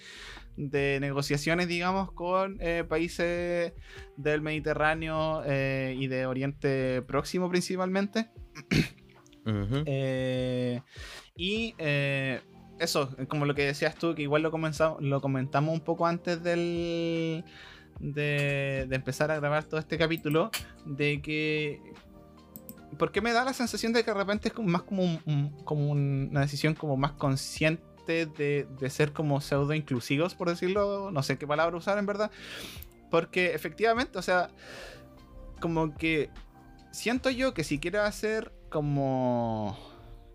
de negociaciones, digamos, con eh, países del Mediterráneo eh, y de Oriente Próximo principalmente. Eh, y eh, eso, como lo que decías tú, que igual lo, lo comentamos un poco antes del, de, empezar a grabar todo este capítulo, de que porque me da la sensación de que de repente es más como, como una decisión como más consciente de, de ser como pseudo inclusivos, por decirlo, no sé qué palabra usar en verdad. Porque efectivamente, o sea, como que siento yo que si quieres hacer como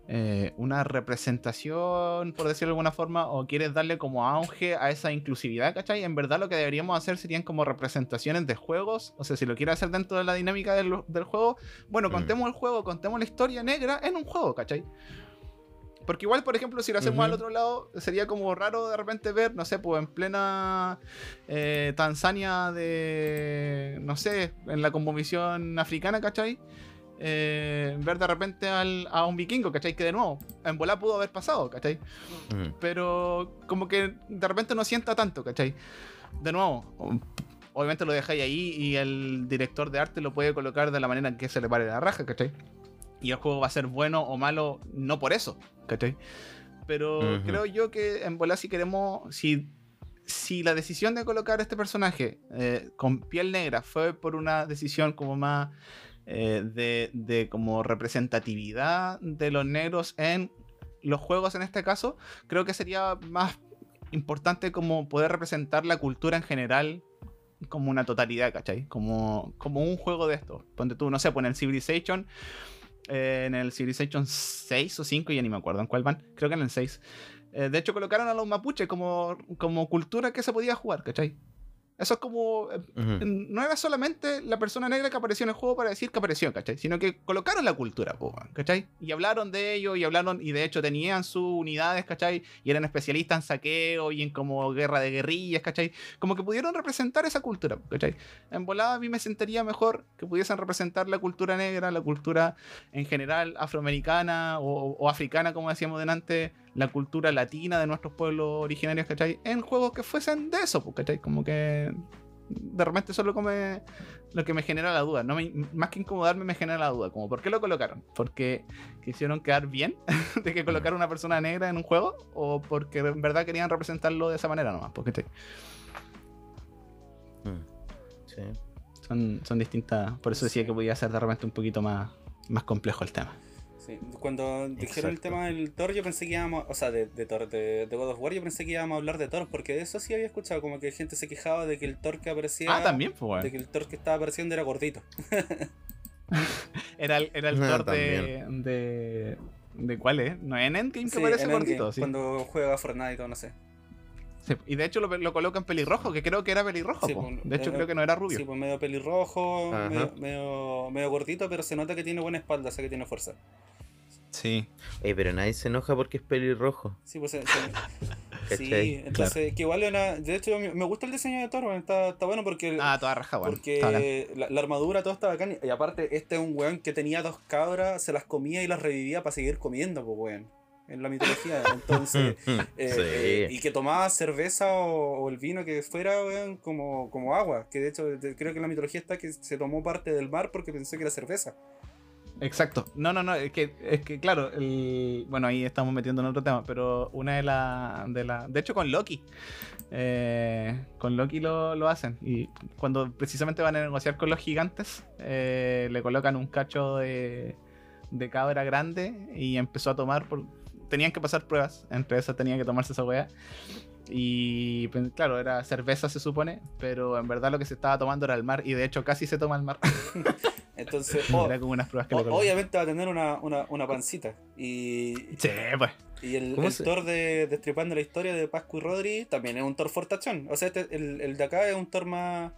eh, una representación, por decirlo de alguna forma, o quieres darle como auge a esa inclusividad, ¿cachai? En verdad lo que deberíamos hacer serían como representaciones de juegos, o sea, si lo quieres hacer dentro de la dinámica del, del juego, bueno, Mm. contemos el juego, contemos la historia negra en un juego, ¿cachai? Porque igual, por ejemplo, si lo hacemos al otro lado, sería como raro de repente ver, no sé, pues en plena eh, Tanzania de, no sé, en la conmovisión africana, ¿cachai? Eh, ver de repente al- a un vikingo, ¿cachai? Que de nuevo, en bola pudo haber pasado, ¿cachai? Mm. Pero como que de repente no sienta tanto, ¿cachai? De nuevo, obviamente lo dejáis ahí y el director de arte lo puede colocar de la manera en que se le pare la raja, ¿cachai? Y el juego va a ser bueno o malo, no por eso, ¿cachai? Pero creo yo que en bola si queremos, si, si la decisión de colocar este personaje eh, con piel negra fue por una decisión como más eh, de, de como representatividad de los negros en los juegos en este caso, creo que sería más importante como poder representar la cultura en general como una totalidad, ¿cachai? Como, como un juego de esto. Ponte tú, no sé, pon el Civilization, eh, en el Civilization 6 o 5, ya ni me acuerdo en cuál van, creo que en el 6. Eh, de hecho, colocaron a los mapuches como, como cultura que se podía jugar, ¿cachai? Eso es como. eh, no era solamente la persona negra que apareció en el juego para decir que apareció, ¿cachai? Sino que colocaron la cultura, ¿cachai? Y hablaron de ello y hablaron, y de hecho tenían sus unidades, ¿cachai? Y eran especialistas en saqueo y en como guerra de guerrillas, ¿cachai? Como que pudieron representar esa cultura, ¿cachai? En volada a mí me sentiría mejor que pudiesen representar la cultura negra, la cultura en general afroamericana o, o africana, como decíamos delante, la cultura latina de nuestros pueblos originarios, ¿cachai? En juegos que fuesen de eso, pues, ¿cachai? Como que de repente eso es lo que me, lo que me genera la duda. No me- más que incomodarme, me genera la duda. Como, ¿por qué lo colocaron? ¿Porque quisieron quedar bien de que colocaron una persona negra en un juego? ¿O porque en verdad querían representarlo de esa manera nomás? Porque Mm. Sí. son, son distintas. Por eso decía que podía ser de repente un poquito más, más complejo el tema. Sí, Cuando dijeron el tema del Thor, yo pensé que íbamos, o sea, de, de Thor, de, de God of War, yo pensé que íbamos a hablar de Thor, porque de eso sí había escuchado, como que gente se quejaba de que el Thor que aparecía. Ah, también, pues, De bueno. que el Thor que estaba apareciendo era gordito. Era el, era el Ah, Thor de, de. ¿De cuál es? ¿No es en Endgame que Sí, parece en gordito? Endgame, Sí. Cuando juega Fortnite y todo, no sé. Sí, Y de hecho lo, lo colocan pelirrojo, que creo que era pelirrojo. Sí, po. pues, de hecho, eh, creo que no era rubio. Sí, pues medio pelirrojo, medio, medio, medio gordito, pero se nota que tiene buena espalda, o sea que tiene fuerza. Sí. Ey, pero nadie se enoja porque es pelirrojo. Sí, pues se- se- sí, entonces, que igual era, de hecho me gusta el diseño de Thor, está, está bueno porque, el- Ah, toda raja, bueno. Porque la, la armadura todo está bacán y aparte este es un weón que tenía dos cabras, se las comía y las revivía para seguir comiendo, pues weón, en la mitología, entonces... Eh, sí. eh, y que tomaba cerveza o, o el vino que fuera weón, como, como agua. Que de hecho de- creo que en la mitología está que se tomó parte del mar porque pensó que era cerveza. Exacto. No, no, no. Es que, es que claro, el, bueno, ahí estamos metiendo en otro tema, pero una de las. De, la, de hecho, con Loki. eh, con Loki lo, lo hacen. Y cuando precisamente van a negociar con los gigantes, eh, le colocan un cacho de, de cabra grande y empezó a tomar. Por, tenían que pasar pruebas. Entre esas tenía que tomarse esa weá. Y pues, claro, era cerveza se supone, pero en verdad lo que se estaba tomando era el mar y de hecho casi se toma el mar. Entonces, o- era como unas pruebas que o- le colocan. obviamente va a tener una, una, una pancita. Y, Sí, pues. y el, ¿Cómo el Thor de Destripando la historia de Pascu y Rodri también es un Thor fortachón. O sea, este- el, el de acá es un Thor más.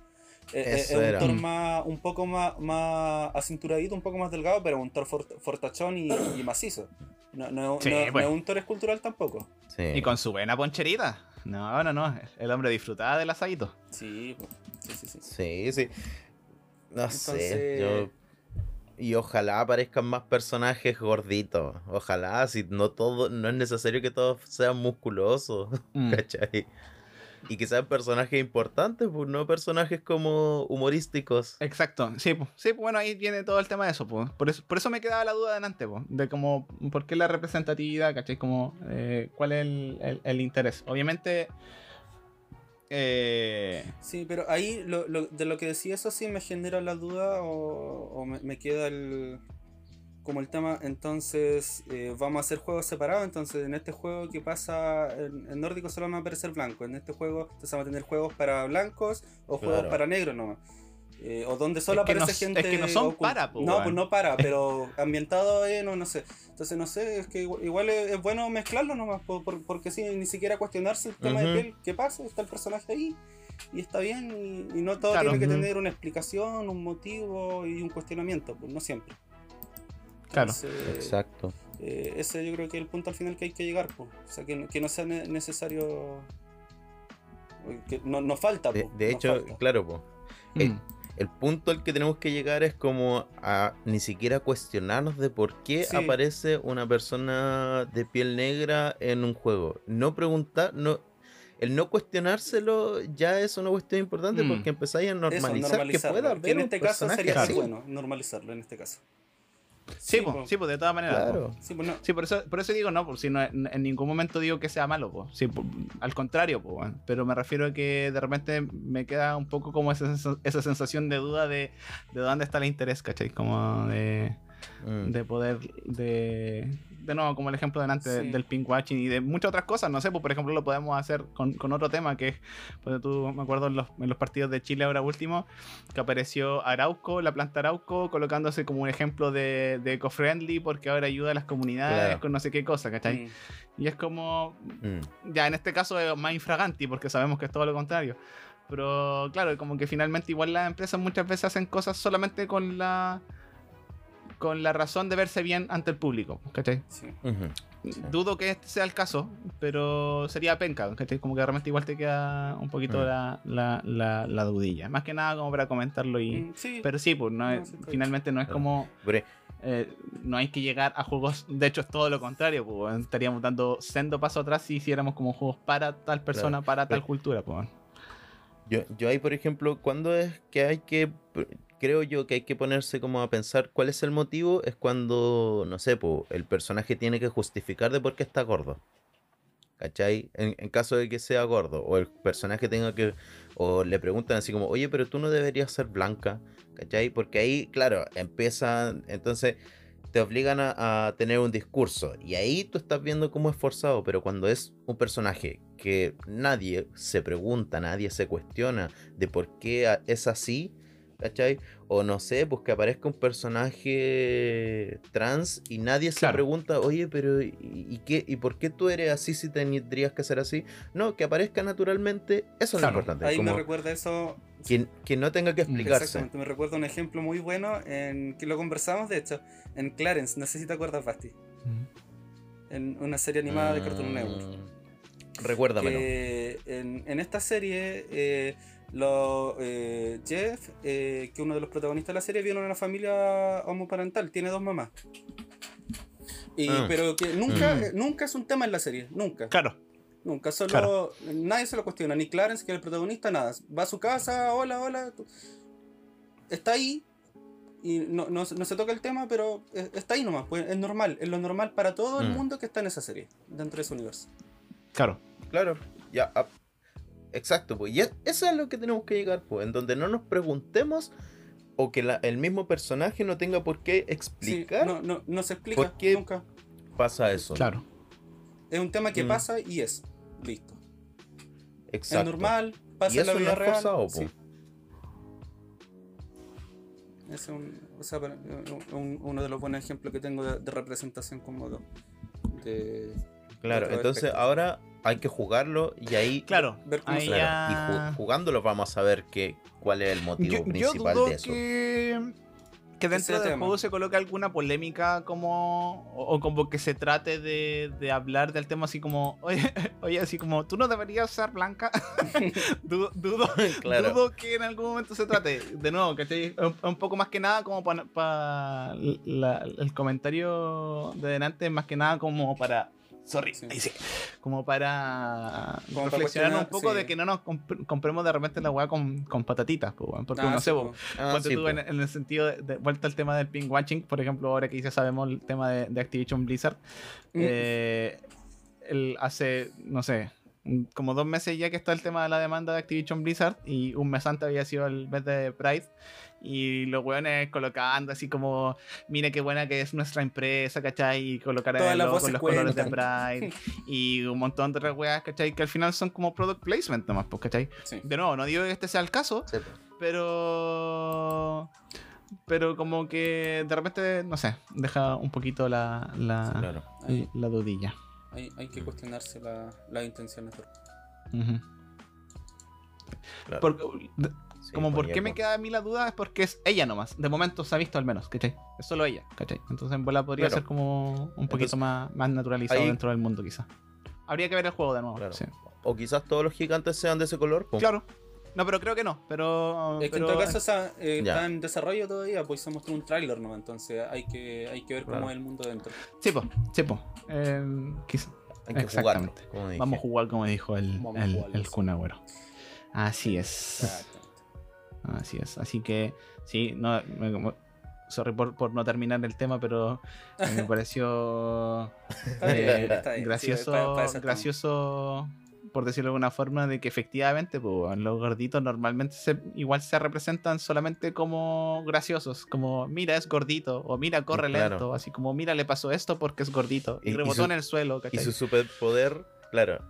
Eh, eh, es un era. Thor más, un poco más, más acinturadito, un poco más delgado, pero un Thor fort- fortachón y, y macizo. No, no, Sí, no- no pues. es un Thor escultural tampoco. Sí. Y con su buena poncherita. No, no, no. El hombre disfrutaba del asadito. Sí, pues, sí, sí, sí. Sí, sí. No sé. Yo... Y ojalá aparezcan más personajes gorditos. Ojalá, si no todo, no es necesario que todos sean musculosos. Mm. ¿Cachai? Y que sean personajes importantes, pues no personajes como humorísticos. Exacto. Sí, pues, sí, pues, bueno, ahí viene todo el tema de eso, pues. Por eso, por eso me quedaba la duda delante, pues. De como, ¿por qué la representatividad, cachai? Como, eh, ¿cuál es el, el- el interés? Obviamente, eh, Sí, pero ahí lo, lo- de lo que decía eso sí me genera la duda o, o me, me queda el, como el tema, entonces eh, vamos a hacer juegos separados. Entonces, en este juego que pasa en, en nórdico solo van a aparecer blancos. En este juego, entonces vamos a tener juegos para blancos o juegos Claro. para negros nomás. Eh, o donde solo Es que aparece gente. es que no son para, po, No, pues no para, pero ambientado en, no, no sé. Entonces, no sé, es que igual, igual es, es bueno mezclarlo nomás, po- por- porque sí, ni siquiera cuestionarse el tema de piel. ¿Qué pasa? Está el personaje ahí y está bien, y, y no todo Claro. tiene que tener una explicación, un motivo y un cuestionamiento, pues no siempre. Claro. Entonces, Exacto. eh, ese yo creo que es el punto al final que hay que llegar, pues. O sea, que, no- que no sea ne- necesario. Que no, no falta, De, po, de no hecho, falta. claro, po. Eh, Mm. El punto al que tenemos que llegar es como a ni siquiera cuestionarnos de por qué Sí. aparece una persona de piel negra en un juego. No preguntar, no, el no cuestionárselo ya es una cuestión importante Mm. porque empezáis a Eso, normalizar que normalizarlo, pueda que haber en un este caso personaje sería así. bueno normalizarlo en este caso. Sí, Sí, po, po. sí, pues de todas maneras. po. Claro. Sí, pues no. Sí, por eso, por eso digo no, por si no en, en ningún momento digo que sea malo, po. Sí, po, al contrario, po, weón. pero me refiero a que de repente me queda un poco como esa, esa sensación de duda de, de dónde está el interés, ¿cachai? Como de, Mm. de poder, de, de nuevo, como el ejemplo delante Sí. del pink watching y de muchas otras cosas, no sé, pues por ejemplo lo podemos hacer con, con otro tema que es, pues tú, me acuerdo en los, en los partidos de Chile ahora último, que apareció Arauco, la planta Arauco, colocándose como un ejemplo de, de eco-friendly porque ahora ayuda a las comunidades Claro. con no sé qué cosa, ¿cachai? Mm. Y es como, Mm. ya en este caso es más infraganti porque sabemos que es todo lo contrario. Pero claro, como que finalmente igual las empresas muchas veces hacen cosas solamente con la con la razón de verse bien ante el público, ¿cachai? Sí. Dudo que este sea el caso, pero sería penca, ¿cachai? Como que realmente igual te queda un poquito Mm. la, la, la, la dudilla. Más que nada como para comentarlo y... Mm, sí. Pero sí, pues no es- finalmente no es Claro. como... Eh, no hay que llegar a juegos. De hecho, es todo lo contrario. Pues, estaríamos dando sendo paso atrás si hiciéramos como juegos para tal persona, para tal Pero- cultura. Pues. Yo, yo ahí, por ejemplo, cuando es que hay que, creo yo que hay que ponerse como a pensar cuál es el motivo, es cuando, no sé, po, el personaje tiene que justificar de por qué está gordo. ¿Cachai? En, caso de que sea gordo, o el personaje tenga que, o le preguntan así como, oye, pero tú no deberías ser blanca, ¿cachai? Porque ahí, claro, empiezan, entonces te obligan a, a tener un discurso, y ahí tú estás viendo cómo es forzado, pero cuando es un personaje que nadie se pregunta, nadie se cuestiona de por qué es así, ¿cachai? O no sé, pues que aparezca un personaje trans y nadie se Claro. pregunta, oye, pero ¿y, y qué, ¿y por qué tú eres así si tendrías que ser así? No, que aparezca naturalmente, eso es Claro, lo importante. Ahí me recuerda eso. que, que no tenga que explicarse. Exactamente, me recuerda un ejemplo muy bueno en que lo conversamos, de hecho, en Clarence. No sé si te acuerdas, Basti. En una serie animada de Cartoon Network. Mm, Recuérdamelo. que en, en esta serie eh, lo, eh, Jeff, eh, que uno de los protagonistas de la serie, viene de una familia homoparental, tiene dos mamás. Y, Ah. Pero que nunca, Mm. eh, nunca es un tema en la serie, nunca. Claro, Nunca, solo Claro. nadie se lo cuestiona, ni Clarence, que es el protagonista, nada. Va a su casa, hola, hola. tú- Está ahí y no, no, no se toca el tema, pero es- está ahí nomás. Pues es normal, es lo normal para todo el Mm. mundo que está en esa serie, dentro de ese universo. claro. Claro, ya. Exacto, pues. Y es- eso es lo que tenemos que llegar, pues. En donde no nos preguntemos o que la- el mismo personaje no tenga por qué Sí, explicar no, no, no se explica ¿Por qué? nunca. pasa eso. Claro. Es un tema que Mm. pasa y es. Listo. Exacto. Es normal, pasa Y en la eso vida no es real. forzado, sí. Ese es un, o sea, para- un- uno de los buenos ejemplos que tengo de, de representación como de, de- Claro, entonces aspecto. ahora hay que jugarlo y ahí. Claro. Ver cómo ahí y jugándolo vamos a ver que, cuál es el motivo Yo, yo principal dudo de eso. que, que dentro del tema. juego se coloque alguna polémica como o, o como que se trate de, de hablar del tema así como oye, oye así como tú no deberías ser blanca dudo, dudo, Claro. dudo que en algún momento se trate de nuevo ¿cachai? un, un poco más que nada como para el comentario de delante más que nada como para Sorry, Sí. ahí sí. Como para Como para reflexionar un poco sí. de que no nos comp- compremos de repente la weá con, con patatitas, pues, weón. porque Ah, no sé, po. Ah, Ponte tú en, en el sentido de, de- vuelta al tema del ping watching, por ejemplo, ahora que ya sabemos el tema de, de Activision Blizzard, Mm. eh, el- hace, no sé, como dos meses ya que está el tema de la demanda de Activision Blizzard y un mes antes había sido el mes de Pride Y los weones colocando así como, mire qué buena que es nuestra empresa, ¿cachai? Y colocar el logo con los colores de. Pride. y un montón de otras weas, ¿cachai? Que al final son como product placement nomás, pues, ¿cachai? Sí. De nuevo, no digo que este sea el caso, Sí, po. pero... Pero como que de repente, no sé, deja un poquito la, la, Claro. Hay, la dudilla. hay, hay que cuestionarse la- las intenciones. de- Ujú. claro. Por- de- Sí, como por qué me queda a mí la duda es porque es ella nomás. De momento se ha visto al menos, ¿cachai? Es solo ella, ¿cachai? Entonces en bola podría Claro. ser como un poquito Entonces, más, más naturalizado ahí- dentro del mundo quizás. Habría que ver el juego de nuevo. Claro. sí. O quizás todos los gigantes sean de ese color. po. Claro. No, pero creo que no. Pero. Es que en todo caso o sea, eh, está en desarrollo todavía, pues se mostró un tráiler, ¿no? Entonces hay que, hay que ver Claro. cómo es el mundo dentro. Sí, po, sí. Eh, Hay que jugarlo. Exactamente. como. Vamos a jugar como dijo el, el, el. Kun Agüero. Así es. Así es. Así que, sí, no, me- sorry por, por no terminar el tema, pero me pareció eh. Sí, gracioso, para- para gracioso, por decirlo de alguna forma, de que efectivamente pues, los gorditos normalmente se, igual se representan solamente como graciosos, como mira es gordito, o mira corre Claro. lento, así como mira le pasó esto porque es gordito, y, Y- y rebotó su- en el suelo, Y su superpoder, claro.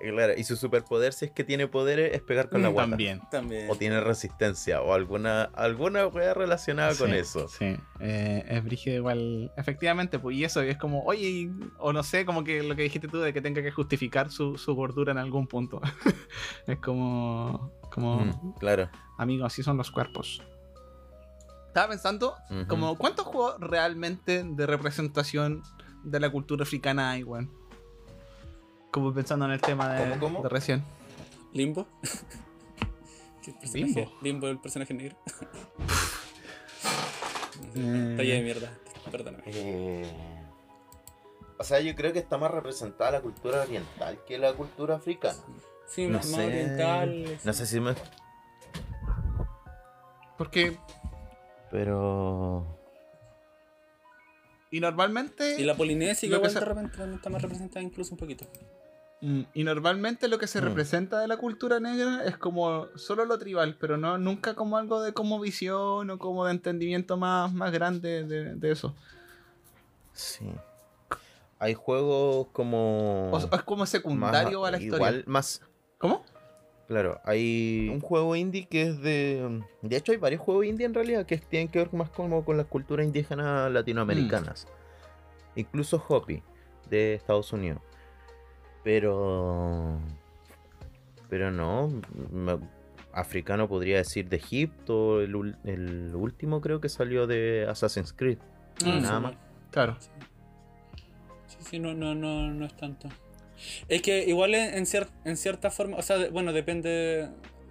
Y claro, y su superpoder, si es que tiene poderes, es pegar con la Mm, guata. También. También. O tiene resistencia, o alguna alguna wea relacionada con eso. Sí, eh, es brígido igual. Efectivamente, pues, y eso y es como, oye, o no sé, como que lo que dijiste tú de que tenga que justificar su, su gordura en algún punto. es como, como, Mm, claro. amigo, así son los cuerpos. Estaba pensando, como, ¿cuántos juegos realmente de representación de la cultura africana hay, weón? Como pensando en el tema de, ¿Cómo, cómo? de recién. Limbo. ¿Qué personaje? Limbo. Limbo, el personaje negro. Talla de mierda. Perdóname. Eh, O sea, yo creo que está más representada la cultura oriental que la cultura africana. Sí, No más, sé. más oriental. No sé si me. Porque, Pero. Y normalmente... Y la polinesia, Lo que igual se- de repente también está más representada incluso un poquito. Mm, Y normalmente lo que se Mm. representa de la cultura negra es como solo lo tribal, pero no nunca como algo de como visión o como de entendimiento más, más grande de, de eso. Sí. Hay juegos como. O, es como secundario más- a la historia. Igual, más. ¿Cómo? Claro, hay un juego indie que es de. De hecho, hay varios juegos indie en realidad que tienen que ver más como con las culturas indígenas latinoamericanas. Incluso Hopi, de Estados Unidos. Pero. Pero no. me- africano podría decir de Egipto. El, último creo que salió de Assassin's Creed. Ah, Nada sí, más. Claro. Sí, sí, no, no, no, no es tanto. Es que igual en, cier- en cierta forma, o sea, de- bueno, depende.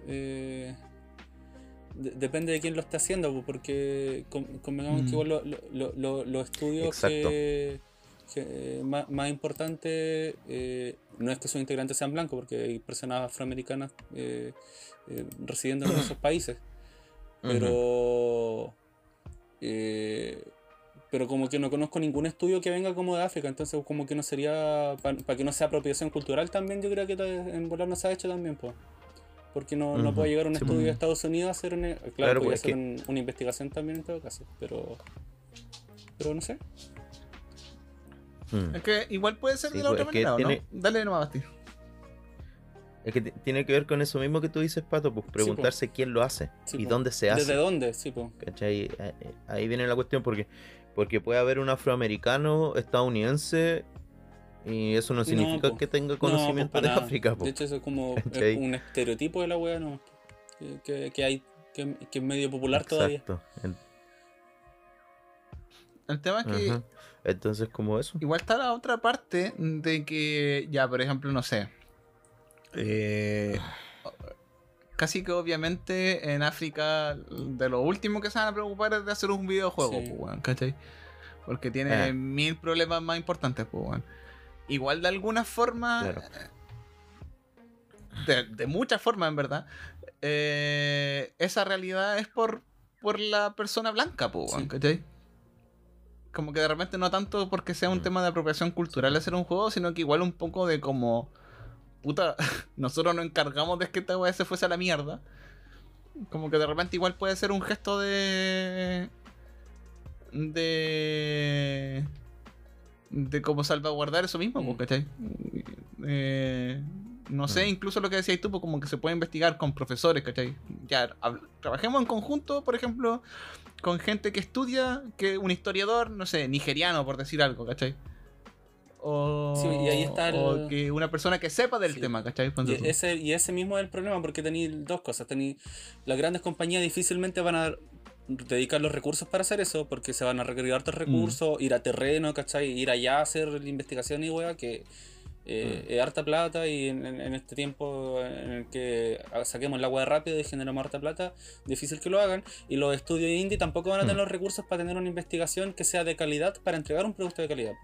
eh, de- depende de quién lo esté haciendo, po, porque con- convengamos Mm. que igual lo- lo- lo- lo- los estudios que, que, eh, más, más importantes eh, no es que sus integrantes sean blancos, porque hay personas afroamericanas eh, residiendo en esos países. Pero. Pero como que no conozco ningún estudio que venga como de África, entonces como que no sería. Para que no sea apropiación cultural también, yo creo que en volar no se ha hecho también, pues. Porque no, no puede llegar un Sí, estudio de pues. Estados Unidos a hacer una. Claro, Claro, podría pues, es hacer que- un- una investigación también en todo caso, pero. Pero no sé. Mm. Es que igual puede ser Sí, de la pues, otra manera, ¿o tiene- ¿no? Dale nomás, Basti. Es que tiene que ver con eso mismo que tú dices, Pato, pues preguntarse quién lo hace Sí, y po. dónde se hace. ¿Desde dónde? Sí, pues. ¿Cachai? Eh, eh, Ahí viene la cuestión porque, porque puede haber un afroamericano estadounidense y eso no significa po. que tenga No, conocimiento de nada. África. po. De hecho, eso es como un estereotipo de la wea, ¿no? Que, que- que hay, que, que es medio popular todavía. Exacto. En- El tema es que ajá. Entonces, como eso. Igual está la otra parte de que, ya, por ejemplo, no sé. eh, casi que obviamente en África de lo último que se van a preocupar es de hacer un videojuego, Sí. pues, weón, ¿cachai? Porque tiene Eh. mil problemas más importantes, pues, weón. Igual de alguna forma, Claro. de, de muchas formas en verdad, eh, esa realidad es por, por la persona blanca, pues, Sí. ¿cachai? Como que de repente no tanto porque sea un Mm. tema de apropiación cultural hacer un juego, sino que igual un poco de como, puta, nosotros nos encargamos de que esta weá se fuese a la mierda. Como que de repente igual puede ser un gesto de. de. de como salvaguardar eso mismo, Mm. ¿cachai? Eh, no sé, Mm. incluso lo que decías tú, pues, como que se puede investigar con profesores, ¿cachai? Ya, trabajemos en conjunto, por ejemplo, con gente que estudia, que un historiador, no sé, nigeriano, por decir algo, ¿cachai? O, Sí, y ahí está el- o que una persona que sepa del Sí. tema, ¿cachai? Y ese, y ese mismo es el problema porque tenéis dos cosas. Tenéis las grandes compañías difícilmente van a dedicar los recursos para hacer eso porque se van a requerir hartos Mm. recursos, ir a terreno, ¿cachai? Ir allá a hacer la investigación y weá, que eh, Mm. es harta plata y en, este tiempo en el que saquemos el agua rápido y generamos harta plata, difícil que lo hagan. Y los estudios indie tampoco van a tener Mm. los recursos para tener una investigación que sea de calidad para entregar un producto de calidad.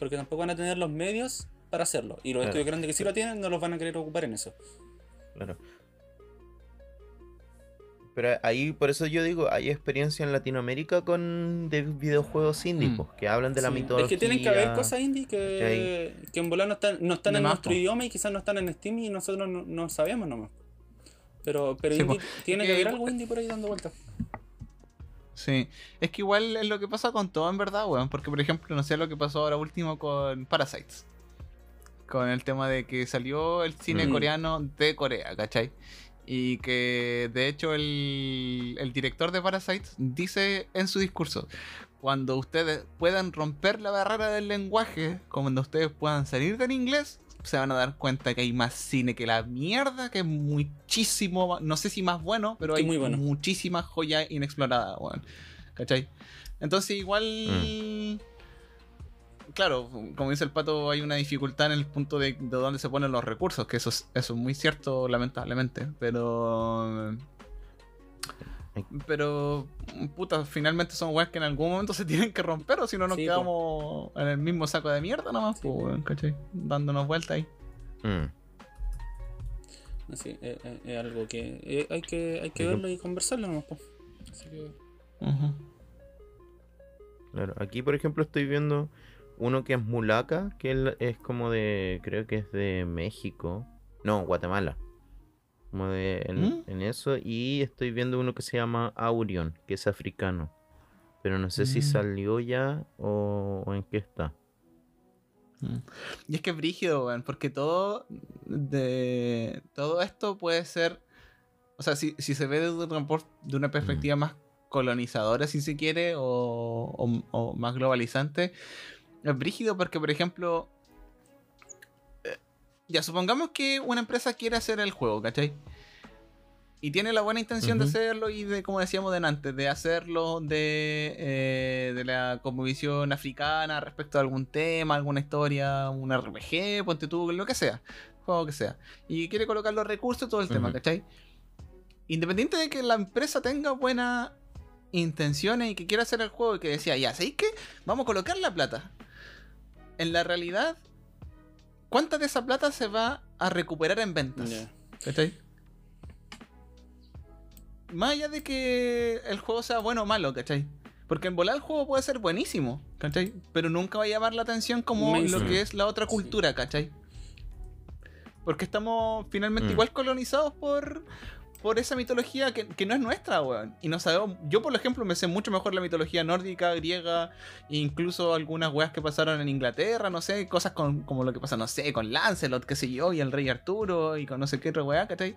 Porque tampoco van a tener los medios para hacerlo. Y los Claro. estudios grandes que sí lo tienen no los van a querer ocupar en eso. Claro. Pero ahí, por eso yo digo, hay experiencia en Latinoamérica con de videojuegos indie, Mm. pues, que hablan de la Sí. mitología. Es que tienen que haber cosas indie que, que en volar no están, no están en más, nuestro po. idioma y quizás no están en Steam y nosotros no, no sabemos nomás. Pero, pero Sí, indie- tiene que que haber algo indie por ahí dando vueltas. Sí, es que igual es lo que pasa con todo en verdad, weón. Porque, por ejemplo, no sé lo que pasó ahora último con Parasites. Con el tema de que salió el cine Mm. coreano de Corea, ¿cachai? Y que de hecho el, el director de Parasites dice en su discurso, cuando ustedes puedan romper la barrera del lenguaje, cuando ustedes puedan salir del inglés, se van a dar cuenta que hay más cine que la mierda, que es muchísimo, no sé si más bueno, pero hay muy bueno. muchísimas joyas inexploradas, weón. ¿Cachai? Entonces igual... Mm. Claro, como dice el pato, hay una dificultad en el punto de, de dónde se ponen los recursos, que eso es, eso es muy cierto, lamentablemente. Pero... Pero, puta, finalmente son weas que en algún momento se tienen que romper, o si no nos Sí, po. quedamos en el mismo saco de mierda nomás, Sí, pues, po. ¿cachai? Dándonos vueltas ahí. Mm. Así, eh, eh, es algo que eh, hay que, hay que verlo y conversarlo nomás. po. Así que. Claro, aquí por ejemplo estoy viendo uno que es Mulaka, que él es como de, creo que es de México, no, Guatemala, como de en, ¿Mm? en eso, y estoy viendo uno que se llama Aurion, que es africano, pero no sé si Mm. salió ya o, o en qué está. Mm. Y es que es brígido, weón, porque todo de todo esto puede ser, o sea, si, si se ve desde por- de una perspectiva más colonizadora, si se quiere, o, o- o más globalizante, es brígido porque, por ejemplo, ya supongamos que una empresa quiere hacer el juego, ¿cachai? Y tiene la buena intención de hacerlo y de, como decíamos delante, de hacerlo de, eh, de la conmovisión africana respecto a algún tema, alguna historia, un RPG, ponte tú, lo que sea, juego que sea. Y quiere colocar los recursos, todo el tema, Ujú. ¿cachai? Independiente de que la empresa tenga buenas intenciones y que quiera hacer el juego y que decía, ya, ¿sabéis qué? Vamos a colocar la plata. En la realidad, ¿cuánta de esa plata se va a recuperar en ventas? ¿Cachai? Más allá de que el juego sea bueno o malo, ¿cachai? Porque en volar el juego puede ser buenísimo, ¿cachai? Pero nunca va a llamar la atención como lo que es la otra Sí. cultura, ¿cachai? Porque estamos finalmente Mm. igual colonizados por, por esa mitología que, que no es nuestra, weón. Y no sabemos. Yo, por ejemplo, me sé mucho mejor la mitología nórdica, griega, e incluso algunas weas que pasaron en Inglaterra, no sé, cosas con, como lo que pasa, no sé, con Lancelot, qué sé yo, y el rey Arturo, y con no sé qué otra wea, ¿cachai?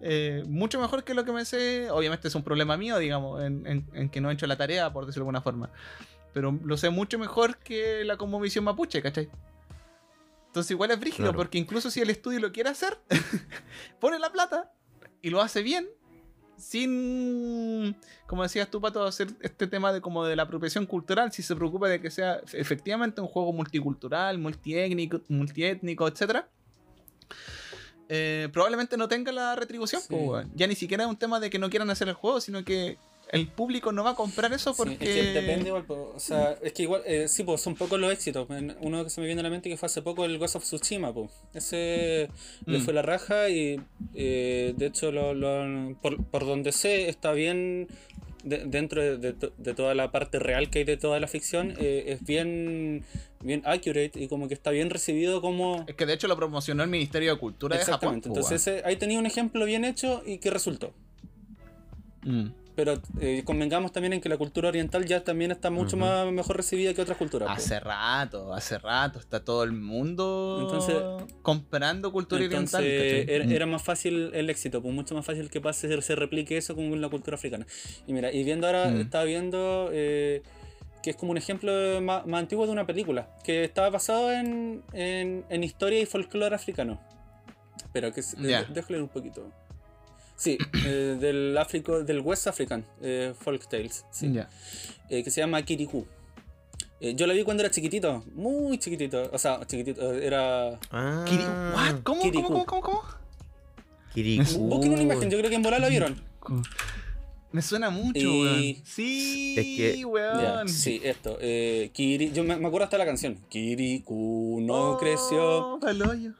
Eh, mucho mejor que lo que me sé. Obviamente es un problema mío, digamos, en, en- en que no he hecho la tarea, por decirlo de alguna forma. Pero lo sé mucho mejor que la conmovisión mapuche, ¿cachai? Entonces igual es brígido, Claro. porque incluso si el estudio lo quiere hacer, pone la plata y lo hace bien, sin, como decías tú, Pato, hacer este tema de como de la apropiación cultural, si se preocupa de que sea efectivamente un juego multicultural, multiétnico, multiétnico, etcétera. eh, probablemente no tenga la retribución, Sí. weón. ya ni siquiera es un tema de que no quieran hacer el juego, sino que el público no va a comprar eso Sí, porque... es que depende igual, po, o sea, es que igual, eh, sí, pues son pocos los éxitos. Uno que se me viene a la mente que fue hace poco el Ghost of Tsushima, pues. Ese le Mm. fue la raja y eh, de hecho lo, lo- por, por donde sé está bien de- dentro de, de to- de toda la parte real que hay de toda la ficción, eh, es bien, bien accurate y como que está bien recibido como... Es que de hecho lo promocionó el Ministerio de Cultura de Japón. Entonces ese- ahí tenía un ejemplo bien hecho y que resultó. Mm. Pero eh, convengamos también en que la cultura oriental ya también está mucho más mejor recibida que otras culturas. Hace rato, hace rato, está todo el mundo Entonces- comprando cultura Entonces oriental. era, Mm. era más fácil el éxito, pues mucho más fácil que pase, se replique eso con la cultura africana. Y mira, y viendo ahora, Mm. estaba viendo eh, que es como un ejemplo más, más antiguo de una película, que estaba basado en, en, en historia y folclore africano. Pero que eh, déjale un poquito. Sí, eh, del Áfrico, del West African eh, Folk Tales, sí, Ya. eh, que se llama Kirikou. Eh, yo la vi cuando era chiquitito, muy chiquitito, o sea, chiquitito, era... Ah, Kiri- What? ¿Cómo, Kirikou. ¿Cómo, cómo, cómo, cómo? Kirikou. Busquen una imagen, yo creo que en volar la vieron. Me suena mucho, Y- weón. Sí, Es que- weón. Ya, sí, esto. Eh, Kiri, yo me, me acuerdo hasta la canción. Kiriku no Oh, creció,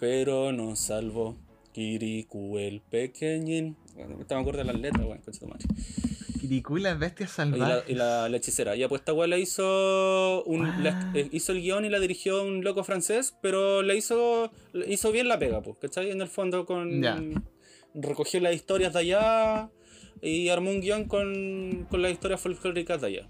pero nos salvó. Kiriku el pequeñín. Bueno, me acuerdo de las letras, weón, concha tu madre. Kirikou y las bestias Y la, salvajes. y la, la hechicera. Ya, pues esta weá la hizo. Un, Ah. la- eh, hizo el guion y la dirigió un loco francés, pero le hizo, hizo bien la pega, pues, ¿cachai? En el fondo con. Recogió las historias de allá y armó un guion con, con las historias folclóricas de allá.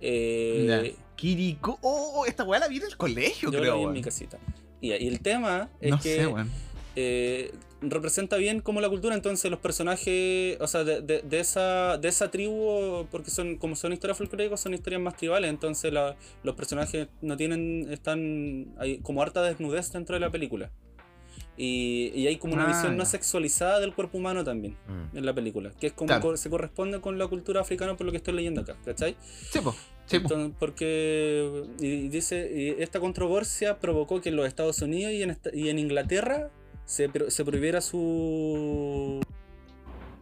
Eh. Kirikou. Oh, esta weá la vi en el colegio, Yo creo, lo vi en mi casita. Y, y el tema es No que sé, weón. eh, representa bien como la cultura, entonces los personajes, o sea, de, de- de esa, de esa tribu, porque son como son historias folclóricas, son historias más tribales, entonces la- los personajes no tienen, están, hay como harta desnudez dentro de la película. Y, y hay como una Ah, visión no ya. sexualizada del cuerpo humano también Mm. en la película, que es como Claro. se corresponde con la cultura africana por lo que estoy leyendo acá, ¿cachai? Sí, po. Sí, po. Entonces, porque y dice y esta controversia provocó que en los Estados Unidos y en, esta- y en Inglaterra se, pro- se prohibiera su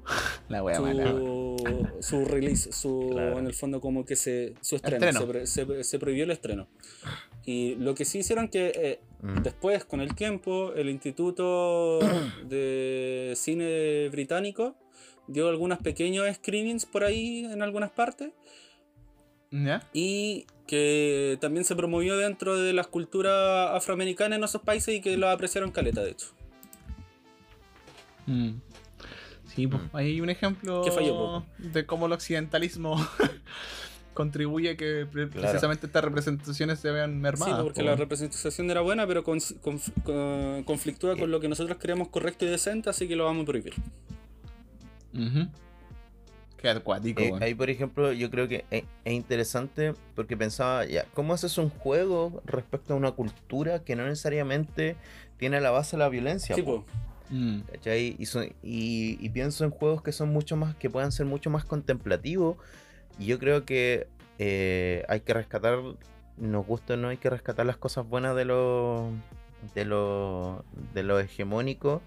La weá mala. su, su release, su Claro. en el fondo como que se su estreno, Estreno. Se, pro- se- se prohibió el estreno. Y lo que sí hicieron que eh, Mm. después con el tiempo el Instituto de Cine Británico dio algunos pequeños screenings por ahí en algunas partes y que también se promovió dentro de las culturas afroamericanas en esos países y que lo apreciaron caleta, de hecho. Mm. Sí, pues Mm. hay un ejemplo de cómo el occidentalismo contribuye a que pre- Claro. precisamente estas representaciones se vean mermadas. sí, porque po. la representación era buena, pero con- conf- con- conflictúa con lo que nosotros creemos correcto y decente, así que lo vamos a prohibir. Qué acuático, Eh, ahí, por ejemplo, yo creo que es, es interesante porque pensaba, ya, ¿cómo haces un juego respecto a una cultura que no necesariamente tiene a la base la violencia? Sí, po? po. Mm. ¿Cachai? Y, son- y- y pienso en juegos que son mucho más, que puedan ser mucho más contemplativos. Y yo creo que eh, hay que rescatar, nos gusta o no, hay que rescatar las cosas buenas de lo, de lo, de lo hegemónico.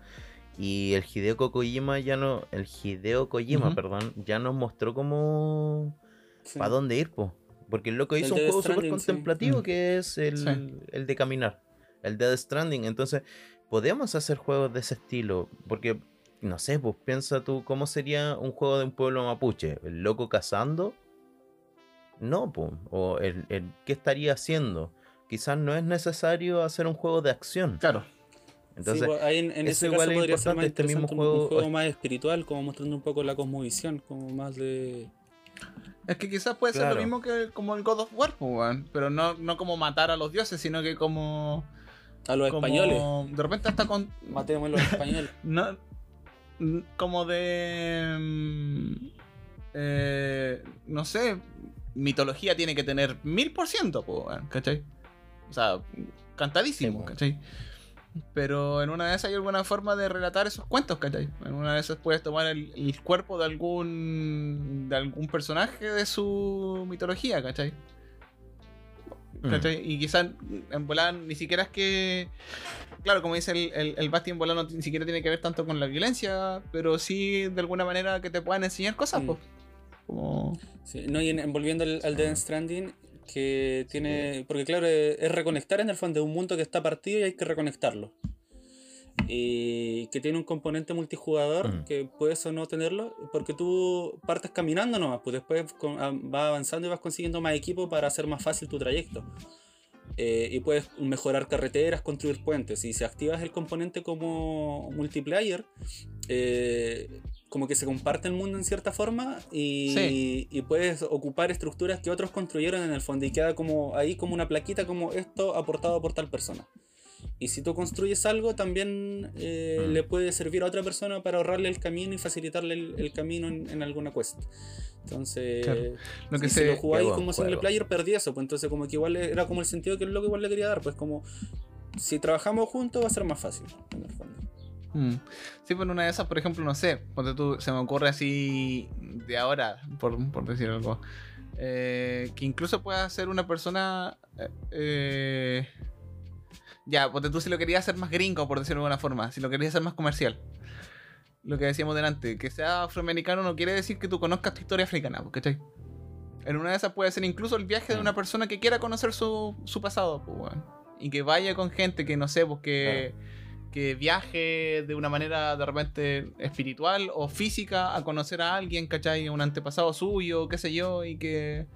Y el Hideo Kojima ya no, el Hideo Kojima, Ujú. perdón, ya nos mostró cómo, Sí. para dónde ir, po. Porque el loco El hizo un Death juego súper Stranding, sí. contemplativo Mm. que es el, Sí. el de caminar. El Dead Stranding. Entonces, podemos hacer juegos de ese estilo. Porque, no sé, pues piensa tú, ¿cómo sería un juego de un pueblo mapuche? ¿El loco cazando? No, pues. O el, el ¿qué estaría haciendo? Quizás no es necesario hacer un juego de acción. Claro. Entonces, Sí, po, ahí en, en eso ese igual caso es podría ser más este mismo interesante un- juego- un juego más espiritual, como mostrando un poco la cosmovisión, como más de... Es que quizás puede ser lo mismo que como el God of War, weón. Pero no, no como matar a los dioses, sino que como. A los como- españoles. De repente hasta con. Matemos a los españoles. No, como de. mm, eh, no sé. Mitología tiene que tener mil por ciento, ¿cachai? O sea, cantadísimo, Sí. ¿cachai? Pero en una de esas hay alguna forma de relatar esos cuentos, ¿cachai? En una de esas puedes tomar el, el cuerpo de algún. de algún personaje de su mitología, ¿cachai? Mm. Y quizás en volar ni siquiera es que. Claro, como dice el, el, el Basti en volar, no ni siquiera tiene que ver tanto con la violencia, pero sí de alguna manera que te puedan enseñar cosas, Mm. pues. Como. Sí, no, y en- en- volviendo al, al Death Stranding, que tiene. Porque, claro, es, es reconectar en el fondo de un mundo que está partido y hay que reconectarlo. Y que tiene un componente multijugador Mm. que puedes o no tenerlo, porque tú partes caminando nomás, pues después con- a- vas avanzando y vas consiguiendo más equipo para hacer más fácil tu trayecto. Eh, y puedes mejorar carreteras, construir puentes. Y si activas el componente como multiplayer, eh, como que se comparte el mundo en cierta forma y, Sí. y puedes ocupar estructuras que otros construyeron en el fondo y queda como ahí como una plaquita como esto aportado por tal persona. Y si tú construyes algo, también eh, Mm. le puede servir a otra persona para ahorrarle el camino y facilitarle el, el camino en, en alguna quest. Entonces, Claro. Lo que si se- lo jugáis como single player, perdí eso. Pues entonces, como que igual era como el sentido que es lo que igual le quería dar. Pues como, si trabajamos juntos va a ser más fácil, en el fondo. Mm. Sí, pues en una de esas, por ejemplo, no sé, ponte tú, se me ocurre así de ahora, por, por decir algo. eh, que incluso pueda ser una persona. eh, ya, ponte tú si lo querías hacer más gringo, por decirlo de alguna forma, si lo querías hacer más comercial. Lo que decíamos delante, que sea afroamericano no quiere decir que tú conozcas tu historia africana, ¿cachai? En una de esas puede ser incluso el viaje de Mm. una persona que quiera conocer su, su pasado, pues. Y que vaya con gente que no sé, pues que, que viaje de una manera de repente espiritual o física a conocer a alguien, ¿cachai? Un antepasado suyo, qué sé yo, y que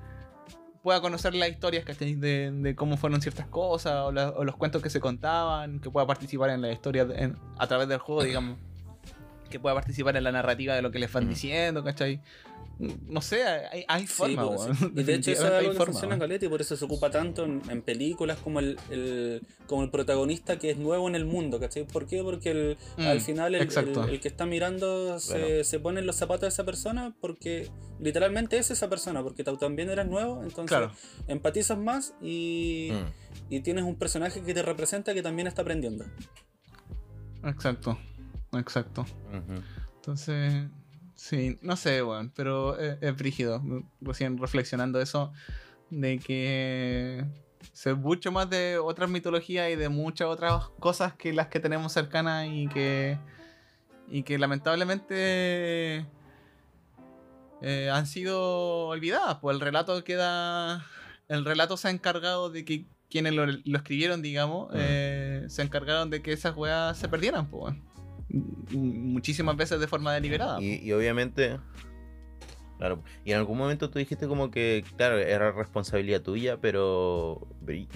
pueda conocer las historias, ¿cachai? De, de cómo fueron ciertas cosas o, la- o los cuentos que se contaban, que pueda participar en la historia en- a través del juego, digamos. Que pueda participar en la narrativa de lo que les van diciendo, ¿cachai? No sé, hay, hay Sí, forma, pues, sí. Y de hecho eso es algo que funciona en. Caleta y por eso se ocupa tanto en, en películas como el, el- como el protagonista que es nuevo en el mundo, ¿cachai? ¿Por qué? Porque el- Mm, al final el, que está mirando se, pone en los zapatos de esa persona porque literalmente es esa persona, porque tú también eres nuevo, entonces Claro. empatizas más y, Mm. y tienes un personaje que te representa que también está aprendiendo. Exacto, exacto. Entonces, sí, no sé, weón, pero es, es brígido. Recién reflexionando eso, de que sé mucho más de otras mitologías y de muchas otras cosas que las que tenemos cercanas y que, y que lamentablemente eh, han sido olvidadas. Pues el relato queda. El relato se ha encargado de que quienes lo, lo escribieron, digamos, Mm. eh, se encargaron de que esas weas se perdieran, pues. Muchísimas veces de forma deliberada. Y, y obviamente, claro, y en algún momento tú dijiste como que, claro, era responsabilidad tuya, pero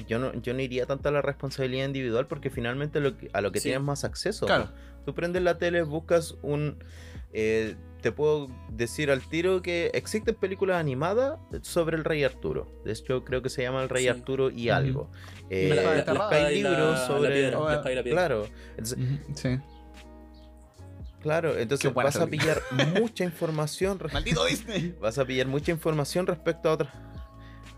yo no, yo no iría tanto a la responsabilidad individual porque finalmente lo que- a lo que Sí. tienes más acceso. Claro. Tú prendes la tele, buscas un... eh, te puedo decir al tiro que existen películas animadas sobre el rey Arturo. De hecho, creo que se llama el rey Sí. Arturo y algo. Eh, La la espada hay la- libros la sobre... piedra, la la. Claro. Sí. Claro, entonces vas a pillar mucha información ¡Maldito Disney! Vas a pillar mucha información respecto a otras.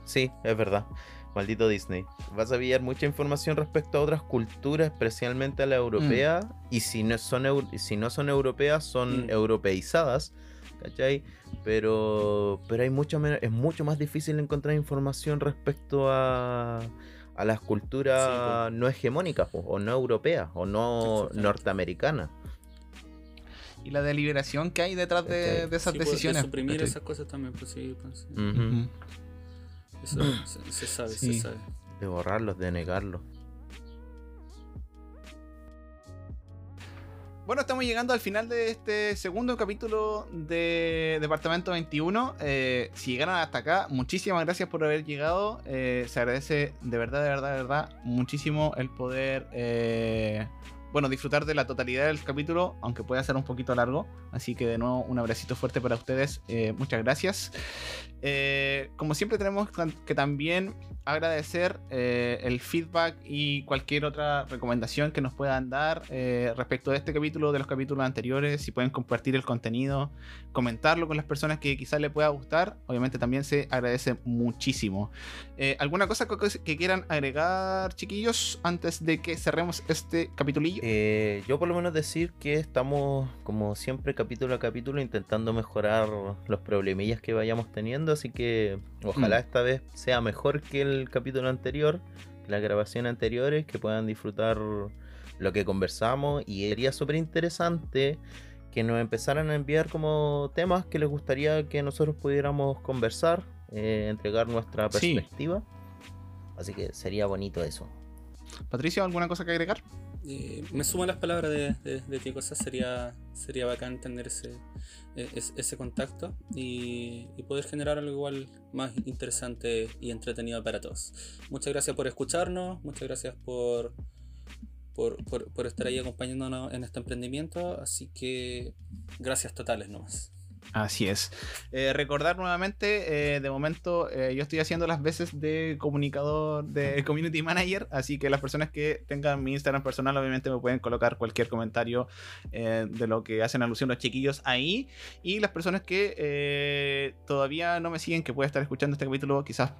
Sí, es verdad. Maldito Disney. Vas a pillar mucha información respecto a otras culturas, especialmente a la europea. Y si no son, eu- si no son europeas, son Mm. europeizadas. ¿Cachai? Pero, pero hay mucho menos, es mucho más difícil encontrar información respecto a, a las culturas no hegemónicas o no europeas o no norteamericanas. Y la deliberación que hay detrás de, de esas Sí, pues, de decisiones. suprimir ¿cachai? esas cosas también, pues sí, pues. Ujú. Eso se, se sabe, Sí. se sabe. De borrarlos, de negarlos. Bueno, estamos llegando al final de este segundo capítulo de Departamento 21. Eh, si llegaron hasta acá, muchísimas gracias por haber llegado. Eh, se agradece de verdad, de verdad, de verdad, muchísimo el poder, eh, bueno, disfrutar de la totalidad del capítulo, aunque pueda ser un poquito largo. Así que de nuevo, un abracito fuerte para ustedes. Eh, muchas gracias. Eh, como siempre tenemos que también agradecer eh, el feedback y cualquier otra recomendación que nos puedan dar eh, respecto de este capítulo, de los capítulos anteriores, si pueden compartir el contenido, comentarlo con las personas que quizás les pueda gustar, obviamente también se agradece muchísimo. Eh, ¿Alguna cosa que, quieran agregar, chiquillos, antes de que cerremos este capitulillo? Yo por lo menos decir que estamos, como siempre, capítulo a capítulo, intentando mejorar los problemillas que vayamos teniendo, así que ojalá Mm. esta vez sea mejor que el capítulo anterior, que las grabaciones anteriores, que puedan disfrutar lo que conversamos y sería súper interesante que nos empezaran a enviar como temas que les gustaría que nosotros pudiéramos conversar, eh, entregar nuestra Sí. perspectiva. Así que sería bonito eso. Patricio, ¿alguna cosa que agregar? Eh, me sumo a las palabras de, de, ti, cosas. Sería, sería bacán tener ese, es- ese contacto y, y poder generar algo igual más interesante y entretenido para todos. Muchas gracias por escucharnos, muchas gracias por, por, por, por estar ahí acompañándonos en este emprendimiento. Así que gracias totales nomás. Así es. Eh, recordar nuevamente, eh, de momento eh, yo estoy haciendo las veces de comunicador, de community manager, así que las personas que tengan mi Instagram personal obviamente me pueden colocar cualquier comentario de lo que hacen alusión los chiquillos ahí. Y las personas que todavía no me siguen, que pueden estar escuchando este capítulo quizás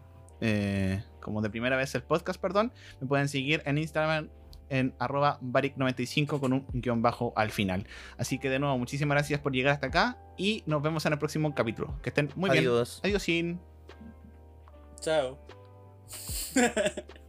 como de primera vez el podcast, perdón, me pueden seguir en Instagram en arroba baric95 con un guion bajo al final. Así que de nuevo, muchísimas gracias por llegar hasta acá y nos vemos en el próximo capítulo. Que estén muy bien. Adiós. Adiós, sin. Chao.